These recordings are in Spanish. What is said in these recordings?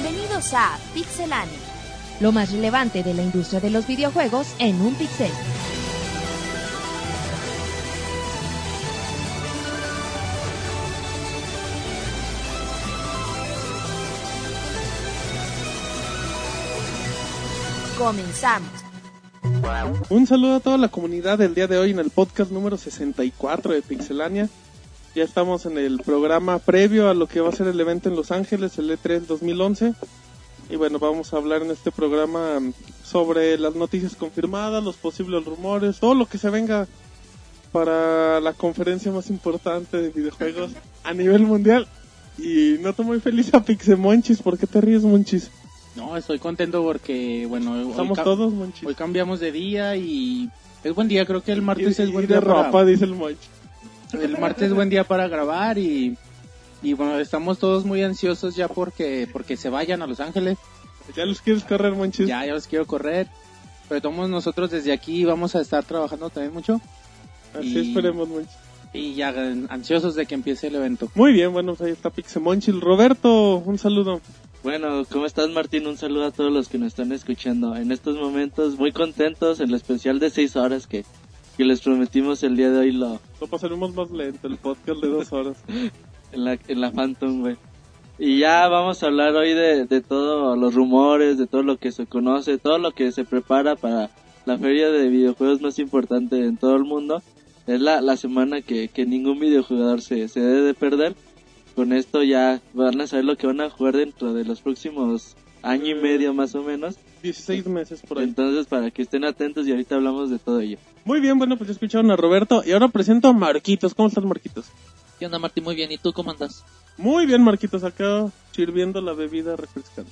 Bienvenidos a Pixelania. Lo más relevante de la industria de los videojuegos en un pixel. Comenzamos. Un saludo a toda la comunidad del día de hoy en el podcast número 64 de Pixelania. Ya estamos en el programa previo a lo que va a ser el evento en Los Ángeles, el E3 2011. Y bueno, vamos a hablar en este programa sobre las noticias confirmadas, los posibles rumores, todo lo que se venga para la conferencia más importante de videojuegos a nivel mundial. Y noto muy feliz a Pixemonchis. ¿Por qué te ríes, Monchis? No, estoy contento porque, bueno, Estamos todos, Monchis. hoy cambiamos de día y es buen día, creo que el martes y, es buen y de día ropa, para, dice el Monchis. El martes es buen día para grabar y, y bueno, estamos todos muy ansiosos ya porque, porque se vayan a Los Ángeles, ¿Ya los quieres correr, Monchis? ya, ya los quiero correr, pero todos nosotros desde aquí vamos a estar trabajando también mucho Así y- esperemos, Monchis. y ya ansiosos de que empiece el evento. Muy bien, bueno, pues ahí está Pixemonchis. Roberto, un saludo. Bueno, ¿cómo estás Martín? Un saludo a todos los que nos están escuchando. En estos momentos muy contentos, el especial de seis horas que, que les prometimos el día de hoy lo, Lo pasaremos más lento, el podcast de dos horas. en, la, en la Phantom, güey. Y ya vamos a hablar hoy de, de todos los rumores, de todo lo que se conoce, todo lo que se prepara para la feria de videojuegos más importante en todo el mundo. Es la, la semana que, que ningún videojugador se, se debe de perder. Con esto ya van a saber lo que van a jugar dentro de los próximos año y medio más o menos. 16 meses por ahí. Entonces, para que estén atentos y ahorita hablamos de todo ello. Muy bien, bueno, pues ya escucharon a Roberto. Y ahora presento a Marquitos. ¿Cómo estás, Marquitos? ¿Qué onda, Martín? Muy bien. ¿Y tú cómo andas? Muy bien, Marquitos. Acá sirviendo la bebida refrescante.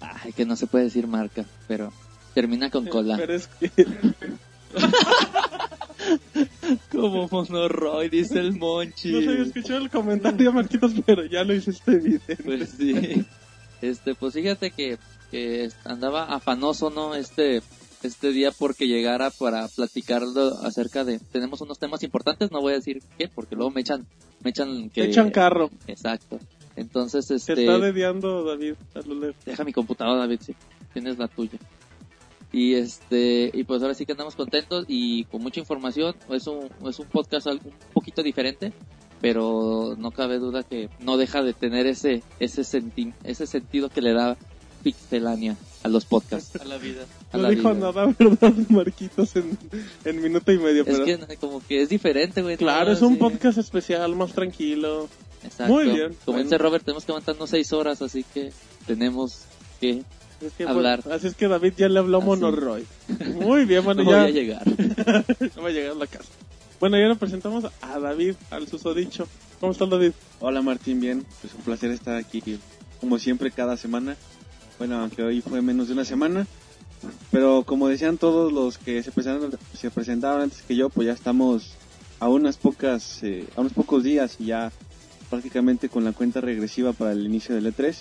Ay, que no se puede decir marca, pero termina con cola. Pero es que... Como Monoroy, dice el Monchi. no sé, yo escuché el comentario, Marquitos, pero ya lo hiciste evidente. Pues sí. Este, pues fíjate que, que andaba afanoso, ¿no? Este, este día porque llegara para platicarlo acerca de, tenemos unos temas importantes, no voy a decir qué, porque luego me echan, me echan que... Te echan carro. Exacto. Entonces, este... está dediando David a lo lejos. Deja mi computadora, David, sí. Tienes la tuya. Y este, y pues ahora sí que andamos contentos y con mucha información. Es un, es un podcast algo, un poquito diferente, pero no cabe duda que no deja de tener ese, ese senti- ese sentido que le da Pixelania a los podcasts. A la vida. a No la dijo vida. nada, ¿verdad, Marquitos? En, en minuto y medio, Es pero... que como que es diferente, güey. Claro, ¿no? es un Sí. podcast especial, más tranquilo. Exacto. Muy bien. Como Bueno. dice Robert, tenemos que aguantarnos seis horas, así que tenemos que Es que, Hablar. bueno, así es que David ya le habló a. Monoroy. Muy bien, bueno, no ya voy a llegar. no va a llegar a la casa. Bueno, ya nos presentamos a David, al susodicho. ¿Cómo está David? Hola Martín, bien, pues un placer estar aquí como siempre cada semana. Bueno, aunque hoy fue menos de una semana, pero como decían todos los que se presentaron, se presentaron antes que yo, pues ya estamos a unas pocas, eh, unos pocos días y ya prácticamente con la cuenta regresiva para el inicio del E3.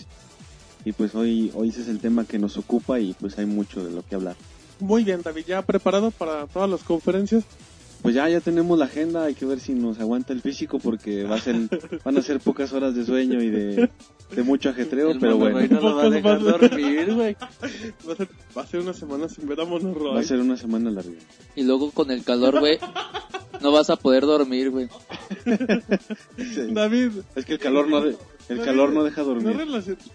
Y pues hoy, hoy ese es el tema que nos ocupa y pues hay mucho de lo que hablar. Muy bien, David, ya preparado para todas las conferencias. Pues ya, ya tenemos la agenda, hay que ver si nos aguanta el físico porque va a ser, van a ser pocas horas de sueño y de, de mucho ajetreo, El pero bueno. No lo va a dejar dormir, güey. Va a ser, va a ser una semana sin ver a Va Monoroy. a ser una semana larga. Y luego con el calor, güey, no vas a poder dormir, güey. David, Es que el calor no, de- el calor no deja no dormir.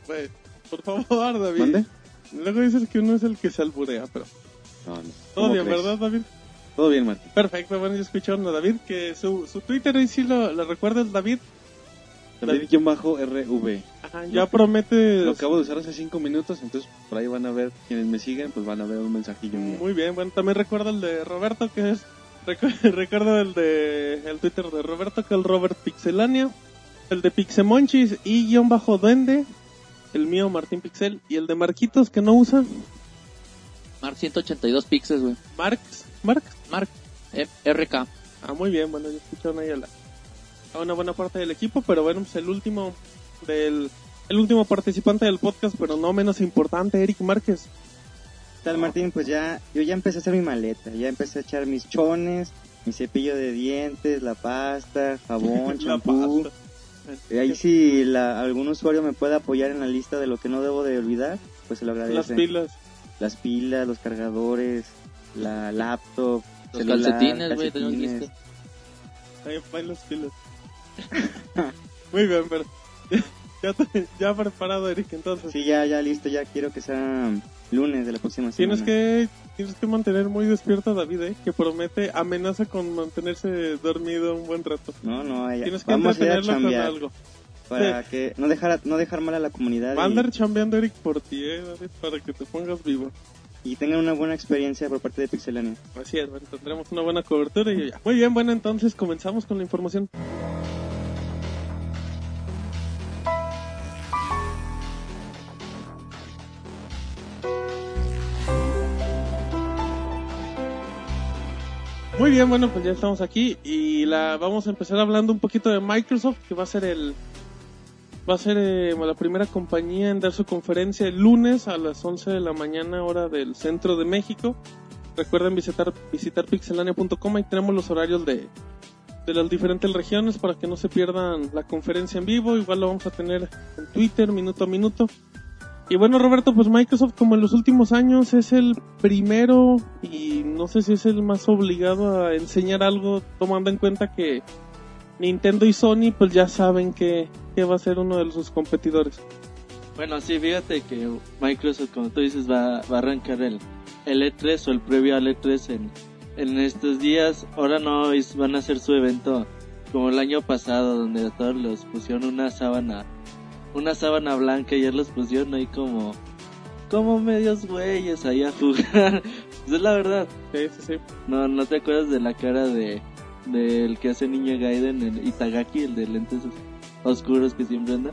güey, Por favor, David. ¿Mande? Luego dices que uno es el que se alburea, pero No, no. todo ¿Cómo bien, crees? ¿verdad, David? Todo bien, Martín. Perfecto, bueno, ya escucharon a David, que su, su Twitter ahí sí lo, lo recuerdas, David. David-RV. Ajá, ya promete... Lo acabo de usar hace cinco minutos, entonces por ahí van a ver, quienes me siguen, pues van a ver un mensajillo mío. Muy bien, bueno, también recuerda el de Roberto, que es... recu- Recuerda el de... El Twitter de Roberto, que es el Robert Pixelania. El de Pixemonchis y guion bajo duende. El mío, Martín Pixel. Y el de Marquitos, que no usa. Mark 182 píxeles, güey. Marx. Marx. Mark eh, RK. Ah, muy bien, bueno, ya escucharon ahí a, la- a una buena parte del equipo, pero bueno, pues el último del el último participante del podcast, pero no menos importante, Eric Márquez. ¿Qué tal Martín? Pues ya, yo ya empecé a hacer mi maleta, ya empecé a echar mis chones, mi cepillo de dientes, la pasta, jabón, La champú, pasta. Eh, Ahí si la, algún usuario me puede apoyar en la lista de lo que no debo de olvidar, pues se lo agradezco. Las pilas. Las pilas, los cargadores, la laptop, Los celular, calcetines, güey, tengo calcetines. listo. Ahí van las pilas. Muy bien, pero ya, te- ya preparado, Eric, entonces. Sí, ya, ya listo, ya quiero que sea lunes de la próxima Tienes semana. que, tienes que mantener muy despierto a David, ¿eh? que promete, amenaza con mantenerse dormido un buen rato. No, no, ya- Tienes que vamos a ir a entretenerlo con algo. Para que no dejar no dejar mal a la comunidad Va a y- andar chambeando Eric por ti, ¿eh, David? Para que te pongas vivo. y, tengan una buena experiencia por parte de Pixelania. Así es, bueno, tendremos una buena cobertura y ya. Muy bien, bueno, entonces comenzamos con la información. Muy bien, bueno, pues ya estamos aquí y la vamos a empezar hablando un poquito de Microsoft, que va a ser el va a ser eh, la primera compañía en dar su conferencia el lunes a las 11 de la mañana hora del centro de México. Recuerden visitar visitar pixelania.com y tenemos los horarios de de las diferentes regiones para que no se pierdan la conferencia en vivo. Igual lo vamos a tener en Twitter minuto a minuto. Y bueno, Roberto, pues Microsoft como en los últimos años es el primero y no sé si es el más obligado a enseñar algo tomando en cuenta que Nintendo y Sony pues ya saben que, que va a ser uno de sus competidores. Bueno, sí, fíjate que Microsoft, como tú dices, va, va a arrancar el, el E3 o el previo al E3 en, en estos días. Ahora no es- van a hacer su evento como el año pasado, donde a todos los pusieron una sábana, una sábana blanca y ya los pusieron ahí como, como medios güeyes ahí a jugar. Pues es la verdad. Sí, sí, sí. No, no te acuerdas de la cara de del que hace Niño Gaiden, el Itagaki, el de lentes oscuros que siempre anda.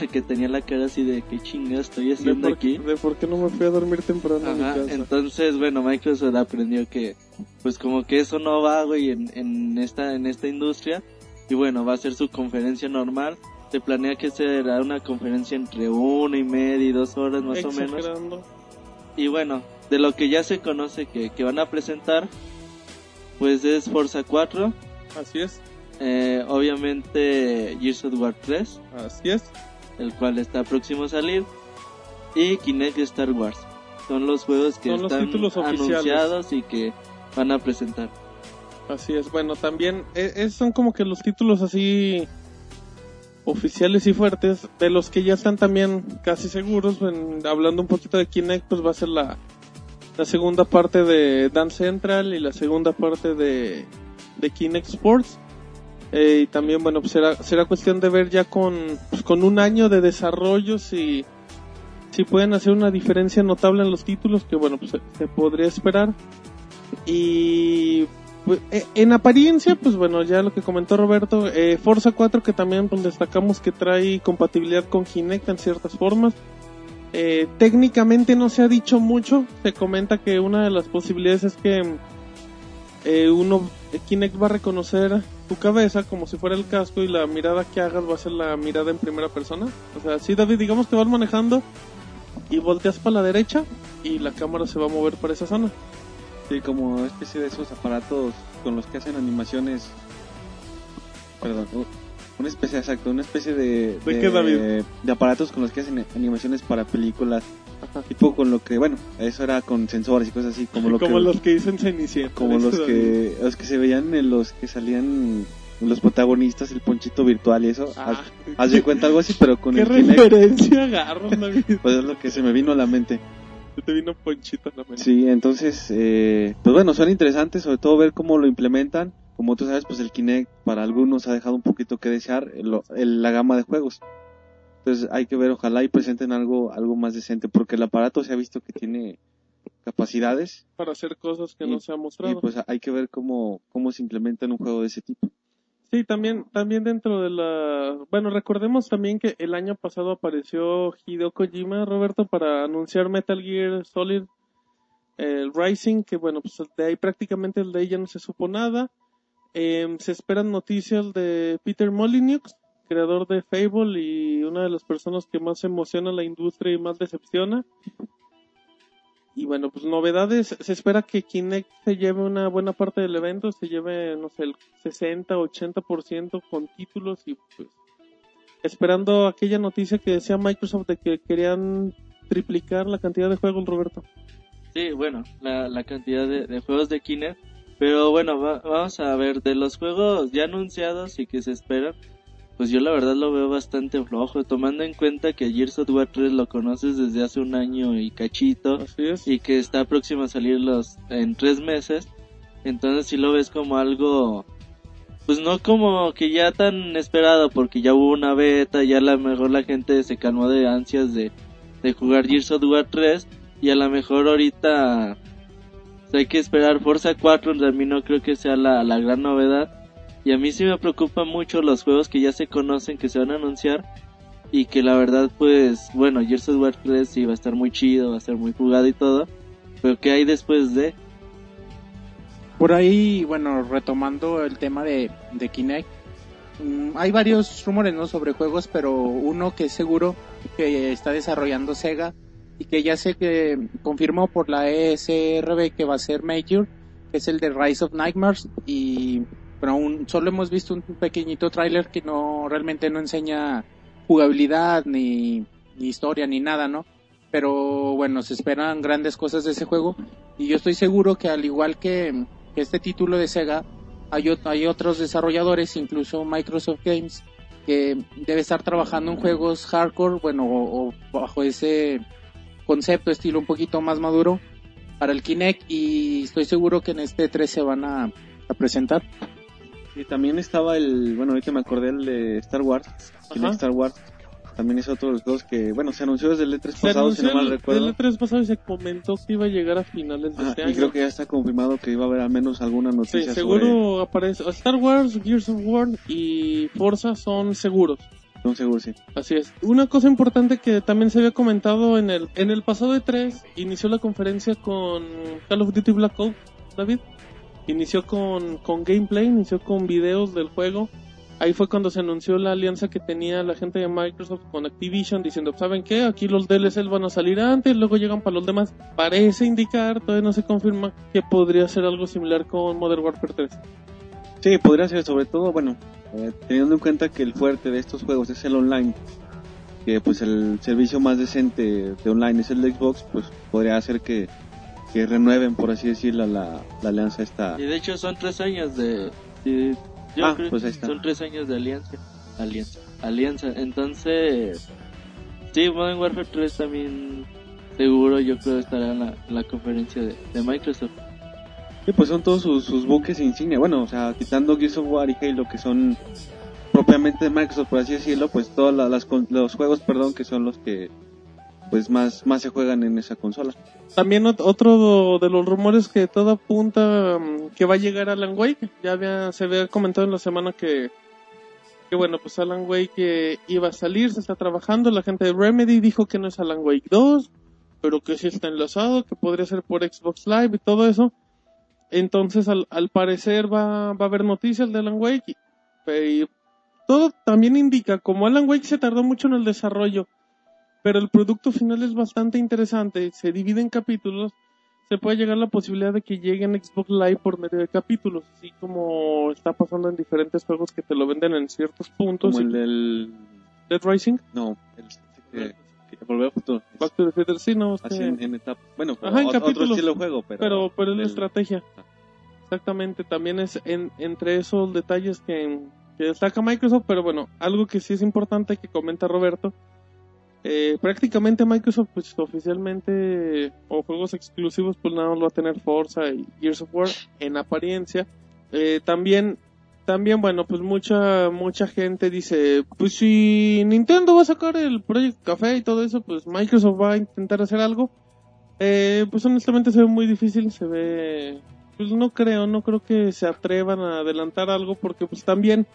Que, que tenía la cara así de qué chingada estoy De haciendo por, aquí. de por qué no me fui a dormir temprano a mi Ajá, casa. entonces, bueno, Microsoft aprendió que, pues como que eso no va, güey, en, en esta, en esta industria. Y bueno, va a ser su conferencia normal. Se planea que será una conferencia entre una y media y dos horas más o menos. Exagerando. Y bueno, de lo que ya se conoce que, que van a presentar, pues es Forza 4, Así es, eh, obviamente Gears of War 3, así es. el cual está próximo a salir, y Kinect Star Wars. Son los juegos que Son están anunciados y que van a presentar. Así es, bueno, también eh, son como que los títulos así oficiales y fuertes, de los que ya están también casi seguros, en- hablando un poquito de Kinect, pues va a ser la, la segunda parte de Dance Central y la segunda parte de, Kinect Sports. Eh, y también, bueno, pues será, será cuestión de ver ya con, pues, con un año de desarrollo si, si pueden hacer una diferencia notable en los títulos, que bueno, pues se- podría esperar. Y pues, eh, en apariencia, pues bueno, ya lo que comentó Roberto, eh, Forza 4 que también destacamos que trae compatibilidad con Kinect en ciertas formas. Eh, técnicamente no se ha dicho mucho, se comenta que una de las posibilidades es que eh, uno, eh, Kinect va a reconocer tu cabeza como si fuera el casco y la mirada que hagas va a ser la mirada en primera persona. O sea, sí David, digamos que vas manejando y volteas para la derecha y la cámara se va a mover para esa zona. Sí, como especie de esos aparatos con los que hacen animaciones. Perdón, una especie, exacto, una especie de. ¿De qué, David? De aparatos con los que hacen animaciones para películas. Ajá. Tipo con lo que, bueno, eso era con sensores y cosas así, como lo como que. los que dicen Cenicienta. como los que, los que se veían en los que salían los protagonistas, el ponchito virtual y eso. Ah, haz, haz de cuenta algo así, pero con ¿Qué el referencia David? Pues es lo que se me vino a la mente. Se te vino ponchito a la mente. Sí, entonces, eh, pues bueno, son interesantes, sobre todo ver cómo lo implementan. Como tú sabes, pues el Kinect para algunos ha dejado un poquito que desear el- el- la gama de juegos. Entonces hay que ver, ojalá y presenten algo, algo más decente, porque el aparato se ha visto que tiene capacidades Para hacer cosas que Y- no se ha y mostrado. pues hay que ver cómo, cómo se implementa en un juego de ese tipo. Sí, también, también dentro de la... Bueno, recordemos también que el año pasado apareció Hideo Kojima, Roberto, para anunciar Metal Gear Solid el Rising, que bueno, pues de ahí prácticamente el de ahí ya no se supo nada. Em, se esperan noticias de Peter Molyneux, creador de Fable y una de las personas que más emociona la industria y más decepciona. Y bueno, pues novedades, se espera que Kinect se lleve una buena parte del evento, se lleve, no sé, el 60, 80% con títulos y pues esperando aquella noticia que decía Microsoft de que querían triplicar la cantidad de juegos, Roberto. Sí, bueno, la, la cantidad de, de juegos de Kinect. Pero bueno, va- vamos a ver, de los juegos ya anunciados y que se esperan, pues yo la verdad lo veo bastante flojo, tomando en cuenta que Gears of War 3 lo conoces desde hace un año y cachito, y que está próximo a salir los en tres meses, entonces si lo ves como algo, pues no como que ya tan esperado, porque ya hubo una beta, ya a lo mejor la gente se calmó de ansias de, de jugar Gears of War 3, y a lo mejor ahorita pues, hay que esperar Forza 4, a mí no creo que sea la, la gran novedad, y a mí sí me preocupan mucho los juegos que ya se conocen, que se van a anunciar, y que la verdad pues, bueno, Gears of War 3 sí va a estar muy chido, va a estar muy jugado y todo, pero ¿qué hay después de? Por ahí, bueno, retomando el tema de, de Kinect, mm, hay varios rumores ¿no? sobre juegos, pero uno que es seguro que está desarrollando Sega y que ya sé que confirmó por la ESRB que va a ser Major, que es el de Rise of Nightmares y pero aún solo hemos visto un pequeñito tráiler que no realmente no enseña jugabilidad ni, ni historia ni nada, ¿no? Pero bueno, se esperan grandes cosas de ese juego y yo estoy seguro que al igual que, que este título de Sega, hay, hay otros desarrolladores, incluso Microsoft Games, que debe estar trabajando en juegos hardcore, bueno, o, o bajo ese concepto, estilo un poquito más maduro para el Kinect y estoy seguro que en este 3 se van a, a presentar. Y también estaba el, bueno, ahorita me acordé el de Star Wars, Kinect. Star Wars. También es otro de los juegos que, bueno, se anunció desde el E3 Se pasado, si no mal el, recuerdo. el E3 pasado y se comentó que iba a llegar a finales de este y año. creo que ya está confirmado que iba a haber al menos alguna Sí, noticia seguro aparece. Star Wars, Gears of War y Forza son seguros. No. Así es. Una cosa importante que también se había comentado en el en el pasado de 3 inició la conferencia con Call of Duty Black Ops, David. Inició con, con gameplay, inició con videos del juego. Ahí fue cuando se anunció la alianza que tenía la gente de Microsoft con Activision diciendo, ¿saben qué? Aquí los DLCs van a salir antes, luego llegan para los demás. Parece indicar, todavía no se confirma, que podría ser algo similar con Modern Warfare 3. Sí, podría ser, sobre todo, bueno, eh, teniendo en cuenta que el fuerte de estos juegos es el online, que pues el servicio más decente de online es el de Xbox, pues podría hacer que, que renueven, por así decirlo, la, la alianza esta. Y de hecho son tres años de... de- yo Ah, creo pues ahí que está. son tres años de alianza. Alianza. Alianza. Entonces... Sí, Modern Warfare 3 también seguro yo creo estará en la, en la conferencia de, de Microsoft. Sí, pues son todos sus, sus buques insignia, bueno, o sea, quitando Gears of War y Halo, que son propiamente de Microsoft, por así decirlo, pues todos los juegos, perdón, que son los que pues más, más se juegan en esa consola. También ot- otro de los rumores que todo apunta mm, que va a llegar Alan Wake. Ya había, se había comentado en la semana que, que bueno, pues Alan Wake eh, iba a salir, se está trabajando. La gente de Remedy dijo que no es Alan Wake 2, pero que sí está enlazado, que podría ser por Xbox Live y todo eso. Entonces, al, al parecer va, va a haber noticias de Alan Wake. Y, y todo también indica, como Alan Wake se tardó mucho en el desarrollo, pero el producto final es bastante interesante, se divide en capítulos, se puede llegar a la posibilidad de que llegue en Xbox Live por medio de capítulos, así como está pasando en diferentes juegos que te lo venden en ciertos puntos. Como el del... Dead Rising, No, el que volver a futuro. Back to the Future, sí, no, Así en, en etapa. Bueno, Ajá, en otro capítulos. estilo de juego, pero... pero, pero es la estrategia. Exactamente, también es en, entre esos detalles que, que destaca Microsoft, pero bueno, algo que sí es importante que comenta Roberto, eh, prácticamente Microsoft pues oficialmente o juegos exclusivos pues nada más va a tener Forza y Gears of War en apariencia. Eh, también también bueno pues mucha mucha gente dice pues si Nintendo va a sacar el Project Café y todo eso pues Microsoft va a intentar hacer algo. Eh, pues honestamente se ve muy difícil, se ve pues no creo, no creo que se atrevan a adelantar algo porque pues también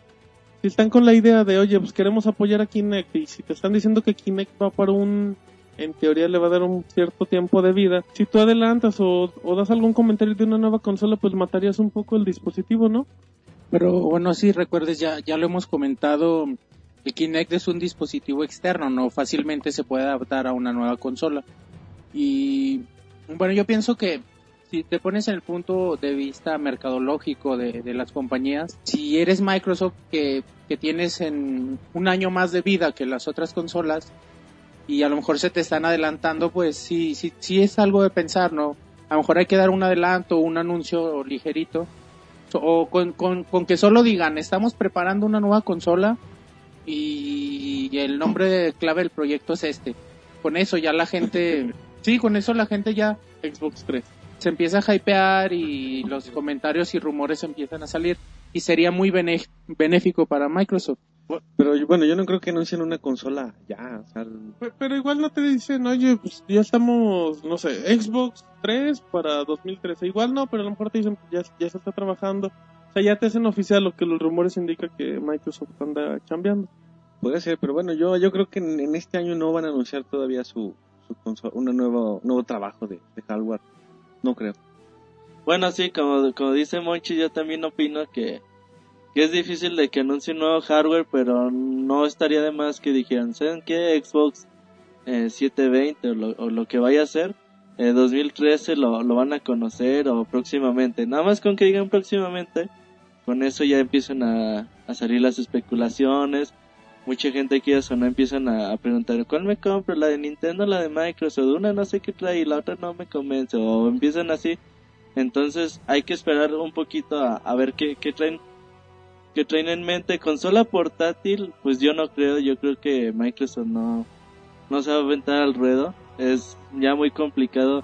si están con la idea de, oye, pues queremos apoyar a Kinect y si te están diciendo que Kinect va para un, en teoría le va a dar un cierto tiempo de vida, si tú adelantas o, o das algún comentario de una nueva consola, pues matarías un poco el dispositivo, ¿no? Pero bueno, si recuerdes, ya, ya lo hemos comentado, el Kinect es un dispositivo externo, no fácilmente se puede adaptar a una nueva consola. Y bueno, yo pienso que si te pones en el punto de vista mercadológico de, de las compañías, si eres Microsoft que, que tienes en un año más de vida que las otras consolas y a lo mejor se te están adelantando, pues sí, sí, sí es algo de pensar, ¿no? A lo mejor hay que dar un adelanto, un anuncio ligerito, o con, con, con que solo digan, estamos preparando una nueva consola y el nombre clave del proyecto es este. Con eso ya la gente, sí, con eso la gente ya Xbox 3. se empieza a hypear y los comentarios y rumores empiezan a salir y sería muy benéfico para Microsoft. Pero yo- bueno, yo no creo que anuncien una consola ya. O sea, Pe- Pero igual no te dicen, oye, pues ya estamos, no sé, Xbox 3 para 2013. Igual no, pero a lo mejor te dicen, ya, ya se está trabajando. O sea, ya te hacen oficial lo que los rumores indican que Microsoft anda cambiando. puede ser, pero bueno, yo yo creo que en, en este año no van a anunciar todavía su, su consola, un nuevo, nuevo trabajo de, de hardware. No creo. Bueno, sí, como, como dice Monchi, yo también opino que, que es difícil de que anuncie un nuevo hardware, pero no estaría de más que dijeran, ¿saben qué? Xbox eh, 720 o lo, o lo que vaya a ser, eh, 2013 lo, lo van a conocer o próximamente. Nada más con que digan próximamente, con eso ya empiezan a, a salir las especulaciones. Mucha gente aquí o no empiezan a, a preguntar, ¿cuál me compro? ¿La de Nintendo la de Microsoft? Una no sé qué trae y la otra no me convence. O empiezan así. Entonces hay que esperar un poquito a, a ver qué, qué traen qué traen en mente. Consola portátil, pues yo no creo, yo creo que Microsoft no, no se va a aventar al ruedo. Es ya muy complicado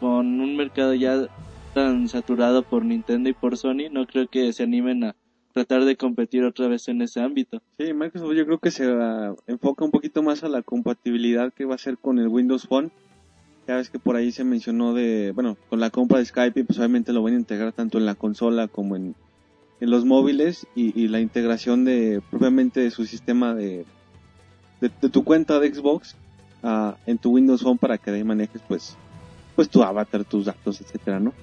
con un mercado ya tan saturado por Nintendo y por Sony. No creo que se animen a tratar de competir otra vez en ese ámbito. Sí, Microsoft yo creo que se ah, enfoca un poquito más a la compatibilidad que va a hacer con el Windows Phone. Ya ves que por ahí se mencionó de, bueno, con la compra de Skype, pues obviamente lo van a integrar tanto en la consola como en, en los móviles y, y la integración de propiamente de su sistema de, de, de tu cuenta de Xbox ah, en tu Windows Phone para que de ahí manejes pues, pues tu avatar, tus datos, etcétera, ¿no?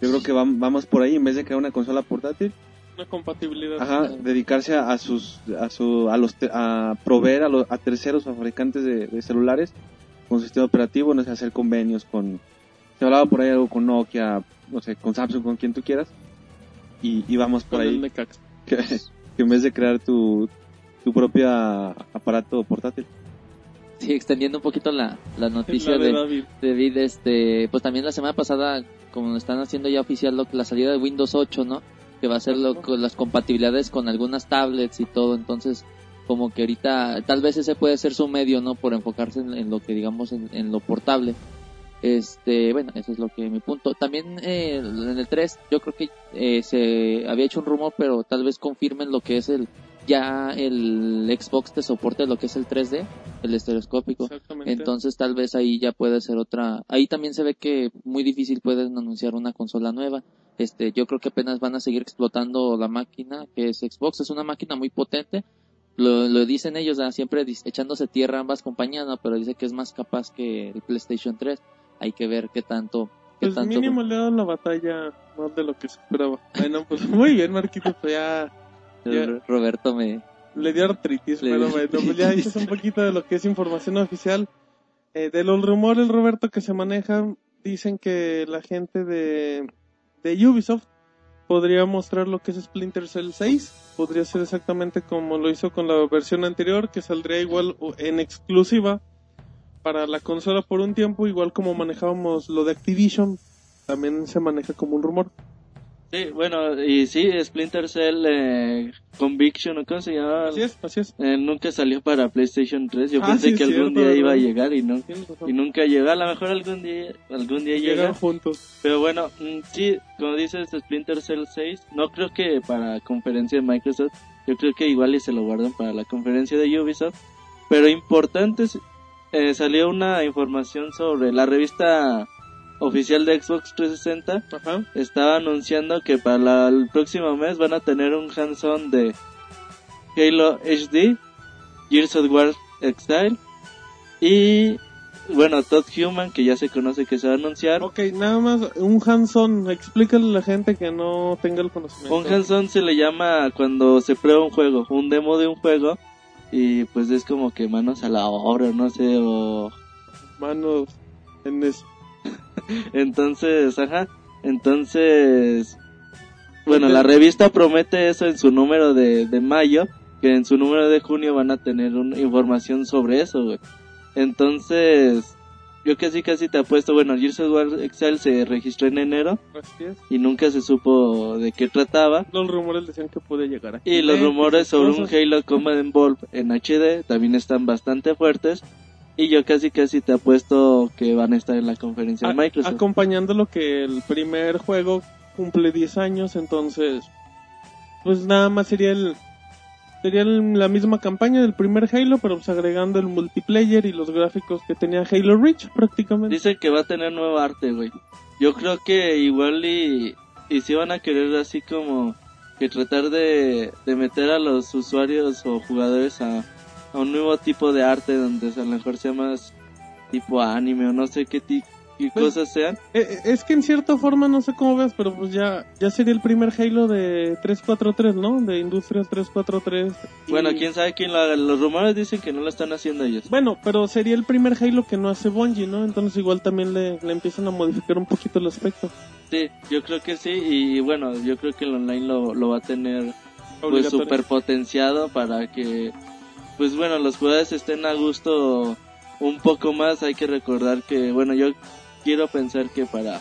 Yo creo que vam- vamos por ahí en vez de crear una consola portátil, Una compatibilidad. Ajá, dedicarse a, a sus a su a los te- a proveer a, los a terceros a fabricantes de, de celulares con su sistema operativo, no sé, hacer convenios con se hablaba por ahí algo con Nokia, no sé, con Samsung, con quien tú quieras. Y, y vamos por ahí que, que en vez de crear tu tu propia aparato portátil. Sí, extendiendo un poquito la, la noticia La de de, David. David, este, pues también la semana pasada, como están haciendo ya oficial lo, la salida de Windows 8, ¿no? Que va a ser lo, con las compatibilidades con algunas tablets y todo, entonces como que ahorita tal vez ese puede ser su medio, ¿no? Por enfocarse en, en lo que digamos en, en lo portable. Este, bueno, eso es lo que mi punto. También eh, en el 3 yo creo que eh, se había hecho un rumor, pero tal vez confirmen lo que es el ya el Xbox te soporte lo que es el 3D, el estereoscópico. Exactamente. Entonces tal vez ahí ya puede ser otra. Ahí también se ve que muy difícil pueden anunciar una consola nueva. Este, yo creo que apenas van a seguir explotando la máquina que es Xbox. Es una máquina muy potente. Lo, lo dicen ellos, ah, siempre echándose tierra ambas compañías, ¿no? Pero dice que es más capaz que el PlayStation 3. Hay que ver qué tanto, qué pues tanto. mínimo le dado la batalla más de lo que se esperaba. Bueno, pues muy bien, Marquito, pues ya el Roberto me, le dio artritis, Le pero dio- bueno, pues ya dices un poquito de lo que es información oficial. Eh, de los rumores, Roberto, que se manejan, dicen que la gente de, de Ubisoft podría mostrar lo que es Splinter Cell 6. Podría ser exactamente como lo hizo con la versión anterior, que saldría igual en exclusiva para la consola por un tiempo, igual como manejábamos lo de Activision. También se maneja como un rumor. Sí, bueno, y sí, Splinter Cell eh, Conviction, ¿o ¿cómo se llamaba? Así es, así es. Eh, nunca salió para PlayStation 3. Yo Ah, pensé sí, que algún cierto, día iba a llegar y no y nunca llegó. A lo mejor algún día algún día llega. Juntos. Pero bueno, mm, sí, como dices Splinter Cell 6, no creo que para conferencia de Microsoft, yo creo que igual y se lo guardan para la conferencia de Ubisoft. Pero importante, eh, salió una información sobre la revista oficial de Xbox 360 Ajá. estaba anunciando que para la- el próximo mes van a tener un hands-on de Halo HD, Gears of War Exile y bueno, Todd Human que ya se conoce que se va a anunciar. Ok, nada más, un hands-on, explícale a la gente que no tenga el conocimiento. Un hands-on se le llama cuando se prueba un juego, un demo de un juego y pues es como que manos a la obra, no sé, o Manos en eso. Entonces, ajá, Entonces, bueno, la revista promete eso en su número de, de mayo, que en su número de junio van a tener una información sobre eso, güey. Entonces, yo casi casi te apuesto, bueno, Gears of War Excel se registró en enero Así es. y nunca se supo de qué trataba. Los rumores decían que puede llegar aquí. Y los rumores sobre un Halo Combat Evolved en HD también están bastante fuertes. Y yo casi casi te apuesto que van a estar en la conferencia de Microsoft. Acompañando lo que el primer juego cumple 10 años, entonces, pues nada más sería el sería la misma campaña del primer Halo, pero pues agregando el multiplayer y los gráficos que tenía Halo Reach prácticamente. Dicen que va a tener nuevo arte, güey. Yo creo que igual y, y si van a querer así como que tratar de, de meter a los usuarios o jugadores a, a un nuevo tipo de arte donde a lo mejor sea más tipo anime o no sé qué, ti- qué Pues, cosas sean. Eh, eh, es que en cierta forma, no sé cómo veas, pero pues ya, ya sería el primer Halo de 343, ¿no? De Industrias 343. y- Bueno, quién sabe quién lo haga. Los rumores dicen que no lo están haciendo ellos. Bueno, pero sería el primer Halo que no hace Bungie, ¿no? Entonces igual también le, le empiezan a modificar un poquito el aspecto. Sí, yo creo que sí. Y bueno, yo creo que el online lo, lo va a tener pues super potenciado para que pues bueno los jugadores estén a gusto un poco más hay que recordar que bueno yo quiero pensar que para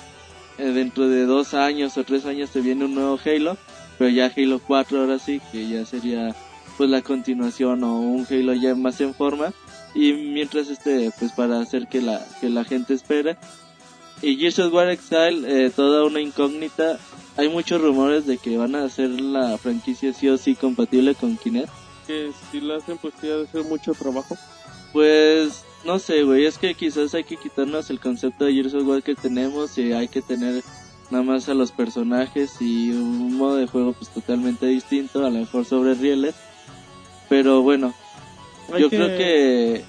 eh, dentro de dos años o tres años se viene un nuevo Halo pero ya Halo 4 ahora sí que ya sería pues la continuación o un Halo ya más en forma y mientras este pues para hacer que la que la gente espere y Gears of War Exile eh, toda una incógnita hay muchos rumores de que van a hacer la franquicia sí o sí compatible con Kinect. Que si lo hacen, pues ya debe ser mucho trabajo. Pues no sé, güey, es que quizás hay que quitarnos el concepto de Gears of War que tenemos y hay que tener nada más a los personajes y un modo de juego pues totalmente distinto, a lo mejor sobre rieles. Pero bueno, Hay yo creo que,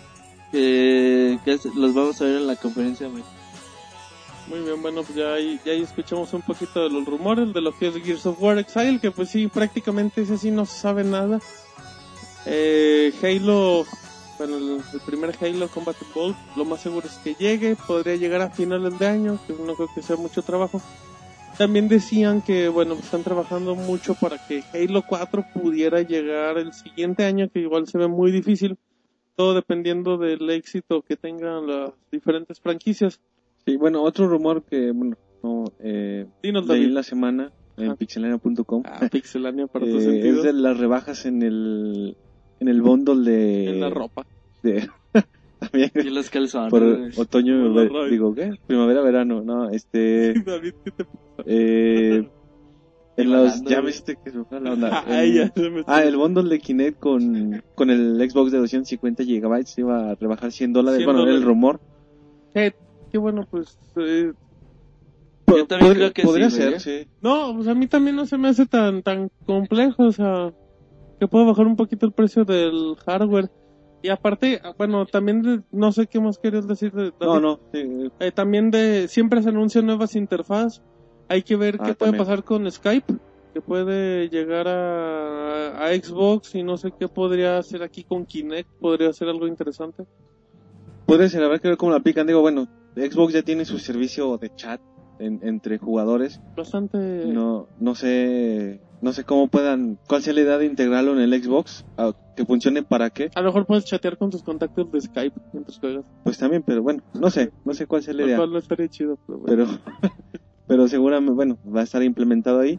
que, los vamos a ver en la conferencia, güey. Muy bien, bueno, pues ya ahí, ya ahí escuchamos un poquito de los rumores de lo que es Gears of War Exile, que pues sí, prácticamente ese sí no se sabe nada. Eh, Halo, bueno, el, el primer Halo Combat Evolved, lo más seguro es que llegue, podría llegar a finales de año, que no creo que sea mucho trabajo. También decían que, bueno, están trabajando mucho para que Halo 4 pudiera llegar el siguiente año, que igual se ve muy difícil, todo dependiendo del éxito que tengan las diferentes franquicias. Sí, bueno, otro rumor que, bueno, no, eh, Dinos, leí la semana en Ajá. pixelania.com. Ah, pixelania para tu Eh, sentido. es de las rebajas en el en el bundle de En la ropa. de también Y los calzones. por otoño Por la ve- radio. digo qué primavera verano no este David, ¿qué te pasa? eh, en los ya viste que se fue la onda Ah, El- ya se me ah el bundle de Kinect con con el Xbox de 250 gigabytes se iba a rebajar 100 dólares 100 bueno era el rumor Eh, qué bueno, pues. eh, Yo también creo que podría sí, ser güey. sí no, pues a mí también no se me hace tan tan complejo, o sea, que puedo bajar un poquito el precio del hardware. Y aparte, bueno, también de- no sé qué más querías decir de no no sí, Eh, también de siempre se anuncian nuevas interfaz. Hay que ver Ah, qué puede pasar con Skype, que puede llegar a, a Xbox y no sé qué podría hacer aquí con Kinect, podría ser algo interesante. Puede ser, habrá que ver cómo la aplican. Digo, bueno, Xbox ya tiene su servicio de chat en- entre jugadores. Bastante No, no sé, no sé cómo puedan, cuál sea la idea de integrarlo en el Xbox, a- que funcione para qué. A lo mejor puedes chatear con tus contactos de Skype mientras juegas. Pues también, pero bueno, no sé, no sé cuál sea la idea. no estaría chido, pero bueno. Pero, pero seguramente, bueno, va a estar implementado ahí.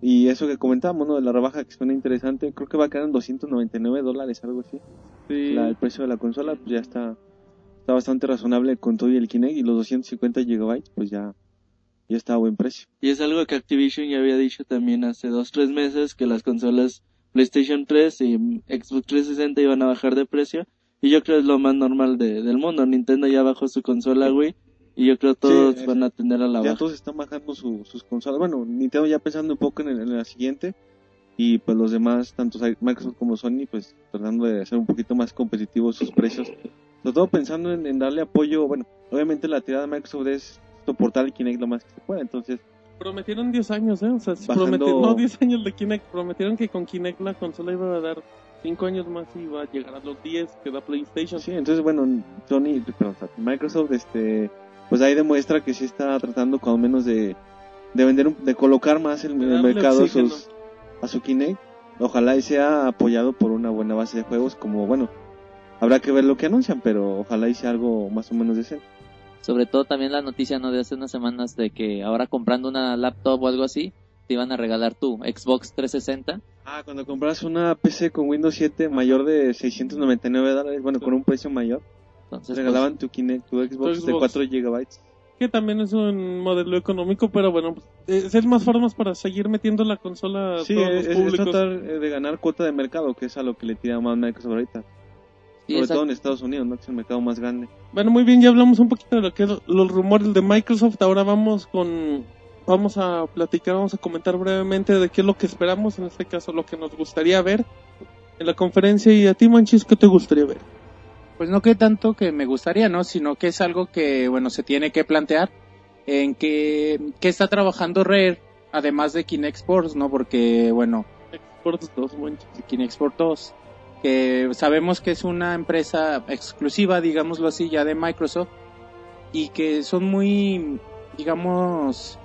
Y eso que comentábamos, ¿no? De la rebaja que suena interesante, creo que va a quedar en 299 dólares, algo así. Sí. La- el precio de la consola, pues ya está, está bastante razonable con todo y el Kinect y los 250 gigabytes, pues ya, ya está a buen precio. Y es algo que Activision ya había dicho también hace dos, tres meses, que las consolas PlayStation 3 y Xbox 360 iban a bajar de precio. Y yo creo que es lo más normal de- del mundo. Nintendo ya bajó su consola Wii y yo creo que todos Sí, van a atender a la ya baja. todos están bajando su- sus consolas. Bueno, Nintendo ya pensando un poco en, el- en la siguiente. Y pues los demás, tanto Microsoft como Sony, pues tratando de hacer un poquito más competitivos sus precios. Sobre todo pensando en, en darle apoyo. Bueno, obviamente la tirada de Microsoft es soportar el Kinect lo más que se pueda. Entonces, Prometieron 10 años, ¿eh? O sea, Bajando- prometieron, no 10 años de Kinect, prometieron que con Kinect la consola iba a dar 5 años más y iba a llegar a los 10 que da PlayStation. sí, entonces bueno, Sony, perdón, Microsoft, este, pues ahí demuestra que sí está tratando con menos de, de vender, un- de colocar más en el Darle mercado oxígeno. sus, a su Kinect. Ojalá y sea apoyado por una buena base de juegos, como bueno, habrá que ver lo que anuncian, pero ojalá y sea algo más o menos decente. Sobre todo también la noticia no de hace unas semanas de que ahora comprando una laptop o algo así, te iban a regalar tu Xbox 360. Ah, cuando compras una PC con Windows 7 mayor de 699 dólares, bueno, con un precio mayor, Entonces, pues, regalaban tu Kinect, tu Xbox, Tu de Xbox. 4 gigabytes. Que también es un modelo económico, pero bueno, pues, es es más formas para seguir metiendo la consola a Sí, todos es, los es públicos. tratar eh, de ganar cuota de mercado, que es a lo que le tira más Microsoft ahorita. Sobre exacto. todo en Estados Unidos, ¿no? Que es el mercado más grande. Bueno, muy bien, ya hablamos un poquito de lo que es los rumores de Microsoft. Ahora vamos con. Vamos a platicar, vamos a comentar brevemente de qué es lo que esperamos, en este caso lo que nos gustaría ver en la conferencia. Y a ti, Manchis, ¿qué te gustaría ver? Pues no que tanto que me gustaría, ¿no? Sino que es algo que, bueno, se tiene que plantear en que, que está trabajando Rare, además de Kinect Sports, ¿no? Porque, bueno, Exports 2, Manchis. Kinect Sport 2, que sabemos que es una empresa exclusiva, digámoslo así, ya de Microsoft, y que son muy, digamos,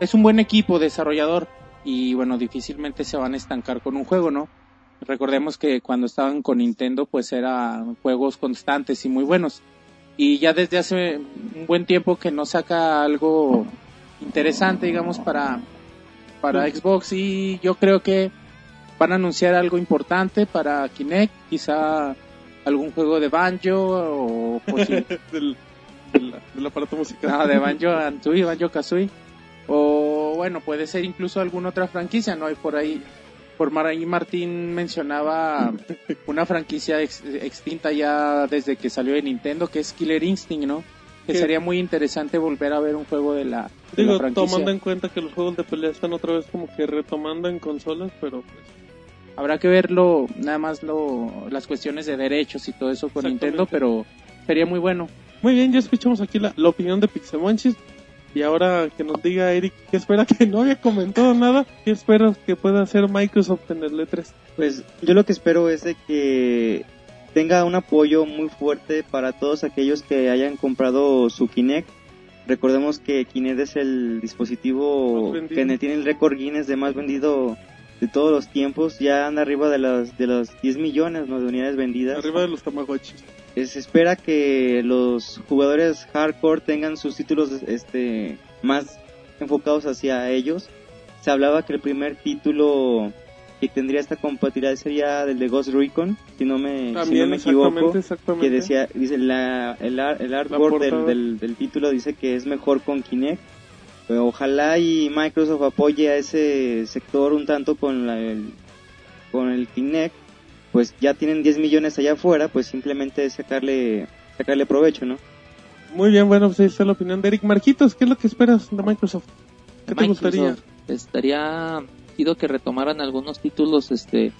es un buen equipo desarrollador, y bueno, difícilmente se van a estancar con un juego, ¿no? Recordemos que cuando estaban con Nintendo, pues eran juegos constantes y muy buenos. Y ya desde hace un buen tiempo que no saca algo interesante, digamos, para, para Xbox. Y yo creo que van a anunciar algo importante para Kinect, quizá algún juego de Banjo o posi- del, del, del aparato musical. no, de Banjo Kazooie, Banjo Kazooie. O bueno, puede ser incluso alguna otra franquicia, ¿no? Hay por ahí, por ahí Martín mencionaba una franquicia ex- extinta ya desde que salió de Nintendo, que es Killer Instinct, ¿no? Que sería muy interesante volver a ver un juego de la, de la Digo, franquicia. tomando en cuenta que los juegos de pelea están otra vez como que retomando en consolas, pero pues, Habrá que verlo, nada más lo, las cuestiones de derechos y todo eso con. Nintendo, pero sería muy bueno. Muy bien, ya escuchamos aquí la, la opinión de Pixemonchis. Y ahora que nos diga Eric que espera que no había comentado nada, ¿qué esperas que pueda hacer Microsoft en el E E3? Pues yo lo que espero es de que tenga un apoyo muy fuerte para todos aquellos que hayan comprado su Kinect. Recordemos que Kinect es el dispositivo que tiene el récord Guinness de más vendido de todos los tiempos. Ya anda arriba de las de los 10 millones ¿no? de unidades vendidas. Arriba de los Tamagotchis. Eh, Se espera que los jugadores hardcore tengan sus títulos este más enfocados hacia ellos. Se hablaba que el primer título que tendría esta compatibilidad sería del de Ghost Recon, si no me, si no me equivoco, exactamente, que decía, dice la, el, el artwork del, del título dice que es mejor con Kinect. Pero ojalá y Microsoft apoye a ese sector un tanto con la, el, con el Kinect, pues ya tienen 10 millones allá afuera, pues simplemente sacarle sacarle provecho, ¿no? Muy bien, bueno, pues ahí está la opinión de Eric. Marquitos, ¿qué es lo que esperas de Microsoft? ¿Qué te Microsoft, gustaría? Estaría chido que retomaran algunos títulos, este,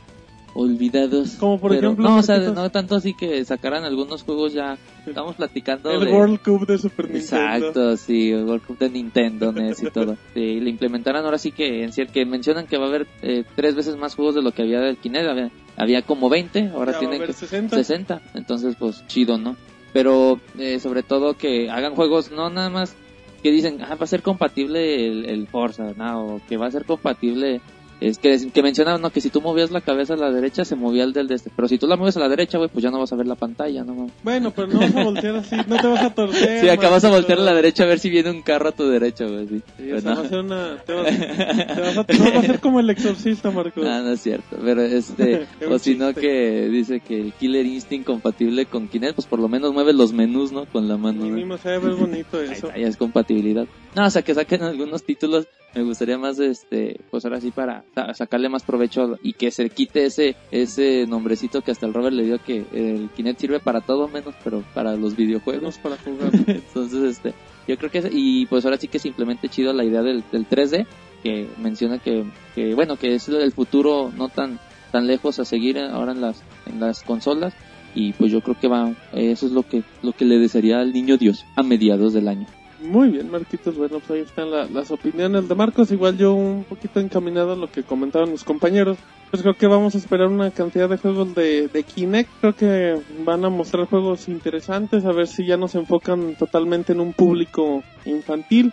olvidados. Como por pero- ejemplo, No, o sea, Marquitos. no tanto así que sacaran algunos juegos ya. Estamos platicando El de... World Cup de Super Nintendo. Exacto, sí, el World Cup de Nintendo, NES y todo. Sí, le implementaran ahora sí que, en cierto, que mencionan que va a haber eh, tres veces más juegos de lo que había del Kinect. Había, había como 20, ahora Ya tienen que 60. 60. Entonces, pues chido, ¿no? Pero eh, sobre todo que hagan juegos, no nada más que dicen, ah, va a ser compatible el, el Forza, ¿no? O que va a ser compatible. Es que, que mencionaban, ¿no? Que si tú movías la cabeza a la derecha, se movía el del de este. Pero si tú la mueves a la derecha, güey, pues ya no vas a ver la pantalla, ¿no? Bueno, pero no vas a voltear así, no te vas a torcer. Sí, acabas a Marquito. voltear a la derecha a ver si viene un carro a tu derecha, güey. Sí. Sí, o sea, no. va a ser una... Te vas, te vas a, no, va a ser como el exorcista, Marcos. Ah, no es cierto, pero este, o si no que dice que el Killer Instinct compatible con Kinect, pues por lo menos mueve los menús, ¿no? Con la mano. ¿no? Mínimo se ve bonito Ahí eso. está, ya es compatibilidad. No, o sea, que saquen algunos títulos, me gustaría más, este, pues ahora sí para sa- sacarle más provecho y que se quite ese, ese nombrecito que hasta el Robert le dio que el Kinect sirve para todo menos, pero para los videojuegos. Para jugar. Entonces, este, yo creo que, y pues ahora sí que simplemente chido la idea del, del 3D, que menciona que, que, bueno, que es el futuro no tan, tan lejos a seguir ahora en las, en las consolas, y pues yo creo que va, eso es lo que, lo que le desearía al niño Dios a mediados del año. Muy bien, Marquitos. Bueno, pues ahí están la- las opiniones de Marcos. Igual yo un poquito encaminado a lo que comentaban mis compañeros. Pues creo que vamos a esperar una cantidad de juegos de, de Kinect. Creo que van a mostrar juegos interesantes. A ver si ya nos enfocan totalmente en un público infantil.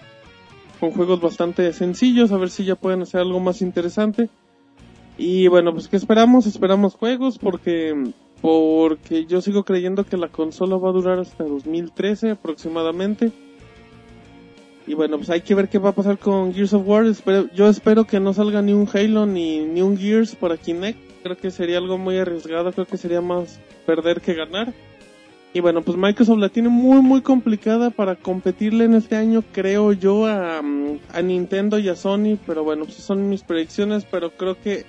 con juegos bastante sencillos, a ver si ya pueden hacer algo más interesante. Y bueno, pues ¿qué esperamos? Esperamos juegos porque porque yo sigo creyendo que la consola va a durar hasta 2013 aproximadamente. Y bueno, pues hay que ver qué va a pasar con Gears of War. Espero- yo espero que no salga ni un Halo ni, ni un Gears para Kinect. Creo que sería algo muy arriesgado. Creo que sería más perder que ganar. Y bueno, pues Microsoft la tiene muy muy complicada para competirle en este año, creo yo, a, a Nintendo y a Sony. Pero bueno, pues son mis predicciones, pero creo que...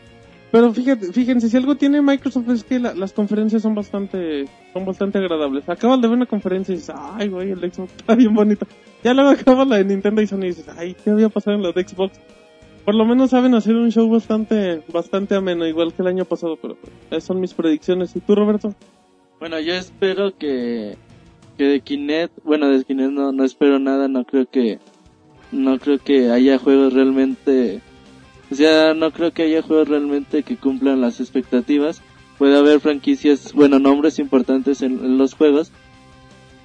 Pero fíjate, fíjense, si algo tiene Microsoft es que la- las conferencias son bastante son bastante agradables. Acabas de ver una conferencia y dices, ay, güey, el Xbox está bien bonito. Ya luego acabas la de Nintendo y Sony y dices, ay, ¿qué había pasado en la de Xbox? Por lo menos saben hacer un show bastante bastante ameno, igual que el año pasado, pero pues, esas son mis predicciones. ¿Y tú, Roberto? Bueno, yo espero que, que de Kinect, bueno, de Kinect no, no espero nada, no creo que, no creo que haya juegos realmente, o sea, no creo que haya juegos realmente que cumplan las expectativas. Puede haber franquicias, bueno, nombres importantes en, los juegos,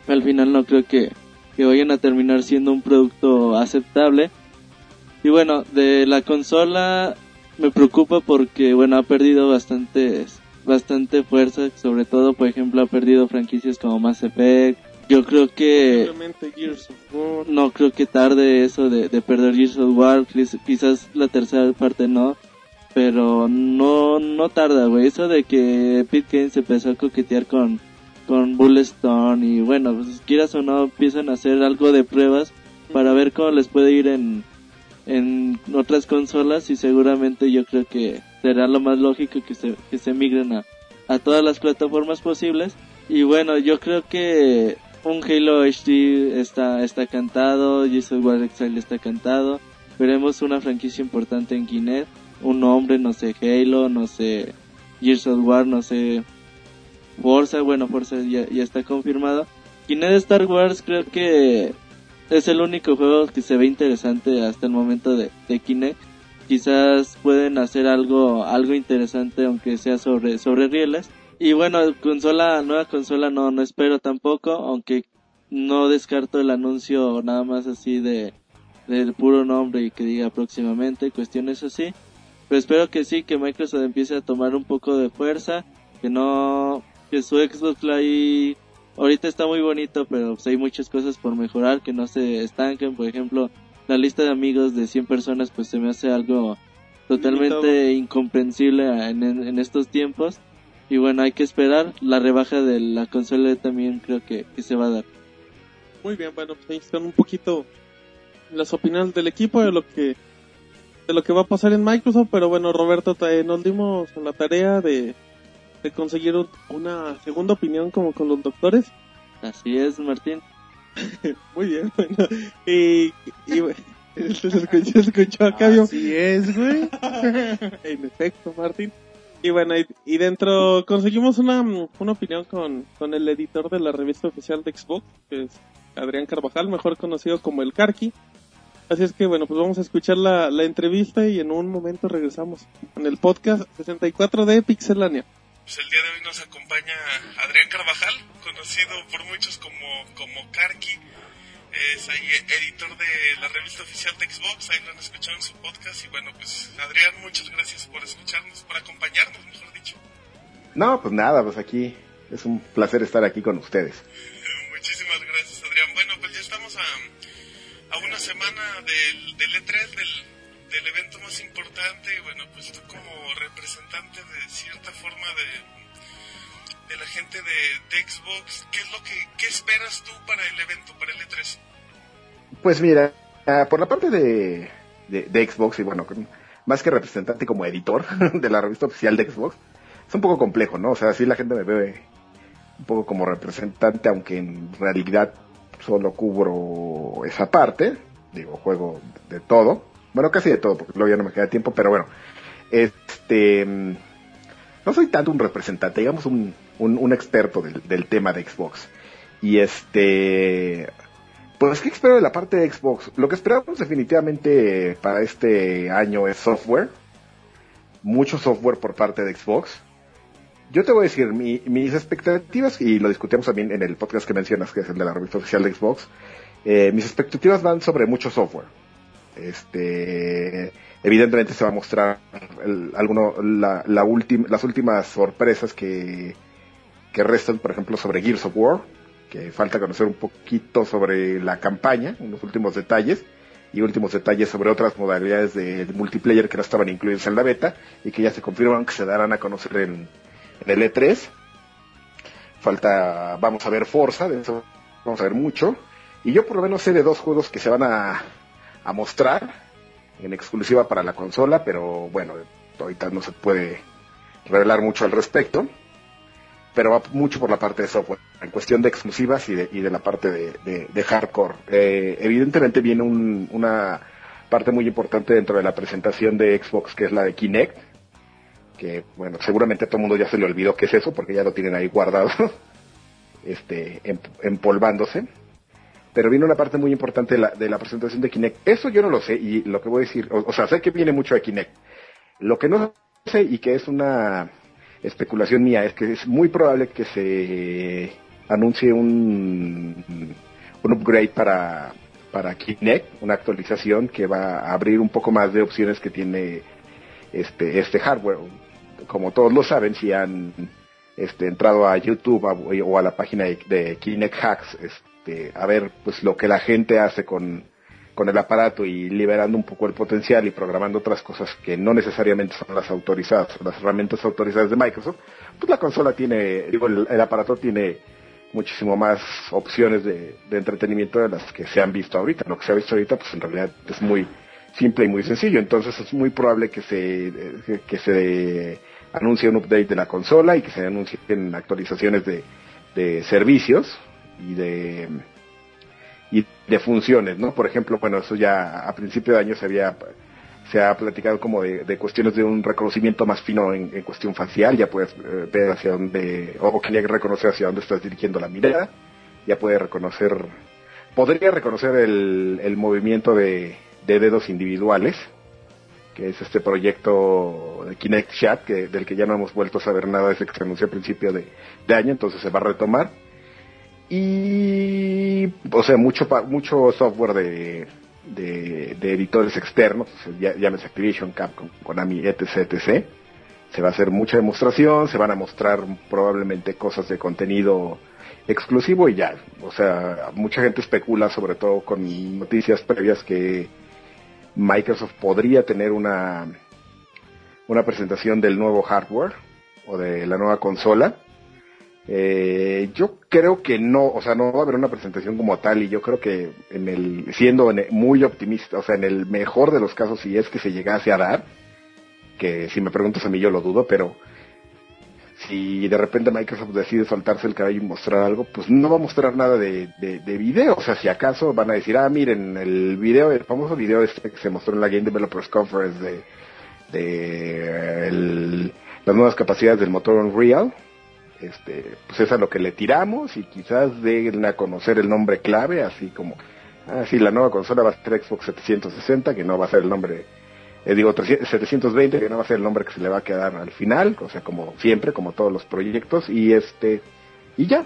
al final no creo que, que vayan a terminar siendo un producto aceptable. Y bueno, de la consola me preocupa porque, bueno, ha perdido bastantes bastante fuerza, sobre todo, por ejemplo, ha perdido franquicias como Mass Effect. Yo creo que Simplemente Gears of War. no creo que tarde eso de, de perder Gears of War, quiz- quizás la tercera parte no, pero no no tarda, güey, eso de que Pete Games empezó a coquetear con con Bulletstorm y bueno, pues quieras o no empiezan a hacer algo de pruebas para ver cómo les puede ir en en otras consolas y seguramente yo creo que será lo más lógico que se, que se migren a, a todas las plataformas posibles. Y bueno, yo creo que un Halo HD está, está cantado, of War Exile está cantado. Veremos una franquicia importante en Kinect, un nombre, no sé, Halo, no sé, Gears of War, no sé, Forza, bueno, Forza ya, ya está confirmado. Kinect Star Wars creo que es el único juego que se ve interesante hasta el momento de, de Kinect. Quizás pueden hacer algo, algo interesante aunque sea sobre, sobre rieles. Y bueno, consola, nueva consola no, no espero tampoco, aunque no descarto el anuncio nada más así de, del puro nombre y que diga próximamente, cuestiones así. Pero espero que sí, que Microsoft empiece a tomar un poco de fuerza, que no, que su Xbox Live ahorita está muy bonito, pero pues hay muchas cosas por mejorar, que no se estanquen, por ejemplo, la lista de amigos de 100 personas pues se me hace algo totalmente incomprensible en, en, en estos tiempos. Y bueno, hay que esperar. La rebaja de la consola también creo que, que se va a dar. Muy bien, bueno, pues ahí están un poquito las opiniones del equipo de lo que de lo que va a pasar en Microsoft, pero bueno, Roberto, te- nos dimos a la tarea de, de conseguir un- una segunda opinión como con los doctores. Así es, Martín. Muy bien, bueno. Y, y se escuchó, se escuchó vio. Así es, güey. en efecto, Martín. Y bueno, y, dentro conseguimos una, una opinión con, con el editor de la revista oficial de Xbox, que es Adrián Carvajal, mejor conocido como el Karki. Así es que bueno, pues vamos a escuchar la, la entrevista y en un momento regresamos con el podcast 64 de Pixelania. Pues el día de hoy nos acompaña Adrián Carvajal, conocido por muchos como, como. Es ahí editor de la revista oficial de Xbox, ahí lo han escuchado en su podcast. Y bueno, pues Adrián, muchas gracias por escucharnos, por acompañarnos, mejor dicho. No, pues nada, pues aquí es un placer estar aquí con ustedes. Muchísimas gracias, Adrián. Bueno, pues ya estamos a, a una semana del, del E3, del, del evento más importante. Y bueno, pues tú como representante de cierta forma de, de la gente de, Xbox, ¿qué es lo que qué esperas tú para el evento, para el E E3? Pues mira, ah, por la parte de, de, Xbox, y bueno, más que representante como editor de la revista oficial de Xbox, es un poco complejo, ¿no? O sea, sí la gente me ve un poco como representante, aunque en realidad solo cubro esa parte, digo, juego de todo, bueno, casi de todo, porque luego ya no me queda tiempo, pero bueno, este, mm, no soy tanto un representante, digamos un, un, un experto del, del tema de Xbox. Y este, pues, ¿qué espero de la parte de Xbox? Lo que esperamos definitivamente para este año es software. Mucho software por parte de Xbox. Yo te voy a decir, mi- mis expectativas, y lo discutimos también en el podcast que mencionas, que es el de la revista oficial de Xbox, eh, mis expectativas van sobre mucho software. Este, evidentemente se va a mostrar el- alguno, la, la última, las últimas sorpresas que, que restan, por ejemplo, sobre Gears of War, que falta conocer un poquito sobre la campaña, unos últimos detalles, y últimos detalles sobre otras modalidades de, multiplayer que no estaban incluidas en la beta, y que ya se confirman que se darán a conocer en, el E3. Falta, vamos a ver Forza, de eso vamos a ver mucho. Y yo por lo menos sé de dos juegos que se van a mostrar en exclusiva para la consola, pero bueno, ahorita no se puede revelar mucho al respecto. Pero va mucho por la parte de software, en cuestión de exclusivas y de, y de la parte de, de- de hardcore. Eh, evidentemente viene un- una parte muy importante dentro de la presentación de Xbox, que es la de Kinect, que bueno, seguramente a todo el mundo ya se le olvidó qué es eso, porque ya lo tienen ahí guardado, este, em- empolvándose. Pero viene una parte muy importante de la, de la presentación de Kinect. Eso yo no lo sé, y lo que voy a decir, o, o sea, sé que viene mucho de Kinect. Lo que no sé y que es una especulación mía es que es muy probable que se anuncie un, un upgrade para, para Kinect, una actualización que va a abrir un poco más de opciones que tiene este, este hardware. Como todos lo saben, si han este, entrado a YouTube o a la página de, de Kinect Hacks este, a ver pues lo que la gente hace con, con el aparato y liberando un poco el potencial y programando otras cosas que no necesariamente son las autorizadas, las herramientas autorizadas de Microsoft, pues la consola tiene, digo, el, el aparato tiene muchísimo más opciones de, entretenimiento de las que se han visto ahorita. Lo que se ha visto ahorita, pues en realidad es muy simple y muy sencillo. Entonces es muy probable que se, eh, se anuncie un update de la consola y que se anuncien actualizaciones de, de servicios y de de funciones, ¿no? Por ejemplo, bueno, eso ya a principio de año se había se ha platicado como de, de cuestiones de un reconocimiento más fino en, en cuestión facial, ya puedes eh, ver hacia dónde, o que reconocer hacia dónde estás dirigiendo la mirada, ya puede reconocer, podría reconocer el, el movimiento de, de dedos individuales, que es este proyecto de Kinect Chat, que, del que ya no hemos vuelto a saber nada desde que se anunció a principio de, de año, entonces se va a retomar. Y, o sea, mucho, mucho software de, de, editores externos, ya- llámese Activision, Capcom, Konami, etc, etc. Se va a hacer mucha demostración, se van a mostrar probablemente cosas de contenido exclusivo y ya. O sea, mucha gente especula, sobre todo con noticias previas, que Microsoft podría tener una, una presentación del nuevo hardware o de la nueva consola. Eh, yo creo que no, o sea, no va a haber una presentación como tal y yo creo que en el, siendo en- muy optimista, o sea, en el mejor de los casos, si es que se llegase a dar, que si me preguntas a mí yo lo dudo, pero si de repente Microsoft decide soltarse el cabello y mostrar algo, pues no va a mostrar nada de, de, de video, o sea, si acaso van a decir, ah, miren, el video, el famoso video este que se mostró en la Game Developers Conference de, las nuevas capacidades del motor Unreal, este, pues es a lo que le tiramos y quizás den a conocer el nombre clave, así como, ah, sí, la nueva consola va a ser Xbox 760, que no va a ser el nombre, eh, digo, 300 720, que no va a ser el nombre que se le va a quedar al final, o sea, como siempre, como todos los proyectos, y este, y ya,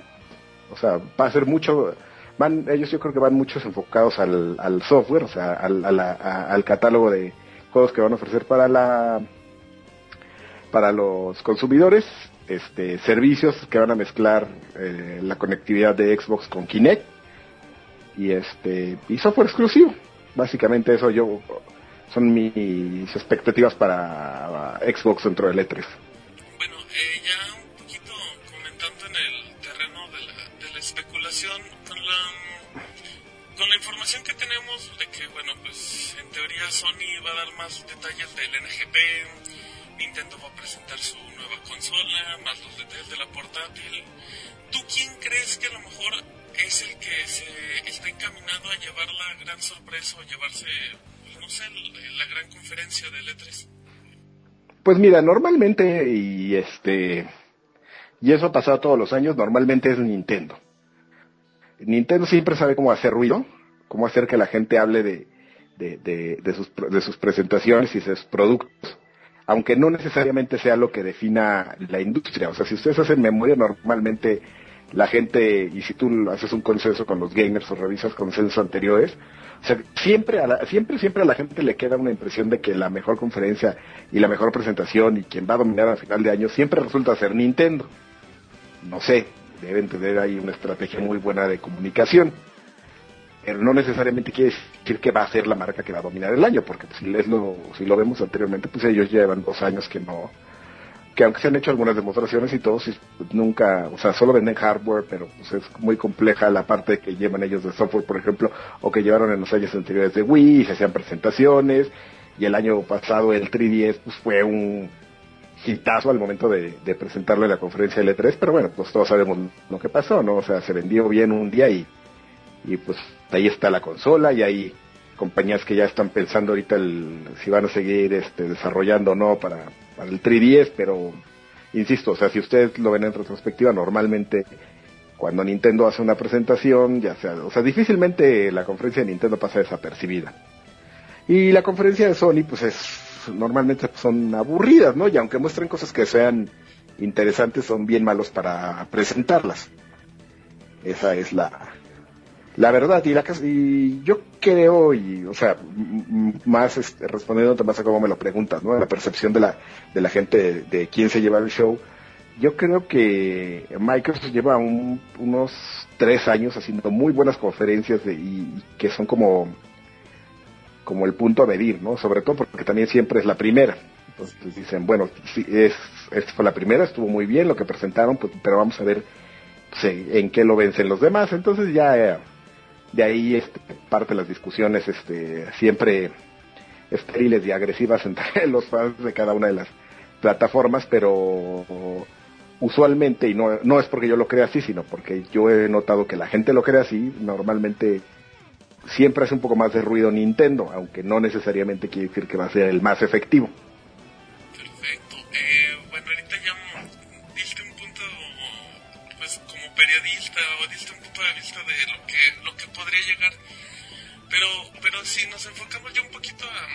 o sea, va a ser mucho, van, ellos yo creo que van muchos enfocados al, software, o sea, al, al catálogo de juegos que van a ofrecer para la, para los consumidores, este, servicios que van a mezclar eh, la conectividad de Xbox con Kinect y este y software exclusivo. Básicamente eso yo son mis expectativas para Xbox dentro del E3. Bueno, eh, ya un poquito comentando en el terreno de la, de la especulación, con la, con la información que tenemos de que, bueno, pues en teoría Sony va a dar más detalles del NGP, Nintendo va a presentar su nueva consola, más los detalles de la portátil. ¿Tú quién crees que a lo mejor es el que se está encaminado a llevar la gran sorpresa o llevarse, no sé, la gran conferencia del E E3? Pues mira, normalmente y este y eso ha pasado todos los años, normalmente es Nintendo. Nintendo siempre sabe cómo hacer ruido, cómo hacer que la gente hable de, de, de, de sus, de sus presentaciones y de sus productos, aunque no necesariamente sea lo que defina la industria. O sea, si ustedes hacen memoria, normalmente la gente, y si tú haces un consenso con los gamers o revisas consensos anteriores, o sea, siempre, a la, siempre, siempre a la gente le queda una impresión de que la mejor conferencia y la mejor presentación y quien va a dominar a final de año siempre resulta ser Nintendo. No sé, deben tener ahí una estrategia muy buena de comunicación. Pero no necesariamente quiere decir que va a ser la marca que va a dominar el año, porque si, lo, vemos anteriormente, pues ellos llevan dos años que no, que aunque se han hecho algunas demostraciones y todo, pues, nunca, o sea, solo venden hardware, pero pues es muy compleja la parte que llevan ellos de software, por ejemplo, o que llevaron en los años anteriores de Wii, se hacían presentaciones, y el año pasado el 3DS pues fue un hitazo al momento de, de presentarlo en la conferencia L3, pero bueno, pues todos sabemos lo que pasó, ¿no? O sea, se vendió bien un día y, y pues ahí está la consola y hay compañías que ya están pensando ahorita el, si van a seguir este, desarrollando o no para, el 3DS, pero insisto, o sea, si ustedes lo ven en retrospectiva, normalmente cuando Nintendo hace una presentación, ya sea, o sea, difícilmente la conferencia de Nintendo pasa desapercibida. Y la conferencia de Sony, pues es, normalmente son aburridas, ¿no? Y aunque muestren cosas que sean interesantes, son bien malos para presentarlas. Esa es la, la verdad. Y, la, y yo creo, y, o sea, más este, respondiendo más a cómo me lo preguntas, ¿no? La percepción de la, de la gente de, quién se lleva el show. Yo creo que Microsoft lleva un, unos tres años haciendo muy buenas conferencias de, y, y que son como como el punto a medir, ¿no? Sobre todo porque también siempre es la primera. Entonces pues, dicen, bueno, sí, es, esta fue la primera, estuvo muy bien lo que presentaron, pues, pero vamos a ver pues, en qué lo vencen los demás. Entonces ya eh, de ahí este, parte las discusiones este, siempre estériles y agresivas entre los fans de cada una de las plataformas, pero usualmente, y no, no es porque yo lo crea así, sino porque yo he notado que la gente lo cree así, normalmente siempre hace un poco más de ruido Nintendo, aunque no necesariamente quiere decir que va a ser el más efectivo. Perfecto. Eh, bueno, ahorita ya diste un punto, pues como periodista, o diste un punto de vista de lo que, llegar. Pero, pero si nos enfocamos ya un poquito a,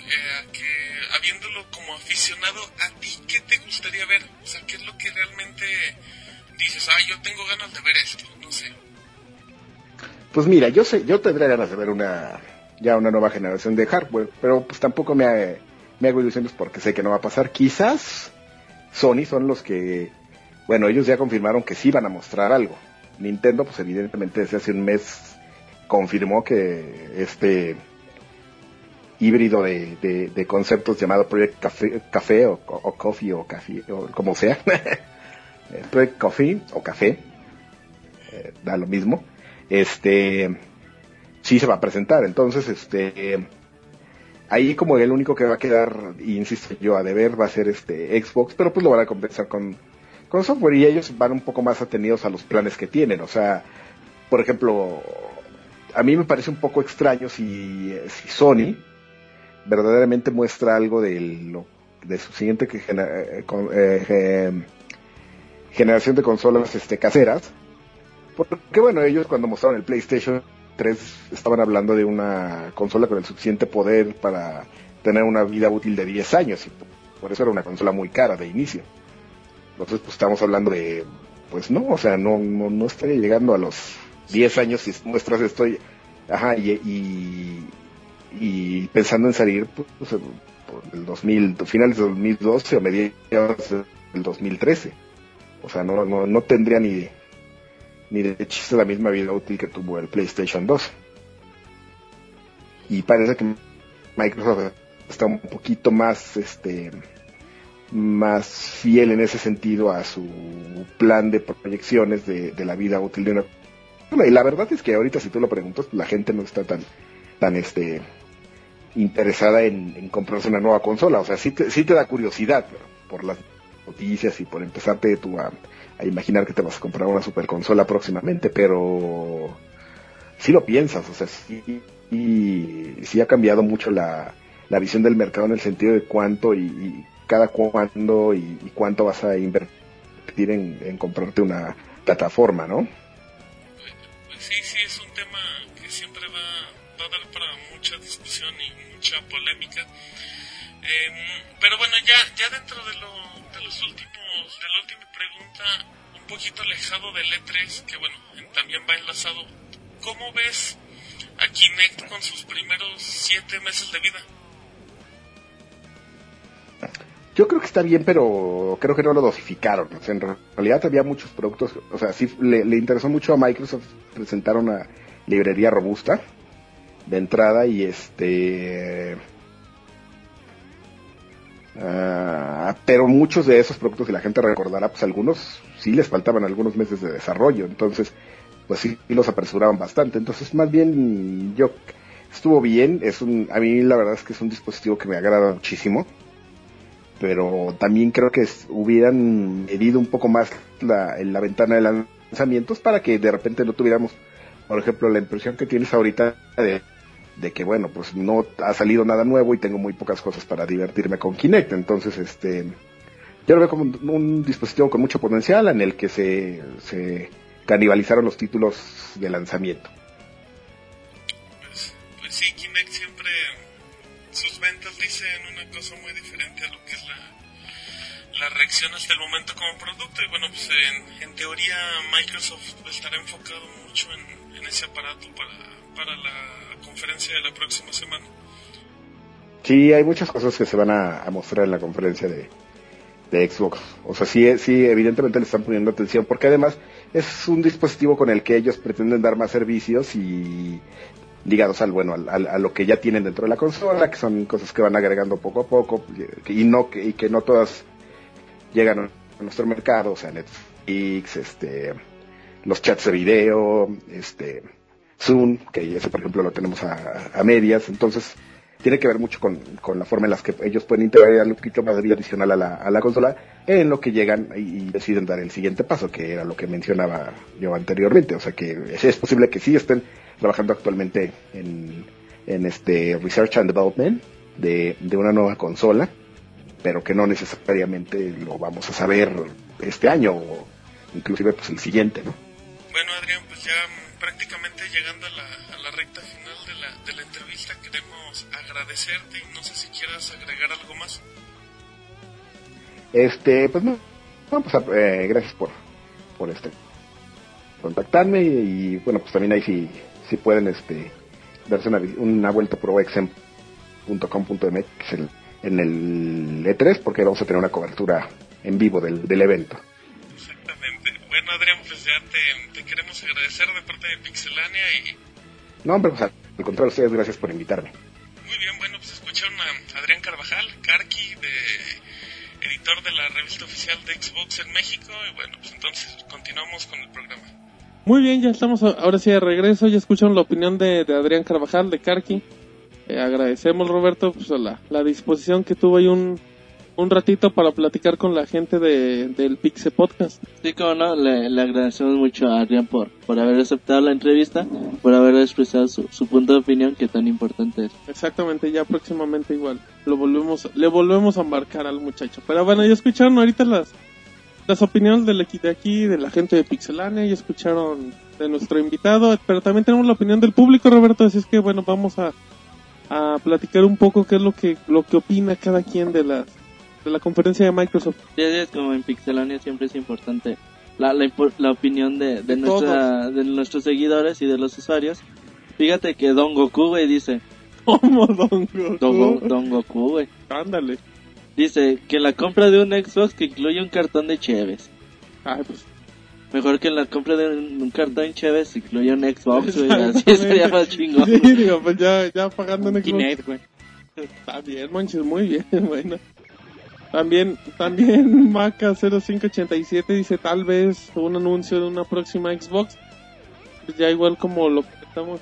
eh, a que, habiéndolo como aficionado, ¿a ti qué te gustaría ver? O sea, ¿qué es lo que realmente dices? Ah, yo tengo ganas de ver esto, no sé. Pues mira, yo sé, yo tendría ganas de ver una ya una nueva generación de hardware, pero pues tampoco me, me hago ilusiones porque sé que no va a pasar. Quizás Sony son los que, bueno, ellos ya confirmaron que sí van a mostrar algo. Nintendo, pues evidentemente desde hace un mes confirmó que este híbrido de, de, conceptos llamado Project Café, o, o, Coffee o Café, o como sea, Project Coffee o Café, eh, da lo mismo este sí se va a presentar. Entonces, este ahí como el único que va a quedar, insisto yo, a deber va a ser este Xbox, pero pues lo van a compensar con, con software y ellos van un poco más atenidos a los planes que tienen. O sea, por ejemplo, a mí me parece un poco extraño si, si Sony verdaderamente muestra algo de, lo, de su siguiente que, eh, eh, generación de consolas este, caseras, porque bueno, ellos cuando mostraron el PlayStation 3 estaban hablando de una consola con el suficiente poder para tener una vida útil de 10 años y por eso era una consola muy cara de inicio. Entonces pues estamos hablando de, pues no, o sea, no, no, no estaría llegando a los 10 años si muestras esto, y, ajá, y, y, y, pensando en salir pues, por el 2000, finales de 2012 o mediados del 2013. O sea, no, no, no tendría ni, ni de chiste la misma vida útil que tuvo el PlayStation 2. Y parece que Microsoft está un poquito más, este, más fiel en ese sentido a su plan de proyecciones de, de la vida útil de una y la verdad es que ahorita si tú lo preguntas la gente no está tan tan este interesada en, comprarse una nueva consola. O sea sí te, sí te da curiosidad por las noticias y por empezarte tú a, imaginar que te vas a comprar una super consola próximamente, pero si lo piensas, o sea, sí, y, sí ha cambiado mucho la, la visión del mercado en el sentido de cuánto y cada cuándo y, y, cuánto vas a invertir en, en, comprarte una plataforma, ¿no? Pues sí, sí, es un tema que siempre va, va a dar para mucha discusión y mucha polémica. Eh, pero bueno, ya, ya dentro de, lo, de los últimos, de la última pregunta, un poquito alejado del E3, que bueno, en- también va enlazado. ¿Cómo ves a Kinect con sus primeros siete meses de vida? Yo creo que está bien, pero creo que no lo dosificaron. O sea, en realidad había muchos productos, o sea, sí le, interesó mucho a Microsoft presentar una librería robusta de entrada y este... ah, pero muchos de esos productos, si la gente recordará, pues algunos sí les faltaban algunos meses de desarrollo, entonces pues sí los apresuraban bastante. Entonces más bien yo estuvo bien, es un, a mí la verdad es que es un dispositivo que me agrada muchísimo pero también creo que hubieran medido un poco más la, en la ventana de lanzamientos para que de repente no tuviéramos, por ejemplo, la impresión que tienes ahorita de, que, bueno, pues no ha salido nada nuevo y tengo muy pocas cosas para divertirme con Kinect. Entonces, este, yo lo veo como un, dispositivo con mucho potencial en el que se, se canibalizaron los títulos de lanzamiento. Pues, pues sí, Kinect siempre sus ventas dicen una cosa muy diferente a lo la, reacción hasta el momento como producto. Y bueno, pues en, teoría Microsoft estará enfocado mucho en, ese aparato para, para la conferencia de la próxima semana. Sí, hay muchas cosas que se van a, mostrar en la conferencia de, de Xbox. O sea, sí, sí, evidentemente le están poniendo atención porque además es un dispositivo con el que ellos pretenden dar más servicios y ligados al bueno al- a lo que ya tienen dentro de la consola, que son cosas que van agregando poco a poco y no que, y que no todas llegan a nuestro mercado, o sea, Netflix, este, los chats de video, este, Zoom, que ese por ejemplo lo tenemos a, a medias, entonces tiene que ver mucho con, con la forma en las que ellos pueden integrar un poquito más de vida adicional a la, a la consola en lo que llegan y, deciden dar el siguiente paso, que era lo que mencionaba yo anteriormente. O sea que es, es posible que sí estén trabajando actualmente en, en este Research and Development de, de una nueva consola, pero que no necesariamente lo vamos a saber este año o inclusive pues el siguiente, ¿no? Bueno, Adrián, pues ya prácticamente llegando a la, a la recta final de la, de la entrevista, queremos agradecerte y no sé si quieras agregar algo más. Este, pues no, no, pues eh, gracias por, por este contactarme y, y, bueno pues también ahí si, si pueden este darse una, una vuelta por xm.com.mx en, en el E3 porque vamos a tener una cobertura en vivo del, del evento. Exactamente. Bueno, Adrián, pues ya te, te queremos agradecer de parte de Pixelania y No, hombre, pues al contrario, ustedes gracias por invitarme. muy bien, bueno, pues escucharon a Adrián Carvajal, Karki, de editor de la revista oficial de Xbox en México y bueno, pues entonces continuamos con el programa. Muy bien, ya estamos ahora sí de regreso. Ya escucharon la opinión de, de Adrián Carvajal, de Karki. Eh, agradecemos, Roberto, pues, la, la disposición que tuvo ahí un, un ratito para platicar con la gente de, del Pixe Podcast. Sí, como no, le, le agradecemos mucho a Adrián por, por haber aceptado la entrevista, por haber expresado su, su punto de opinión que tan importante es. Exactamente, ya próximamente igual. Lo volvemos, le volvemos a embarcar al muchacho. Pero bueno, ya escucharon ahorita las, las opiniones equipo de aquí, de la gente de Pixelania, ya escucharon de nuestro invitado, pero también tenemos la opinión del público, Roberto, así es que bueno, vamos a, a platicar un poco qué es lo que, lo que opina cada quien de las, de la conferencia de Microsoft. Sí, es como en Pixelania siempre es importante la, la, la opinión de, de, nuestra, de nuestros seguidores y de los usuarios. Fíjate que Don Goku, güey, dice... ¿Cómo Don Goku? Don, Go- Don Goku, güey. Ándale. Dice que la compra de un Xbox que incluye un cartón de Cheves. Ay, pues Mejor que la compra de un, un cartón Cheves incluya un Xbox, güey. Así sería más chingón. Sí, digo, pues ya, ya pagando en Xbox. Kinect, güey. Está bien, manches, muy bien, bueno. También, también Maca0587 dice tal vez un anuncio de una próxima Xbox. Pues ya igual como lo que estamos,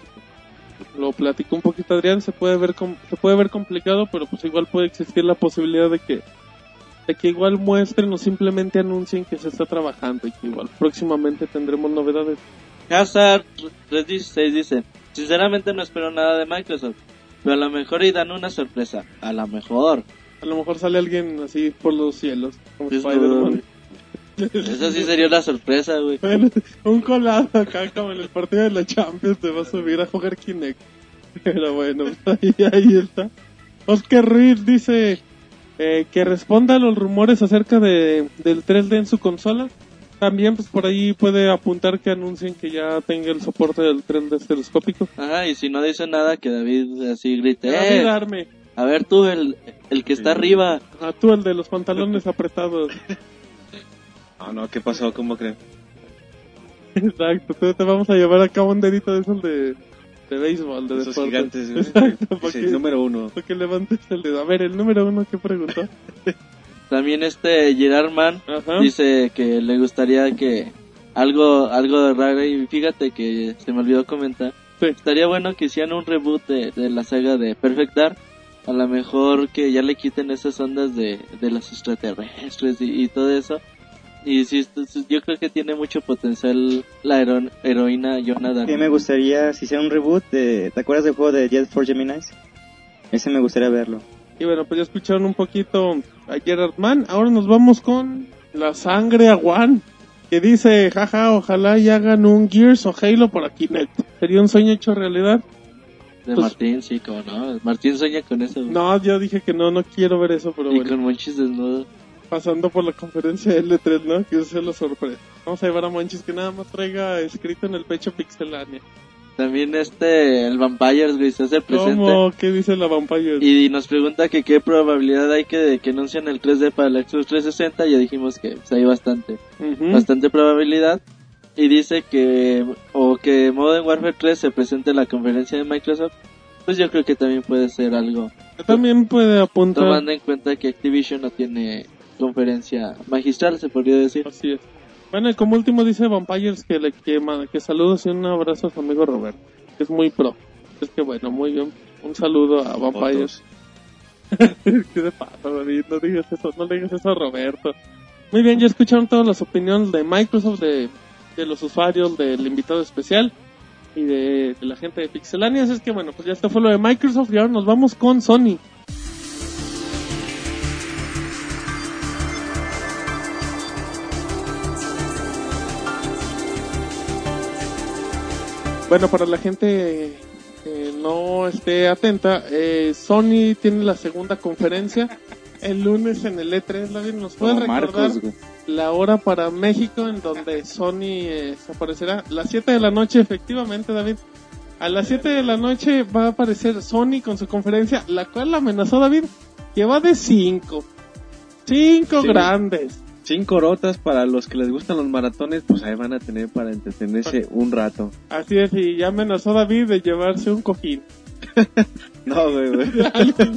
lo platicó un poquito Adrián, se puede ver com- se puede ver complicado, pero pues igual puede existir la posibilidad de que de que igual muestren o simplemente anuncien que se está trabajando y que igual próximamente tendremos novedades. Hazard 316 dice, sinceramente no espero nada de Microsoft, pero a lo mejor y dan una sorpresa, a lo mejor. A lo mejor sale alguien así por los cielos, como Eso, Spider-Man. Eso sí sería una sorpresa, güey. Bueno, un colado acá como en el partido de la Champions te va a subir a jugar Kinect. Pero bueno, ahí, ahí está. Oscar Ruiz dice eh, que responda a los rumores acerca de, del 3D en su consola. También, pues por ahí puede apuntar que anuncien que ya tenga el soporte del tren de telescópico. Ajá, y si no dice nada, que David así grite, David ¡eh! Arme. A ver tú, el, el que está arriba. Ah, tú, el de los pantalones apretados. No, no, ¿qué pasó? ¿Cómo creen? Exacto, te, te vamos a llevar a cabo un dedito de esos de, de béisbol, de Esos deportes. gigantes, güey. Exacto, Dice, porque, número uno. porque levantes el dedo. A ver, el número uno, ¿qué preguntó? También este Gerard Mann Ajá. dice que le gustaría que algo algo raro y fíjate que se me olvidó comentar. Sí. Estaría bueno que hicieran un reboot de, de la saga de Perfect Dark. A lo mejor que ya le quiten esas ondas de, de los extraterrestres y, y todo eso. Y sí, esto- yo creo que tiene mucho potencial la hero- heroína Jonah A mí me gustaría, si hiciera un reboot, de, ¿te acuerdas del juego de Jet for Geminis? Ese me gustaría verlo. Y bueno, pues ya escucharon un poquito a Gerard Mann. Ahora nos vamos con la sangre a Juan. Que dice, jaja, ojalá y hagan un Gears o Halo por aquí, net. Sería un sueño hecho realidad. De pues- Martín, sí, como no. Martín sueña con eso. güey. No, yo dije que no, no quiero ver eso, pero y bueno. con Monchis desnudo. Pasando por la conferencia L3, ¿no? Que eso es la sorpresa. Vamos a llevar a Monchis que nada más traiga escrito en el pecho Pixelania. También este, el Vampires, güey, se hace presente. ¿Cómo? ¿Qué dice la Vampire? Y nos pregunta que qué probabilidad hay que, que anuncien el 3D para el Xbox 360. Ya dijimos que pues, hay bastante, Ujú. bastante probabilidad. Y dice que, o que Modern Warfare 3 se presente en la conferencia de Microsoft. Pues yo creo que también puede ser algo. También puede apuntar. Tomando en cuenta que Activision no tiene conferencia magistral, se podría decir. Así es. Bueno, y como último dice Vampires que le quema, que saludos y un abrazo a su amigo Roberto, que es muy pro. Es que bueno, muy bien. Un saludo a Vampires. ¿Qué te pasa, David? No digas eso, no le digas eso a Roberto. Muy bien, ya escucharon todas las opiniones de Microsoft, de, de los usuarios, del invitado especial y de, de la gente de Pixelania. Así es que bueno, pues ya esto fue lo de Microsoft y ahora nos vamos con Sony. Bueno, para la gente que no esté atenta, eh, Sony tiene la segunda conferencia el lunes en el E3. David, ¿nos puede Como recordar Marcos, la hora para México en donde Sony eh, aparecerá? Las 7 de la noche, efectivamente, David. A las 7 de la noche va a aparecer Sony con su conferencia, la cual amenazó David que va de 5. 5 Sí. grandes. Cinco rotas para los que les gustan los maratones, pues ahí van a tener para entretenerse un rato. Así es, y ya amenazó David de llevarse un cojín. No, güey, güey. De alguien,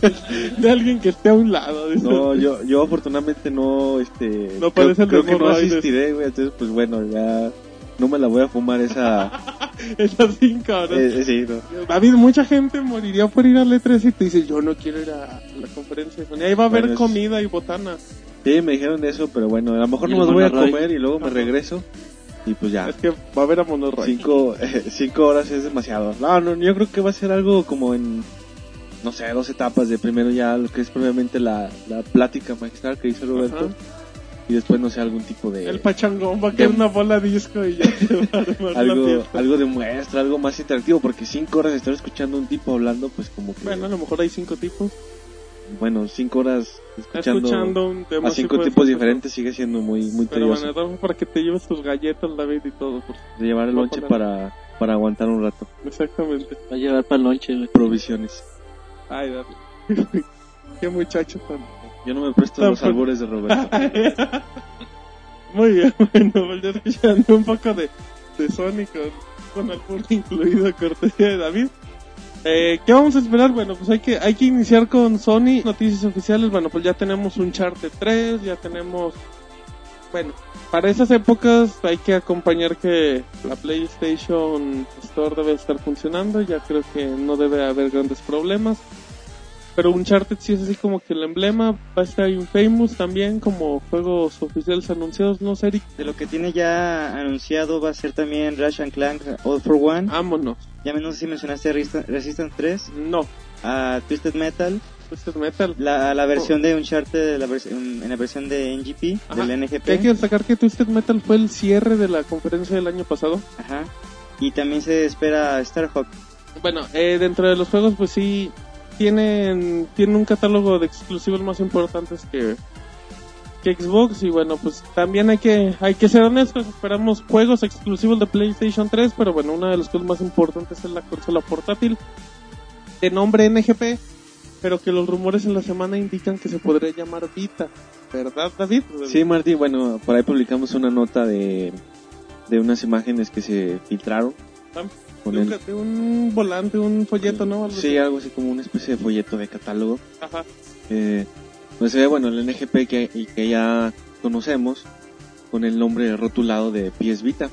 de alguien que esté a un lado. dice. No, yo, yo afortunadamente no, este... No creo, creo que no asistiré, güey, entonces pues bueno, ya no me la voy a fumar esa... Esas 5 horas. eh, sí, no. David, mucha gente moriría por ir al E3 y te dice, yo no quiero ir a la conferencia Sony. Ahí va a haber Bueno, es- comida y botana. Sí, me dijeron eso, pero bueno, a lo mejor no me voy a comer y luego me regreso y pues ya. Es que va a haber a Monorroy. Cinco, eh, cinco horas es demasiado. No, no, yo creo que va a ser algo como en, no sé, dos etapas. De primero ya lo que es previamente la, la plática magistral que hizo Roberto. Ajá. Y después, no sé, algún tipo de... El pachangón va a caer de- una bola disco y ya se va a armar la algo, algo de muestra, algo más interactivo, porque cinco horas de estar escuchando a un tipo hablando, pues como que, Bueno, a lo mejor hay cinco tipos. Bueno, cinco horas escuchando, Escuchando un tema a cinco tipos diferentes sigue siendo muy, muy Pero tedioso. bueno, para que te lleves tus galletas, David, y todo. pues. de llevar el no lonche para- para, aguantar un rato. Exactamente. Va a llevar para el lonche, güey. Provisiones. Ay, David. Qué muchacho tan... Yo no me presto los fu- albures de Roberto. Muy bien, bueno, ya escuchando un poco de, de Sony con, con albur incluido cortesía de David. Eh, ¿Qué vamos a esperar? Bueno, pues hay que, hay que iniciar con Sony. Noticias oficiales, bueno, pues ya tenemos un Charter 3, ya tenemos... Bueno, para esas épocas hay que acompañar que la PlayStation Store debe estar funcionando, ya creo que no debe haber grandes problemas. Pero Uncharted sí es así como que el emblema, va a estar Infamous también como juegos oficiales anunciados, no sé, Eric, De lo que tiene ya anunciado va a ser también Rush and Clank All for One. vámonos. Ya no sé si mencionaste Resist- Resistance 3, No, a Twisted Metal, Twisted Metal. la, la versión de Uncharted la en la versión de NGP, Ajá. del Que hay que NGP. destacar que Twisted Metal fue el cierre de la conferencia del año pasado. Ajá. Y también se espera Starhawk. Bueno, eh, dentro de los juegos, pues sí, tienen, tienen un catálogo de exclusivos más importantes que, que Xbox y bueno, pues también hay que hay que ser honestos, esperamos juegos exclusivos de PlayStation 3, pero bueno, una de las cosas más importantes es la consola portátil de nombre NGP, pero que los rumores en la semana indican que se podría llamar Vita, ¿verdad, David? Sí, Martín, bueno, por ahí publicamos una nota de, de unas imágenes que se filtraron. Con un, el- de un volante, un folleto, ¿no? Algo Sí, así. algo así como una especie de folleto de catálogo. Ajá. Eh, pues se ve, bueno, el NGP que, y que ya conocemos con el nombre rotulado de PS Vita.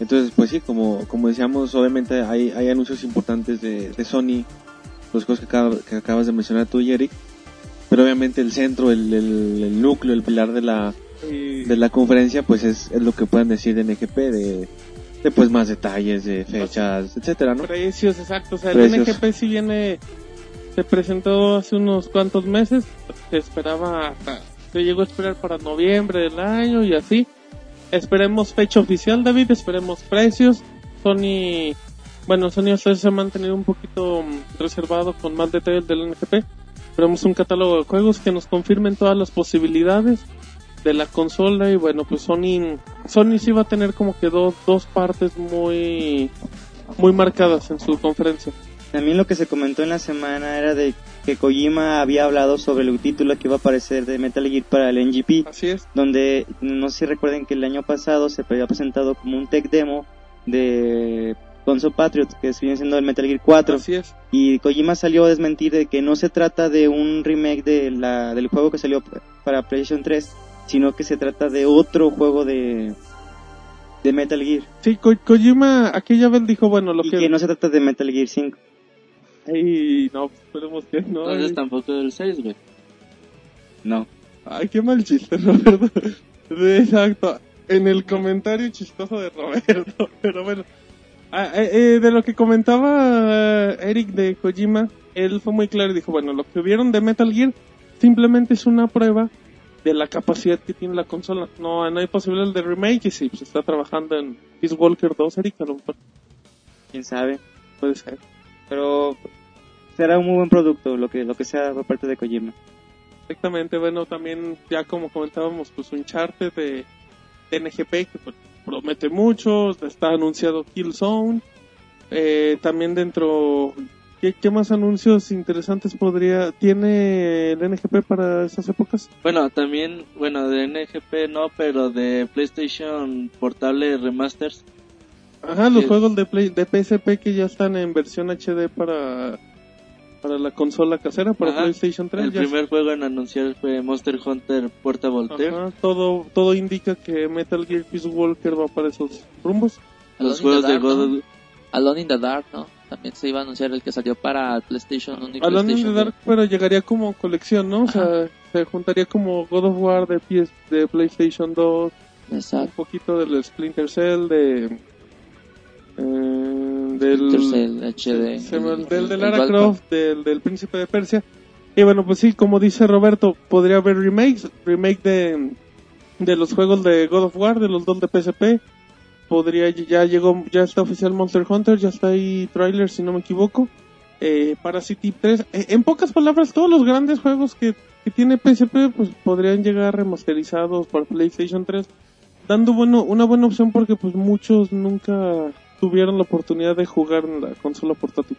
Entonces, pues sí, como, como decíamos, obviamente hay, hay anuncios importantes de, de Sony, los cosas que, acab- que acabas de mencionar tú, Eric. Pero obviamente el centro, el, el, el núcleo, el pilar de la, Y- de la conferencia, pues es, es lo que puedan decir de NGP, de, de pues más detalles, de fechas, etcétera, ¿no? Precios, exacto. O sea, el Precios. NGP sí viene, se presentó hace unos cuantos meses, se esperaba, hasta- se llegó a esperar para noviembre del año y así. Esperemos fecha oficial, David, esperemos precios. Sony, bueno, Sony hasta se ha mantenido un poquito mm, reservado con más detalles del NGP. Esperemos un catálogo de juegos que nos confirmen todas las posibilidades de la consola y bueno, pues Sony, Sony sí va a tener como que dos, dos partes muy, muy marcadas en su conferencia. También lo que se comentó en la semana era de que Kojima había hablado sobre el título que iba a aparecer de Metal Gear para el NGP, Así es. donde no sé si recuerden que el año pasado se había presentado como un tech demo de Console Patriot, que viene siendo el Metal Gear 4, Así es. y Kojima salió a desmentir de que no se trata de un remake de la, del juego que salió para PlayStation 3, sino que se trata de otro juego de, de Metal Gear, Sí, Ko- Kojima aquella vez dijo, bueno, lo y que... que no se trata de Metal Gear 5. Ay, no, esperemos que no. Entonces Ay, tampoco del 6, güey. No. Ay, qué mal chiste, Roberto. Exacto. En el comentario chistoso de Roberto. Pero bueno. Ah, eh, eh, de lo que comentaba eh, Eric de Kojima, él fue muy claro y dijo, bueno, lo que vieron de Metal Gear simplemente es una prueba de la capacidad que tiene la consola. No, no hay posibilidad de remake y sí, se está trabajando en Peace Walker 2, Eric, a lo mejor quién sabe. puede ser. Pero será un muy buen producto, lo que, lo que sea por parte de Kojima. Exactamente, bueno, también ya como comentábamos, pues un charter de, de NGP que pues, promete mucho, está anunciado Killzone, eh, también dentro, ¿qué, ¿qué más anuncios interesantes podría, tiene el NGP para estas épocas? Bueno, también, bueno, de NGP no, pero de PlayStation Portable Remasters. Ajá, los Sí. juegos de, Play, de PSP que ya están en versión HD para, para la consola casera, para Ajá. PlayStation 3. El ya primer juego en anunciar fue Monster Hunter Portable. Ajá, todo, todo indica que Metal Gear Peace Walker va para esos rumbos. Los Alone juegos the de God Alone in the Dark, ¿no? También se iba a anunciar el que salió para PlayStation 1 y Alone in PlayStation the Dark, pero llegaría como colección, ¿no? O sea, se juntaría como God of War de, PS, de PlayStation 2, 2. un Exacto. poquito del Splinter Cell, de... eh, del, Intercell HD. se el- del de Lara Croft, del, del Príncipe de Persia. Y bueno, pues sí, como dice Roberto, podría haber remakes, remake de, de los juegos de God of War, de los dos de PSP. Podría, ya llegó, ya está oficial Monster Hunter, ya está ahí trailer si no me equivoco. Eh, Parasite 3, Eh, en pocas palabras, todos los grandes juegos que, que tiene PSP pues podrían llegar remasterizados para PlayStation 3, dando bueno, una buena opción porque pues muchos nunca tuvieron la oportunidad de jugar en la consola portátil.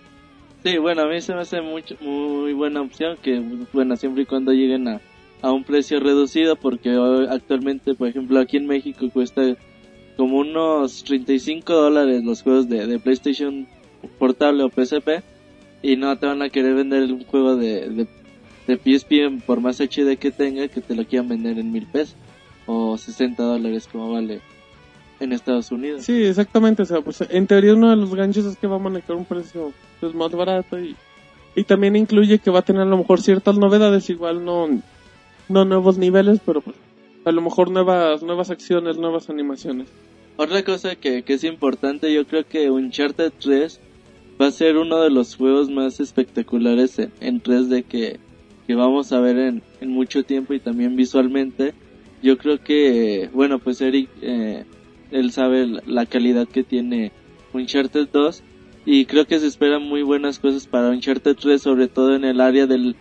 Sí, bueno, a mí se me hace mucho, muy buena opción que, bueno, siempre y cuando lleguen a, a un precio reducido, porque hoy- actualmente, por ejemplo, aquí en México cuesta como unos 35 dólares los juegos de, de PlayStation portable o PSP, y no te van a querer vender un juego de, de, de PSP por más HD que tenga, que te lo quieran vender en mil pesos, o 60 dólares como vale en Estados Unidos. Sí, exactamente. O sea, pues en teoría uno de los ganchos es que va a manejar un precio pues, más barato y, y también incluye que va a tener a lo mejor ciertas novedades, igual no, no nuevos niveles, pero pues a lo mejor nuevas, nuevas acciones, nuevas animaciones. Otra cosa que, que es importante, yo creo que Uncharted 3 va a ser uno de los juegos más espectaculares en, en 3D que, que vamos a ver en, en mucho tiempo y también visualmente. Yo creo que, bueno, pues Eric, eh, él sabe la- calidad que tiene Uncharted 2 y creo que se esperan muy buenas cosas para Uncharted 3, sobre todo en el área del,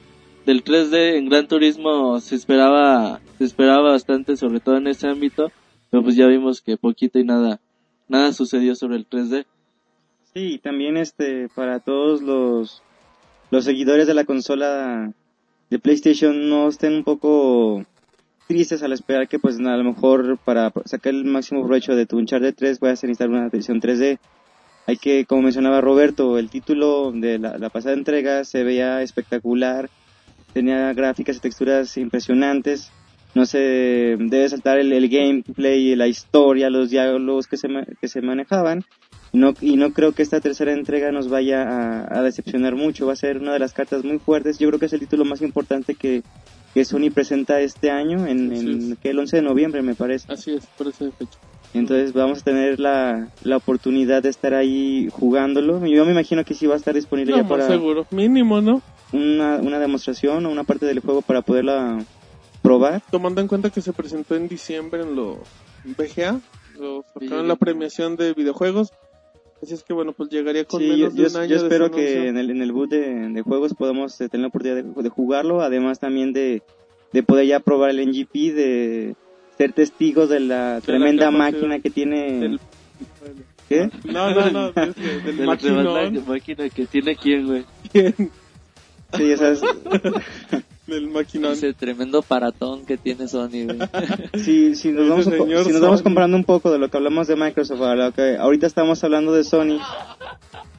del 3D. En Gran Turismo se esperaba se esperaba bastante, sobre todo en ese ámbito, pero pues ya vimos que poquito y nada, nada sucedió sobre el 3D. Sí, también este para todos los los seguidores de la consola de PlayStation no estén un poco tristes al esperar que pues a lo mejor para sacar el máximo provecho de tu Uncharted 3 puedas necesitar una televisión 3D. Hay que, como mencionaba Roberto, el título de la, la pasada entrega se veía espectacular, tenía gráficas y texturas impresionantes, no se debe saltar el, el gameplay, la historia, los diálogos que se, que se manejaban. Y no, y no creo que esta tercera entrega nos vaya a, a decepcionar mucho. Va a ser una de las cartas muy fuertes. Yo creo que es el título más importante que, que Sony presenta este año, en, en que el 11 de noviembre me parece. Así es, por esa fecha. Entonces vamos a tener la, la oportunidad de estar ahí jugándolo. Yo me imagino que sí va a estar disponible ya para seguro, mínimo, ¿no? una, una demostración o una parte del juego para poderla probar. Tomando en cuenta que se presentó en diciembre en lo BGA, lo sacaron en la premiación de videojuegos. Así es que bueno, pues llegaría con Sí, yo, menos de yo- un año yo de espero que en el, en el boot de, de juegos podamos eh, tener la oportunidad de, de jugarlo, además también de, de poder ya probar el NGP, de ser testigos de la tremenda máquina que tiene... del- ¿Qué? No, no, no, es que del De la máquina que tiene quién, güey. Sí, ya sabes. del maquinón. Ese tremendo paratón que tiene Sony, güey. Si, si nos, vamos, si nos vamos Sony. comparando un poco de lo que hablamos de Microsoft a lo que ahorita estamos hablando de Sony,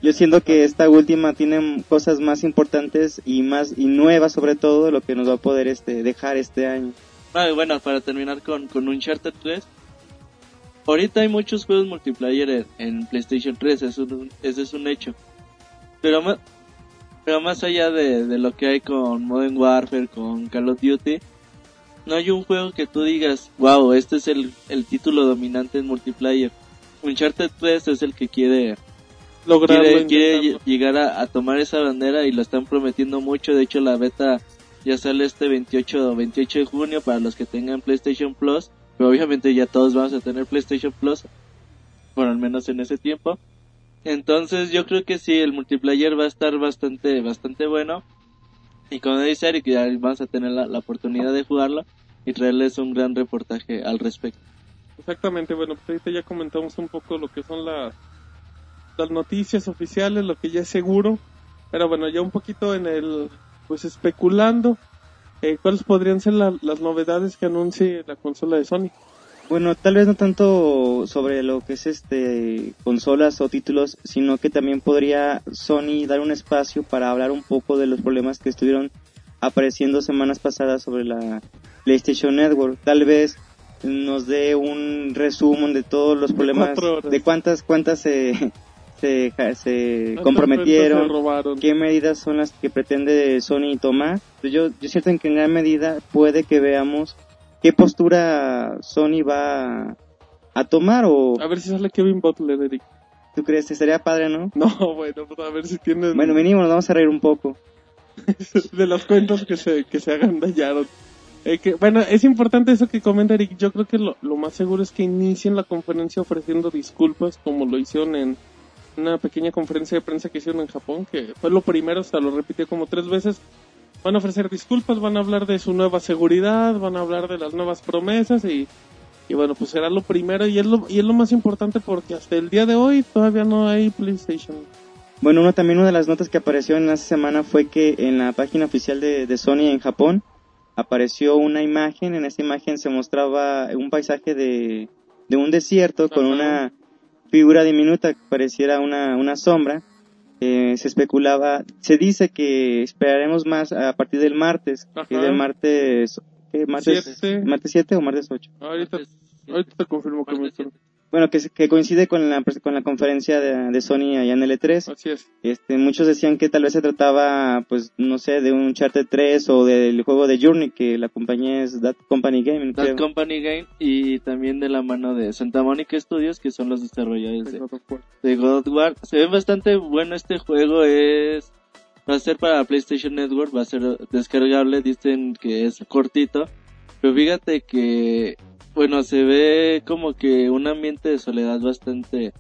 yo siento que esta última tiene cosas más importantes y más y nuevas sobre todo lo que nos va a poder este dejar este año. Ah, bueno, para terminar con, con Uncharted 3. Ahorita hay muchos juegos multiplayer en, en PlayStation 3, eso, es un- ese es un hecho. Pero más, pero más allá de, de lo que hay con Modern Warfare, con Call of Duty, no hay un juego que tú digas, wow, este es el, el título dominante en multiplayer. Uncharted 3 es el que quiere Lograrlo, quiere, llegar a, a tomar esa bandera y lo están prometiendo mucho. De hecho, la beta ya sale este 28, 28 de junio para los que tengan PlayStation Plus. Pero obviamente ya todos vamos a tener PlayStation Plus, por al menos en ese tiempo. Entonces yo creo que sí, el multiplayer va a estar bastante, bastante bueno. Y como dice Eric, ya vamos a tener la, oportunidad de jugarlo y traerles un gran reportaje al respecto. Exactamente, bueno, pues ahorita ya comentamos un poco lo que son las, las noticias oficiales, lo que ya es seguro. Pero bueno, ya un poquito en el, pues especulando, eh, ¿cuáles podrían ser la- las novedades que anuncie la consola de Sony? Bueno, tal vez no tanto sobre lo que es este consolas o títulos, sino que también podría Sony dar un espacio para hablar un poco de los problemas que estuvieron apareciendo semanas pasadas sobre la PlayStation Network. Tal vez nos dé un resumen de todos los problemas, de cuántas cuántas se se, se ¿Cuántas comprometieron, se qué medidas son las que pretende Sony tomar. Pues Yo, yo siento en que en gran medida puede que veamos qué postura Sony va a, tomar o A ver si sale Kevin Butler, Eric. tú crees que sería padre, ¿no? No, bueno, pues a ver si tienen Bueno, mínimo nos vamos a reír un poco. de las cuentas que se, que se agandallaron. Eh, que, bueno, es importante eso que comenta Eric. Yo creo que lo, lo más seguro es que inicien la conferencia ofreciendo disculpas, como lo hicieron en una pequeña conferencia de prensa que hicieron en Japón, que fue lo primero, hasta lo repitió como tres veces. Van a ofrecer disculpas, van a hablar de su nueva seguridad, van a hablar de las nuevas promesas y, y bueno, pues será lo primero y es lo, y es lo más importante porque hasta el día de hoy todavía no hay PlayStation. Bueno, uno, también una de las notas que apareció en esa semana fue que en la página oficial de, de Sony en Japón apareció una imagen. En esa imagen se mostraba un paisaje de, de un desierto con una figura diminuta que pareciera una, una sombra. Eh, se especulaba, se dice que esperaremos más a partir del martes, que es Ajá. el martes, ¿qué? martes, Siete. martes 7 o martes 8. Ahorita, ahorita te confirmo que me Bueno, que, coincide con la, con la conferencia de, de Sony allá en el E3. Así es. Este, muchos decían que tal vez se trataba, pues, no sé, de un Charter 3 o del juego de Journey, que la compañía es That Company Gaming, That creo. Company Game y también de la mano de Santa Mónica Studios que son los desarrolladores de, de God of War. Se ve bastante bueno este juego, es va a ser para PlayStation Network, va a ser descargable, dicen que es cortito, pero fíjate que bueno, se ve como que un ambiente de soledad bastante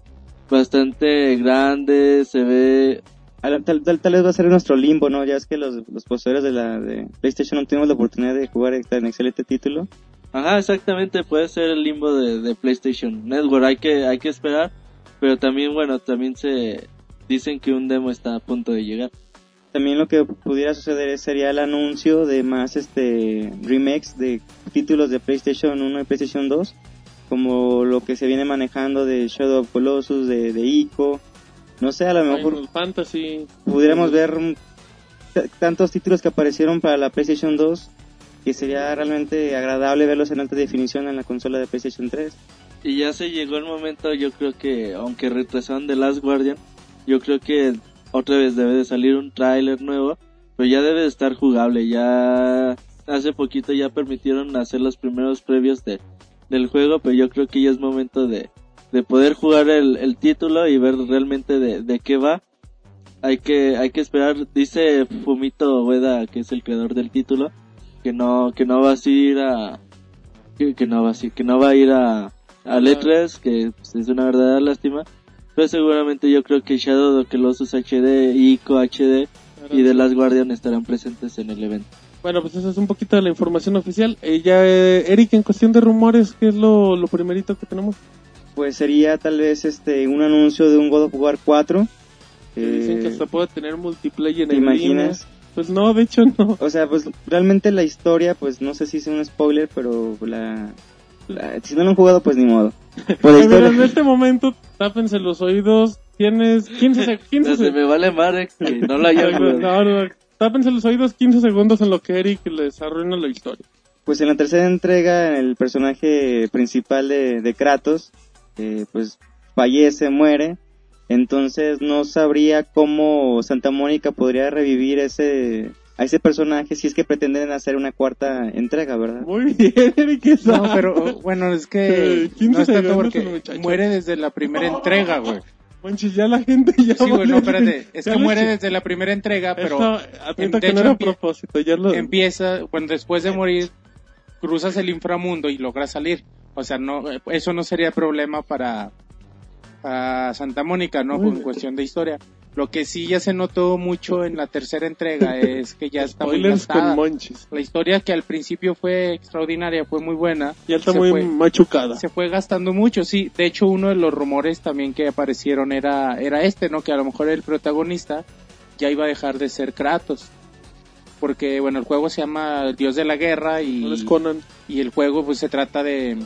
bastante grande, se ve Tal, tal- tal- vez va a ser nuestro limbo, ¿no? Ya es que los, los poseedores de la de PlayStation no tuvimos la oportunidad de jugar tan excelente título. Ajá, exactamente, puede ser el limbo de, de PlayStation Network, hay que, hay que esperar, pero también, bueno, también se dicen que un demo está a punto de llegar. También lo que pudiera suceder sería el anuncio de más este remakes de títulos de PlayStation 1 y PlayStation 2, como lo que se viene manejando de Shadow of Colossus, de, de Ico. No sé, a lo mejor Final Fantasy. pudiéramos ver tantos títulos que aparecieron para la PlayStation 2 que sería realmente agradable verlos en alta definición en la consola de PlayStation 3. Y ya se llegó el momento, yo creo que, aunque retrasaron The Last Guardian, yo creo que otra vez debe de salir un tráiler nuevo, pero ya debe de estar jugable, ya hace poquito ya permitieron hacer los primeros previos de, del juego, pero yo creo que ya es momento de, de poder jugar el, el título y ver realmente de, de qué va. Hay que, hay que esperar, dice Fumito Ueda, que es el creador del título, que no, que no va a ir a, que, que no va a ir, que no va a ir a, al E3, que es una verdadera lástima. Pero seguramente yo creo que Shadow of Colossus HD, Ico HD y The Last Guardian estarán presentes en el evento. Bueno, pues esa es un poquito de la información oficial. Eh, ya, eh, Eric, en cuestión de rumores, ¿qué es lo, lo primerito que tenemos? Pues sería tal vez este un anuncio de un God of War 4. Que dicen que Eh, hasta puede tener multiplayer ¿Te en imaginas? línea. Pues no, de hecho no. O sea, pues realmente la historia, pues no sé si es un spoiler, pero la, la- si no lo han jugado, pues ni modo. La historia- en este momento, tápense los oídos. Tienes 15, seg- 15 Ya se me vale madre que no. No, no, tápense los oídos 15 segundos en lo que Eric les arruina la historia. Pues en la tercera entrega, el personaje principal de, de Kratos, eh, pues fallece, muere. Entonces no sabría cómo Santa Mónica podría revivir ese a ese personaje si es que pretenden hacer una cuarta entrega, ¿verdad? Muy bien, Eric. No, pero bueno, es que Eh, 15 no es tanto porque muere desde la primera entrega, güey. Manches, ya la gente ya Sí, güey, no, espérate. Es que muere desde la primera entrega, pero Esto, de no a empie- propósito, ya lo... empieza, bueno, después de morir, cruzas el inframundo y logras salir. O sea, no, eso no sería problema para, para Santa Mónica, ¿no? Muy En cuestión de historia. Lo que sí ya se notó mucho en la tercera entrega es que ya está muy con. La historia que al principio fue extraordinaria, fue muy buena. Ya está muy fue- machucada. se fue gastando mucho, sí. De hecho, uno de los rumores también que aparecieron era, era este, ¿no? Que a lo mejor el protagonista ya iba a dejar de ser Kratos. Porque, bueno, el juego se llama Dios de la Guerra y, No les Conan. y el juego pues se trata de,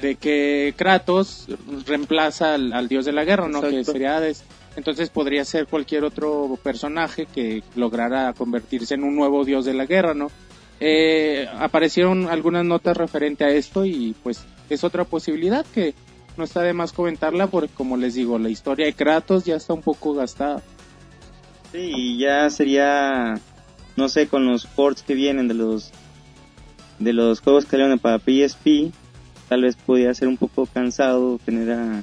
de que Kratos reemplaza al, al Dios de la Guerra, ¿no? Que sería Hades. Entonces podría ser cualquier otro personaje que lograra convertirse en un nuevo Dios de la Guerra, ¿no? Eh, aparecieron algunas notas referente a esto y pues es otra posibilidad que no está de más comentarla porque como les digo, la historia de Kratos ya está un poco gastada. Sí, y ya sería, no sé, con los ports que vienen de los de los juegos que salieron para PSP, tal vez podría ser un poco cansado tener a...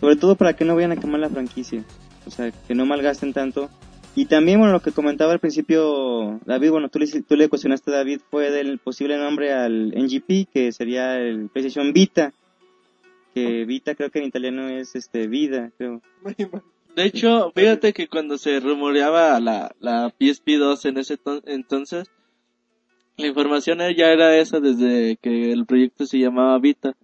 Sobre todo para que no vayan a quemar la franquicia, o sea, que no malgasten tanto. Y también, bueno, lo que comentaba al principio David, bueno, tú le, tú le cuestionaste a David, fue del posible nombre al NGP, que sería el PlayStation Vita, que Vita creo que en italiano es este vida, creo. De hecho, fíjate que cuando se rumoreaba la, la PSP 2 en ese to- entonces, la información ya era esa desde que el proyecto se llamaba Vita.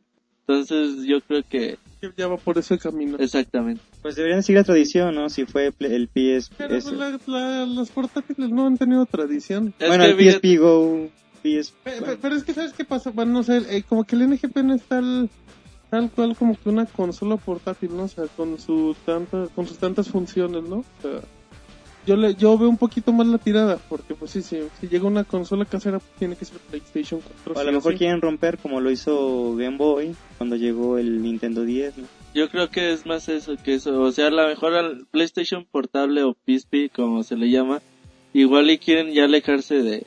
Entonces yo creo que Ya va por ese camino. exactamente. Pues deberían seguir la tradición, ¿no? Si fue el PS... Pero pues, la- la- los portátiles no han tenido tradición. Es bueno, el PSP Go, PS... Pe- pe- Pero, es que, ¿sabes qué pasa? Bueno, no sé, eh, como que el NGP no es tal, tal cual como que una consola portátil, ¿no? O sea, con, su tanta, con sus tantas funciones, ¿no? O sea, yo, le, yo veo un poquito más la tirada, porque pues sí, sí, si llega una consola casera, pues, tiene que ser PlayStation 4. O a lo mejor quieren romper como lo hizo Game Boy cuando llegó el Nintendo 10, ¿no? Yo creo que es más eso que eso. O sea, a lo mejor al PlayStation portable o PSP, como se le llama, igual y quieren ya alejarse de,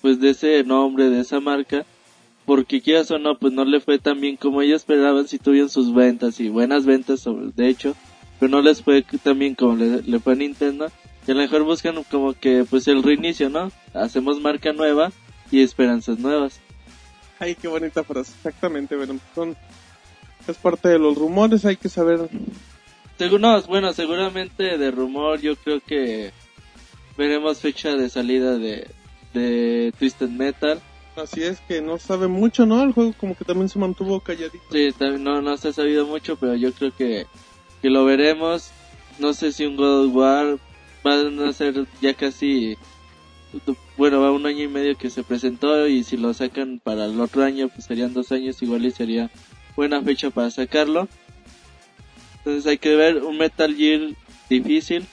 pues de ese nombre, de esa marca, porque quieras o no, pues no le fue tan bien como ellos esperaban si tuvieron sus ventas y buenas ventas, sobre- de hecho, pero no les fue tan bien como le, le fue a Nintendo. Y a lo mejor buscan como que, pues el reinicio, ¿no? Hacemos marca nueva y esperanzas nuevas. Ay, qué bonita frase, exactamente, bueno, son, es parte de los rumores, hay que saber Según, no, bueno, seguramente de rumor yo creo que veremos fecha de salida de, de Twisted Metal. Así es que no sabe mucho, ¿no? El juego como que también se mantuvo calladito. Sí, no, no se ha sabido mucho, pero yo creo que, que lo veremos. No sé si un God of War van a ser ya casi, bueno, va un año y medio que se presentó y si lo sacan para el otro año, pues serían dos años igual y sería buena fecha para sacarlo. Entonces hay que ver un Metal Gear difícil,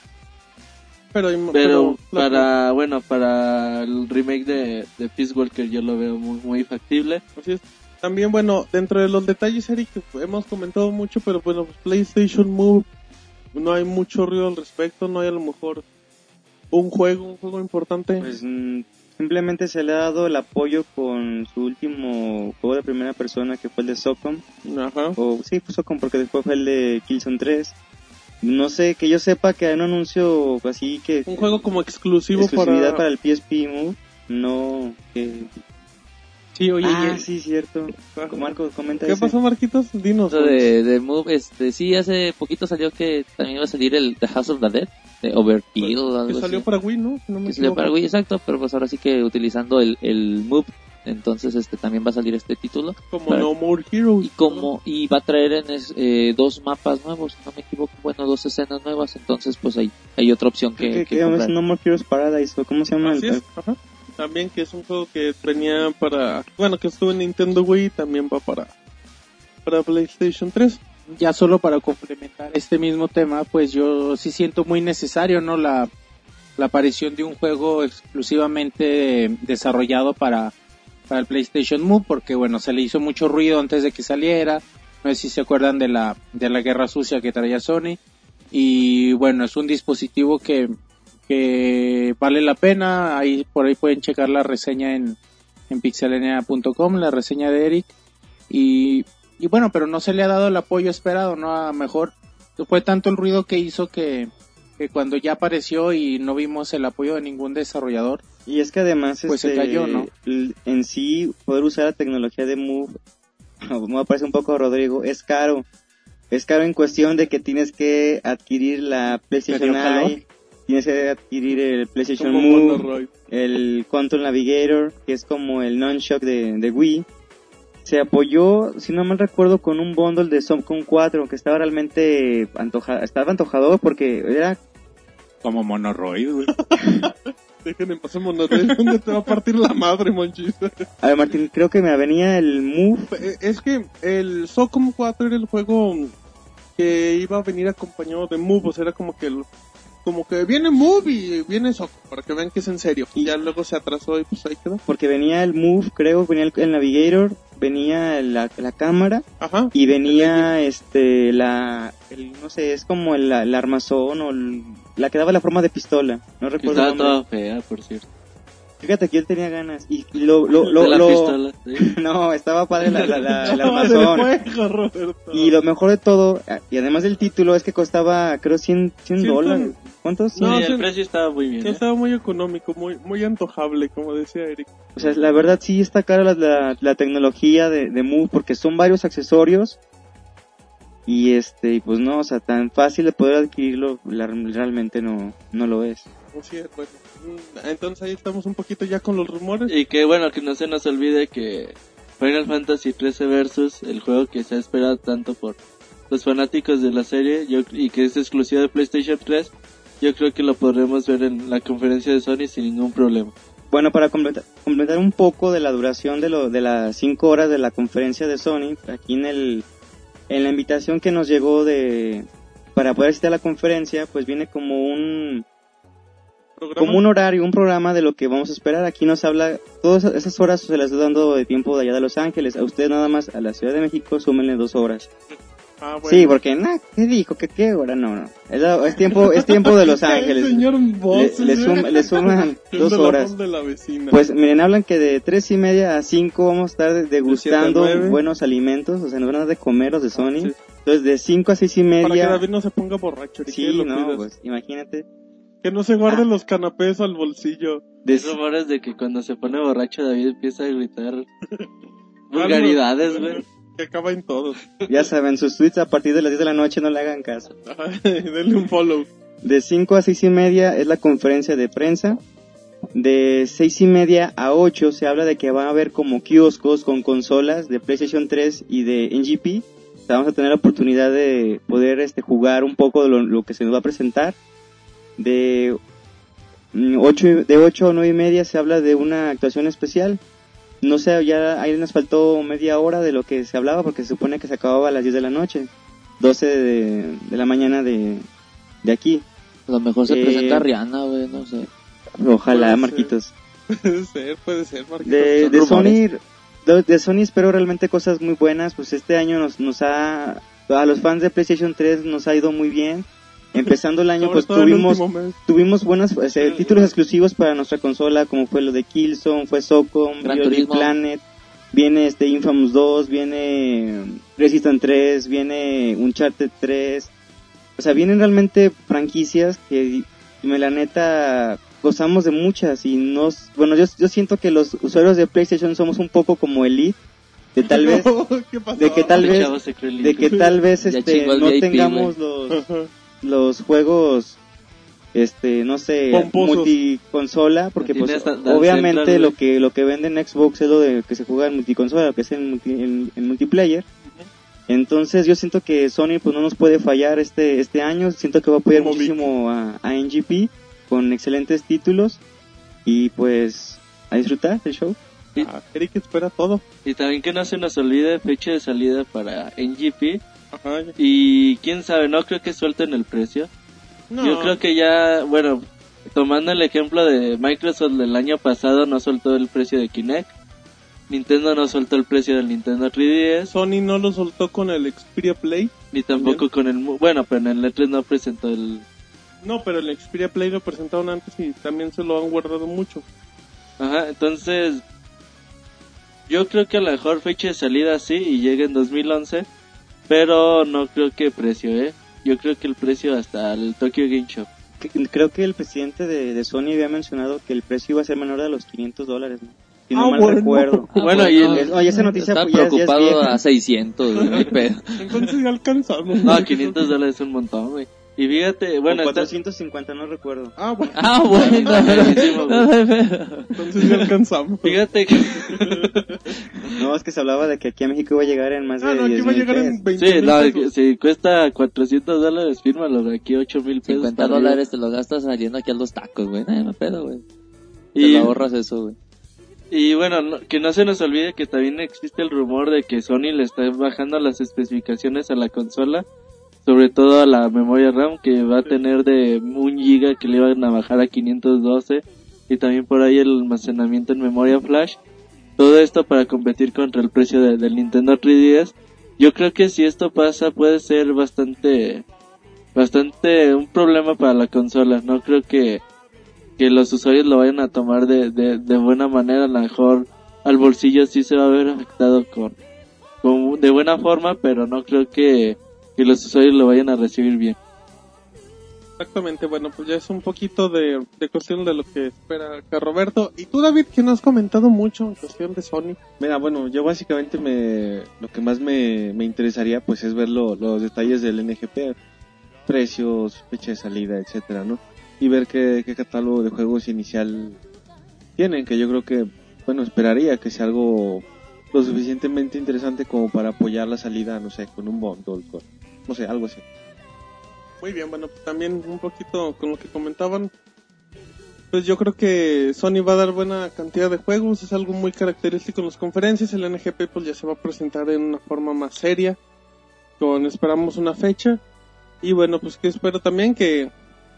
Pero, pero pero- para, bueno, para el remake de, de Peace Walker yo lo veo muy, muy factible. Así es. También, bueno, dentro de los detalles, Eric, que hemos comentado mucho, pero bueno, pues, PlayStation Move, no hay mucho ruido al respecto, no hay a lo mejor un juego, un juego importante. Pues mm, simplemente se le ha dado el apoyo con su último juego de primera persona que fue el de Socom. Ajá. O sí, fue Socom porque después fue el de Killzone 3. No sé, que yo sepa que hay un anuncio así que... Un juego como exclusivo exclusividad para... para... el PSP Move. No, que... Sí, oye, ah, y- sí, cierto. Marco, comenta ¿Qué ese. pasó, Marquitos? Dinos. Eso de, de Move, este, sí, hace poquito salió que también iba a salir el The House of the Dead, de Overkill o algo Que salió así. para Wii, ¿no? Si no me Que salió para Wii, exacto, pero pues ahora sí que utilizando el, el Move, entonces este también va a salir este título. Como Para- No More Heroes. y como y va a traer en es- eh, dos mapas nuevos, si no me equivoco, bueno, dos escenas nuevas, entonces pues hay, hay otra opción que, ¿Qué, que qué, comprar. No More Heroes Paradise o cómo se llama? Así el, es, ajá. También que es un juego que venía para... Bueno, que estuvo en Nintendo Wii, también va para... Para PlayStation 3. ya solo para complementar este mismo tema, pues yo sí siento muy necesario, ¿no? La, la aparición de un juego exclusivamente desarrollado para, para el PlayStation Move, porque bueno, se le hizo mucho ruido antes de que saliera. No sé si se acuerdan de la, de la guerra sucia que traía Sony. Y bueno, es un dispositivo que, que vale la pena. Ahí, por ahí pueden checar la reseña en, en la reseña de Eric. Y, y bueno, pero no se le ha dado el apoyo esperado, ¿no? A mejor fue tanto el ruido que hizo que, que cuando ya apareció y no vimos el apoyo de ningún desarrollador, Y es que además Pues se este, cayó, ¿no? en sí poder usar la tecnología de Move, me parece un poco Rodrigo, es caro. Es caro en cuestión de que tienes que adquirir la PlayStation. Eye, tienes que adquirir el PlayStation Como Move, el Control Navigator, que es como el non-shock de, de Wii. Se apoyó, si no mal recuerdo, con un bundle de Somcom 4 que estaba realmente antoja estaba antojador porque era como Monoroid, güey. Déjenme pasar Monoroid, ¿dónde te va a partir la madre, Monchis? A ver, Martín, creo que me venía el Move. Eh, Es que el Socom 4 era el juego que iba a venir acompañado de Move, o sea, era como que el- como que viene Move y viene Socom, para que vean que es en serio. Y ya luego se atrasó y pues ahí quedó. Porque venía el Move, creo, venía el, el Navigator, venía la, la cámara Ajá. y venía este la el, no sé, es como el, el armazón o el- la que daba la forma de pistola. No recuerdo estaba toda fea, por cierto. Fíjate que él tenía ganas y lo lo lo, de la lo- pistola. sí. no, estaba padre la, la, la- No, armazón. Y lo mejor de todo, y además del título, es que costaba, creo, 100, 100 Ciento- dólares. ¿Cuántos? No, sí, sí. el precio estaba muy bien. Sí, ¿eh? estaba muy económico, muy muy antojable, como decía Eric. O sea, la verdad sí está cara la, la, la tecnología de, de Move porque son varios accesorios y este, y pues no, o sea, tan fácil de poder adquirirlo la- realmente no, no lo es. Así es, bueno. Mm, Entonces ahí estamos un poquito ya con los rumores. Y que bueno, que no se nos olvide que Final Fantasy 13 Versus, el juego que se ha esperado tanto por los fanáticos de la serie yo, y que es exclusivo de PlayStation 3, yo creo que lo podremos ver en la conferencia de Sony sin ningún problema. Bueno, para completar, completar un poco de la duración de, lo, de las 5 horas de la conferencia de Sony, aquí en el en la invitación que nos llegó de para poder asistir a la conferencia, pues viene como un Programa. como un horario, un programa de lo que vamos a esperar. Aquí nos habla, todas esas horas se las estoy dando de tiempo de allá de Los Ángeles. A ustedes nada más, a la Ciudad de México, súmenle dos horas. Ah, bueno. Sí, porque, nah, ¿qué dijo? ¿Qué, qué hora? No, no. Es, tiempo, es tiempo de Los El Ángeles. señor Le, suman dos horas. voz de la vecina. Pues miren, hablan que de tres y media a cinco vamos a estar degustando buenos alimentos, o sea, nos van a dar de comer los de Sony. Sí. Entonces, de cinco a seis y Para que media. David no se ponga borracho. Sí, no, pues imagínate. Que no se guarden los canapés al bolsillo. De, Hay rumores de que cuando se pone borracho David empieza a gritar vulgaridades, güey. Que acaba en todos. Ya saben, sus tweets a partir de las 10 de la noche no le hagan caso. Denle un follow. De 5 a 6 y media es la conferencia de prensa. De 6 y media a 8 se habla de que van a haber como kioscos con consolas de PlayStation 3 y de NGP. O sea, vamos a tener la oportunidad de poder este, jugar un poco de lo, lo que se nos va a presentar. De 8, de 8 a 9 y media se habla de una actuación especial. No sé, ya ahí nos faltó media hora de lo que se hablaba porque se supone que se acababa a las 10 de la noche. 12 de, de la mañana de, de aquí. A lo mejor se Eh, presenta Rihanna, güey, no sé. Ojalá, Puede ser. Marquitos. Puede ser, puede ser, Marquitos. De. Sony, de, de Sony espero realmente cosas muy buenas, pues este año nos, nos ha, a los fans de PlayStation 3 nos ha ido muy bien. Empezando el año pues tuvimos, tuvimos buenos pues, eh, títulos exclusivos para nuestra consola, como fue lo de Killzone, fue Socom, Turismo. Planet, viene este Infamous 2, viene Resistance 3, viene Uncharted 3. O sea, vienen realmente franquicias que me la neta gozamos de muchas y nos bueno, yo, yo siento que los usuarios de PlayStation somos un poco como Elite de tal vez ¿Qué pasó? de que tal vez de que tal vez este no VIP, tengamos los. Los juegos este no sé Pomposos. multiconsola porque pues obviamente Central, lo que lo que vende en Xbox es lo de que se juega en multiconsola lo que es en, multi- en- en multiplayer. Entonces yo siento que Sony pues no nos puede fallar este este año. Siento que va a apoyar Como muchísimo a, a NGP con excelentes títulos. Y pues a disfrutar del show. Ah, Eric espera todo. Y también que no se nos olvide fecha de salida para NGP. Ajá. Y quién sabe, no creo que suelten el precio. No. Yo creo que ya, bueno, tomando el ejemplo de Microsoft del año pasado, no soltó el precio de Kinect. Nintendo no soltó el precio del Nintendo 3DS. Sony no lo soltó con el Xperia Play. Ni tampoco con el... Bueno, pero en el E3 no presentó el... No, pero el Xperia Play lo presentaron antes y también se lo han guardado mucho. Ajá, entonces... Yo creo que a lo mejor fecha de salida sí y llega en 2011. Pero no creo que precio, ¿eh? Yo creo que el precio hasta el Tokyo Game Show. Creo que el presidente de, de Sony había mencionado que el precio iba a ser menor de los 500 dólares ¿no? si no Ah, mal bueno. recuerdo Ah, Bueno, y el- oye, esa noticia Está pues, ya, es- ya es preocupado vieja. a 600, güey, no. Entonces ya alcanzamos. No, 500 dólares es un montón, güey. Y fíjate, O bueno, está- 450 no recuerdo Ah, bueno. Ah, bueno. No pedo. Entonces ya alcanzamos. fíjate que... no es que se hablaba de que aquí a México iba a llegar en más de Ah, no, aquí 10 va a llegar pesos. en 20 Sí, mil no, si cuesta 400 dólares, fírmalo, de aquí 8 mil pesos. 50 para arriba. dólares te lo gastas saliendo aquí a los tacos, güey. No hay pedo, güey. Te Y, lo ahorras eso, güey. y bueno, no- que no se nos olvide que también existe el rumor de que Sony le está bajando las especificaciones a la consola, sobre todo a la memoria RAM, que va a tener de 1 giga que le iban a bajar a 512, y también por ahí el almacenamiento en memoria flash. Todo esto para competir contra el precio de- del Nintendo 3DS. Yo creo que si esto pasa puede ser bastante, bastante un problema para la consola. No creo que, que los usuarios lo vayan a tomar de, de, buena manera. A lo mejor al bolsillo sí se va a ver afectado con, con de buena forma, pero no creo que, que los usuarios lo vayan a recibir bien. Exactamente, bueno, pues ya es un poquito de, de cuestión de lo que espera acá Roberto. Y tú, David, que no has comentado mucho en cuestión de Sony. Mira, bueno, yo básicamente me, lo que más me, me interesaría pues es ver lo- los detalles del NGP, precios, fecha de salida, etcétera, ¿no? Y ver qué, qué catálogo de juegos inicial tienen, que yo creo que, bueno, esperaría que sea algo lo suficientemente interesante como para apoyar la salida, no sé, con un bundle, con, no sé, algo así. Muy bien, bueno, también un poquito con lo que comentaban. Pues yo creo que Sony va a dar buena cantidad de juegos, es algo muy característico en las conferencias. El NGP pues ya se va a presentar en una forma más seria, con esperamos una fecha. Y bueno, pues que espero también que,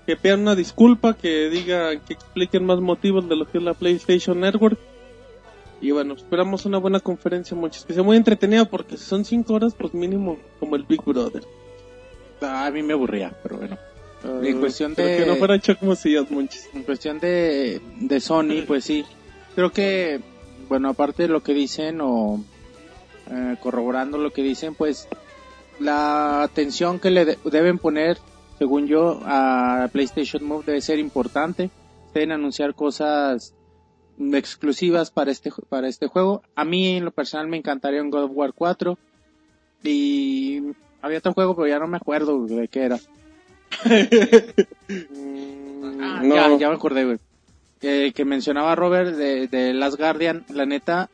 que pidan una disculpa, que diga, que expliquen más motivos de lo que es la PlayStation Network. Y bueno, esperamos una buena conferencia, muchachos, que sea muy entretenida porque si son cinco horas, pues mínimo como el Big Brother. A mí me aburría, pero bueno. En Ah, cuestión pero de- Que no fuera Chuck. En cuestión de, de Sony, pues sí. Creo que, bueno, aparte de lo que dicen o eh, corroborando lo que dicen, pues la atención que le de- deben poner, según yo, a PlayStation Move debe ser importante. Deben anunciar cosas exclusivas para este para este juego. A mí en lo personal me encantaría un God of War 4. Y había otro juego, pero ya no me acuerdo de qué era. Ah, no. ya, ya me acordé, güey. Eh, que mencionaba Robert de, de Last Guardian, la neta,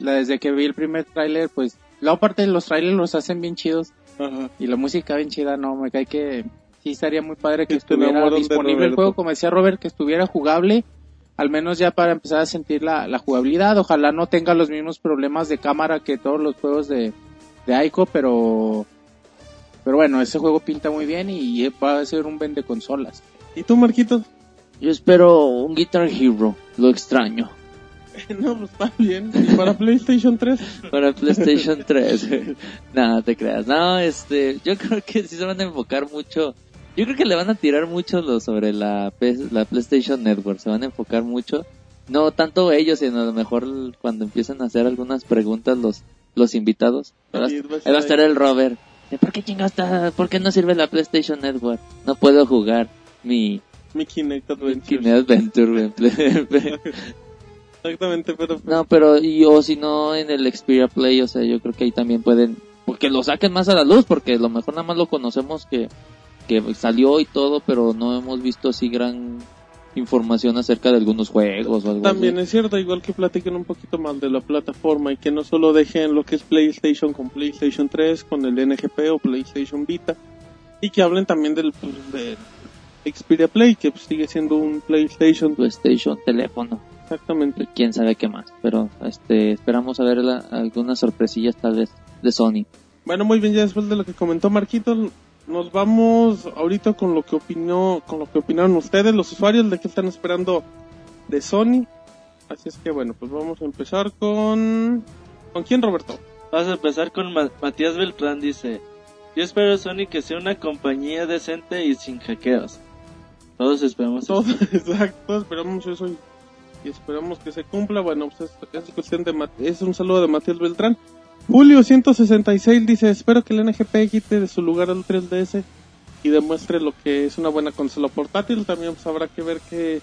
la, desde que vi el primer tráiler, pues, la parte de los trailers los hacen bien chidos Ajá. y la música bien chida, no, me cae que sí estaría muy padre que estuviera disponible el juego, como decía Robert, que estuviera jugable, al menos ya para empezar a sentir la, la jugabilidad, ojalá no tenga los mismos problemas de cámara que todos los juegos de, de Aiko, pero, pero bueno, ese juego pinta muy bien y va a ser un vende consolas. ¿Y tú, Marquitos? Yo espero un Guitar Hero, lo extraño. no, pues está bien. ¿Y para PlayStation 3? Para PlayStation 3. Nada, te creas. No, este, yo creo que sí se van a enfocar mucho. Yo creo que le van a tirar mucho lo sobre la, la PlayStation Network. Se van a enfocar mucho. No tanto ellos, sino a lo mejor cuando empiezan a hacer algunas preguntas los, los invitados. Ahí va, a ahí va a estar el Robert. ¿De ¿Por qué chingados está? ¿Por qué no sirve la PlayStation Network? No puedo jugar mi, Mi Kinect mi Adventure. en Play- Exactamente, pero... No, pero y o si no en el Xperia Play, o sea, yo creo que ahí también pueden, porque lo saquen más a la luz, porque a lo mejor nada más lo conocemos que, que salió y todo, pero no hemos visto así gran información acerca de algunos juegos o algo También así. es cierto, igual que platiquen un poquito más de la plataforma y que no solo dejen lo que es PlayStation con PlayStation 3, con el NGP o PlayStation Vita, y que hablen también del, pues, del Xperia Play, que pues, sigue siendo un PlayStation. PlayStation, teléfono, Exactamente. y quién sabe qué más, pero este esperamos a ver la- algunas sorpresillas tal vez de Sony. Bueno, muy bien, ya después de lo que comentó Marquito, nos vamos ahorita con lo que opinó, con lo que opinaron ustedes, los usuarios, de qué están esperando de Sony. Así es que bueno, pues vamos a empezar con... ¿Con quién, Roberto? Vamos a empezar con Ma- Matías Beltrán, dice, yo espero Sony que sea una compañía decente y sin hackeos. Todos esperamos eso. Todos, exacto, esperamos eso y, y esperamos que se cumpla. Bueno, pues es, es cuestión de es un saludo de Matías Beltrán. Julio 166 dice, espero que el NGP quite de su lugar al 3DS y demuestre lo que es una buena consola portátil. También pues, habrá que ver qué,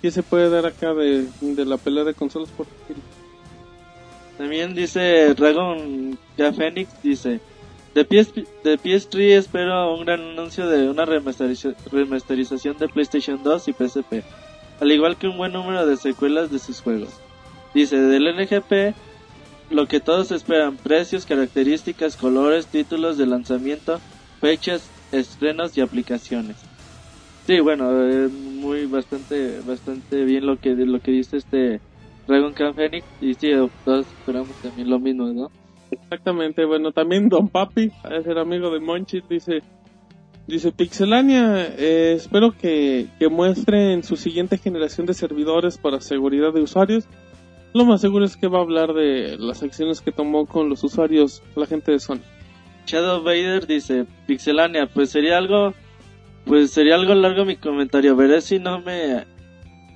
qué se puede dar acá de, de la pelea de consolas portátiles. También dice Dragon K Phoenix, dice, de, PS, de PS3 espero un gran anuncio de una remasteriza- remasterización de PlayStation 2 y PSP, al igual que un buen número de secuelas de sus juegos. Dice, del NGP, lo que todos esperan, precios, características, colores, títulos de lanzamiento, fechas, estrenos y aplicaciones. Sí, bueno, muy bastante bastante bien lo que lo que dice este Dragon Khan Phoenix y sí, todos esperamos también lo mismo, ¿no? Exactamente, bueno, también Don Papi, a ser amigo de Monchit, dice, dice Pixelania, eh, espero que, que muestren su siguiente generación de servidores para seguridad de usuarios. Lo más seguro es que va a hablar de las acciones que tomó con los usuarios la gente de Sony. Shadow Vader dice, Pixelania, pues sería algo pues sería algo largo mi comentario, veré si no me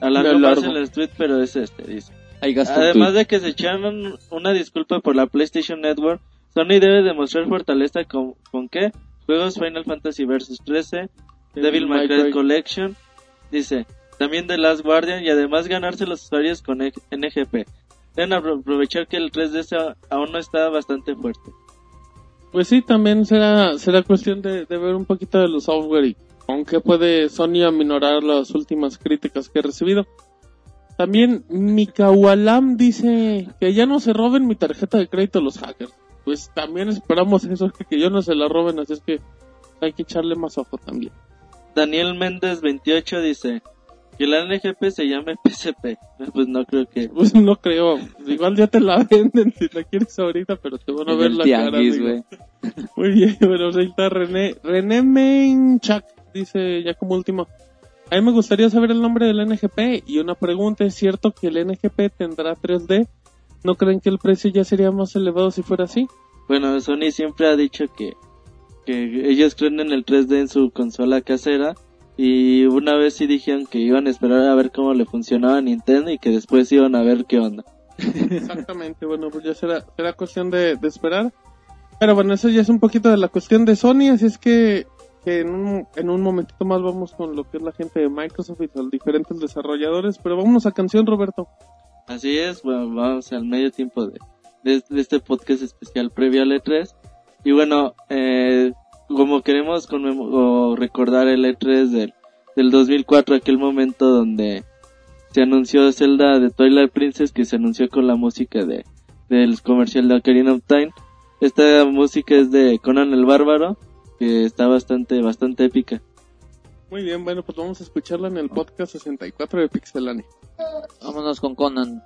alargo más en el tweet, pero es este, dice. Además de que se echaron una disculpa por la PlayStation Network, Sony debe demostrar fortaleza con, con qué? Juegos Final Fantasy Versus 13, Devil May Cry Collection, dice, también The Last Guardian y además ganarse los usuarios con NGP. Deben apro- aprovechar que el 3DS a- aún no está bastante fuerte. Pues sí, también será, será cuestión de, de ver un poquito de los software y con qué puede Sony aminorar las últimas críticas que he recibido. También Mikawalam dice que ya no se roben mi tarjeta de crédito los hackers. Pues también esperamos eso, que, que yo no se la roben, así es que hay que echarle más ojo también. Daniel Méndez 28 dice que la NGP se llame PSP. Pues no creo que... Pues no creo, igual ya te la venden si la quieres ahorita, pero te van a En ver la cara. tianguis, güey. Muy bien, bueno, ahí está René, René Menchak, dice ya como último. A mí me gustaría saber el nombre del NGP y una pregunta, ¿es cierto que el NGP tendrá 3D? ¿No creen que el precio ya sería más elevado si fuera así? Bueno, Sony siempre ha dicho que, que ellos creen en el 3D en su consola casera y una vez sí dijeron que iban a esperar a ver cómo le funcionaba a Nintendo y que después iban a ver qué onda. Exactamente, bueno, pues ya será, será cuestión de, de esperar. Pero bueno, eso ya es un poquito de la cuestión de Sony, así es que, que en, un, en un momentito más vamos con lo que es la gente de Microsoft y los diferentes desarrolladores. Pero vámonos a canción, Roberto. Así es, bueno, vamos al medio tiempo de, de, de este podcast especial previo al E3. Y bueno, eh, como queremos o recordar el E3 del, del 2004, aquel momento donde se anunció Zelda de Twilight Princess, que se anunció con la música de del comercial de Ocarina of Time. Esta música es de Conan el Bárbaro, que está bastante, bastante épica. Muy bien, bueno, pues vamos a escucharla en el podcast 64 de Pixelania. Vámonos con Conan.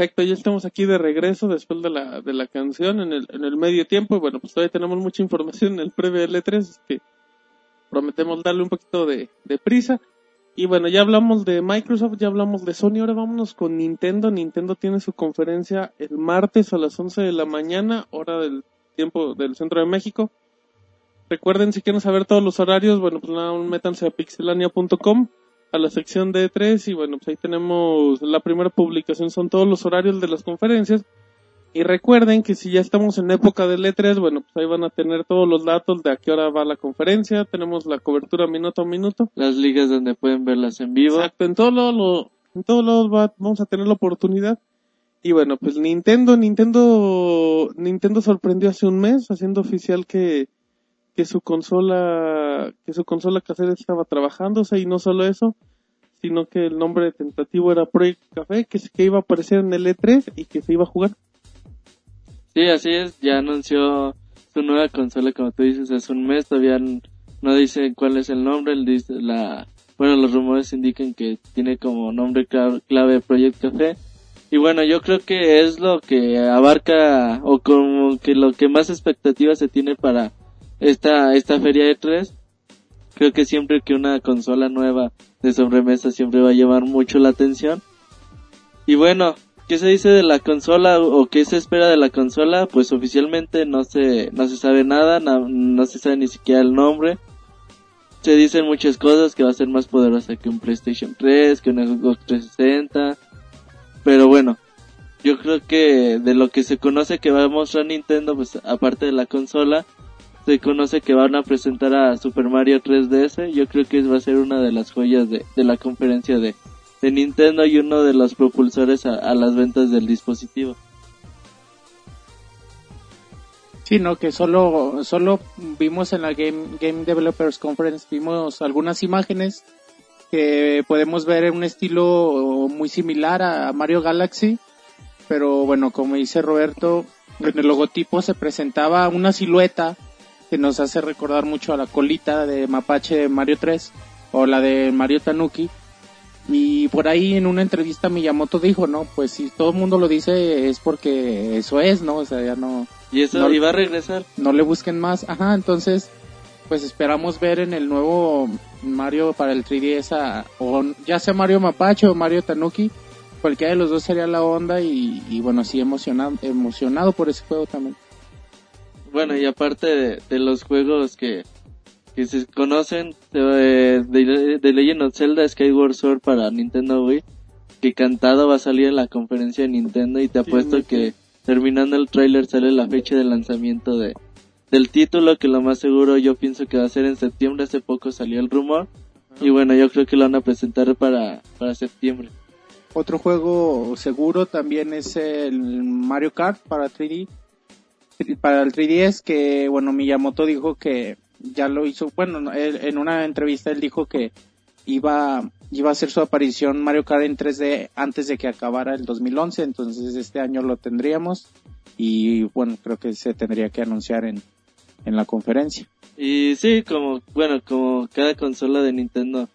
Perfecto, ya estamos aquí de regreso después de la, de la canción en el, en el medio tiempo. Y bueno, pues todavía tenemos mucha información en el previo L3 que prometemos darle un poquito de, de prisa. Y bueno, ya hablamos de Microsoft, ya hablamos de Sony, ahora vámonos con Nintendo. Nintendo tiene su conferencia el martes a las 11 de la mañana, hora del tiempo del centro de México. Recuerden, si quieren saber todos los horarios, bueno, pues nada, métanse a pixelania.com a la sección de E3 y bueno, pues ahí tenemos la primera publicación, son todos los horarios de las conferencias. Y recuerden que si ya estamos en época del E3, bueno, pues ahí van a tener todos los datos de a qué hora va la conferencia, tenemos la cobertura minuto a minuto. Las ligas donde pueden verlas en vivo. Exacto, en todos lados, lo- en todos lados va- vamos a tener la oportunidad. Y bueno, pues Nintendo, Nintendo, Nintendo sorprendió hace un mes haciendo oficial que, que su consola, que su consola casera estaba trabajándose y no solo eso, sino que el nombre tentativo era Project Café, que, que iba a aparecer en el E3 y que se iba a jugar. Sí, así es, ya anunció su nueva consola, como tú dices, hace un mes, todavía no dice cuál es el nombre, dice la, bueno, los rumores indican que tiene como nombre cla- clave Project Café. Y bueno, yo creo que es lo que abarca o como que lo que más expectativas se tiene para esta esta feria de 3. Creo que siempre que una consola nueva de sobremesa siempre va a llamar mucho la atención. Y bueno, ¿qué se dice de la consola o qué se espera de la consola? Pues oficialmente no se no se sabe nada, no, no se sabe ni siquiera el nombre. Se dicen muchas cosas que va a ser más poderosa que un PlayStation 3, que un Xbox 360. Pero bueno, yo creo que de lo que se conoce que va a mostrar Nintendo, pues aparte de la consola, se conoce que van a presentar a Super Mario 3DS. Yo creo que va a ser una de las joyas de, de la conferencia de, de Nintendo y uno de los propulsores a, las ventas del dispositivo. Sí, no, que solo, solo vimos en la Game, Game Developers Conference, vimos algunas imágenes que podemos ver en un estilo muy similar a Mario Galaxy, pero bueno, como dice Roberto, en el logotipo se presentaba una silueta que nos hace recordar mucho a la colita de Mapache de Mario 3 o la de Mario Tanuki. Y por ahí en una entrevista Miyamoto dijo, no, pues si todo el mundo lo dice es porque eso es, ¿no? O sea, ya no, Y eso No- iba a regresar. no le busquen más. Ajá, entonces, pues esperamos ver en el nuevo Mario para el 3DS a- o ya sea Mario Mapache o Mario Tanuki, cualquiera de los dos sería la onda y, y bueno, sí emocionado, emocionado por ese juego también. Bueno, y aparte de, de los juegos que, que se conocen, de, de, de Legend of Zelda Skyward Sword para Nintendo Wii, que cantado va a salir en la conferencia de Nintendo y te apuesto que terminando el tráiler sale la fecha de lanzamiento de del título, que lo más seguro yo pienso que va a ser en septiembre, hace poco salió el rumor, y bueno, yo creo que lo van a presentar para, para septiembre. Otro juego seguro también es el Mario Kart para 3D. Para el 3DS que, bueno, Miyamoto dijo que ya lo hizo, bueno, en una entrevista él dijo que iba, iba a hacer su aparición Mario Kart en 3D antes de que acabara el 2011, entonces este año lo tendríamos y bueno, creo que se tendría que anunciar en, en la conferencia. Y sí, como, bueno, como cada consola de Nintendo,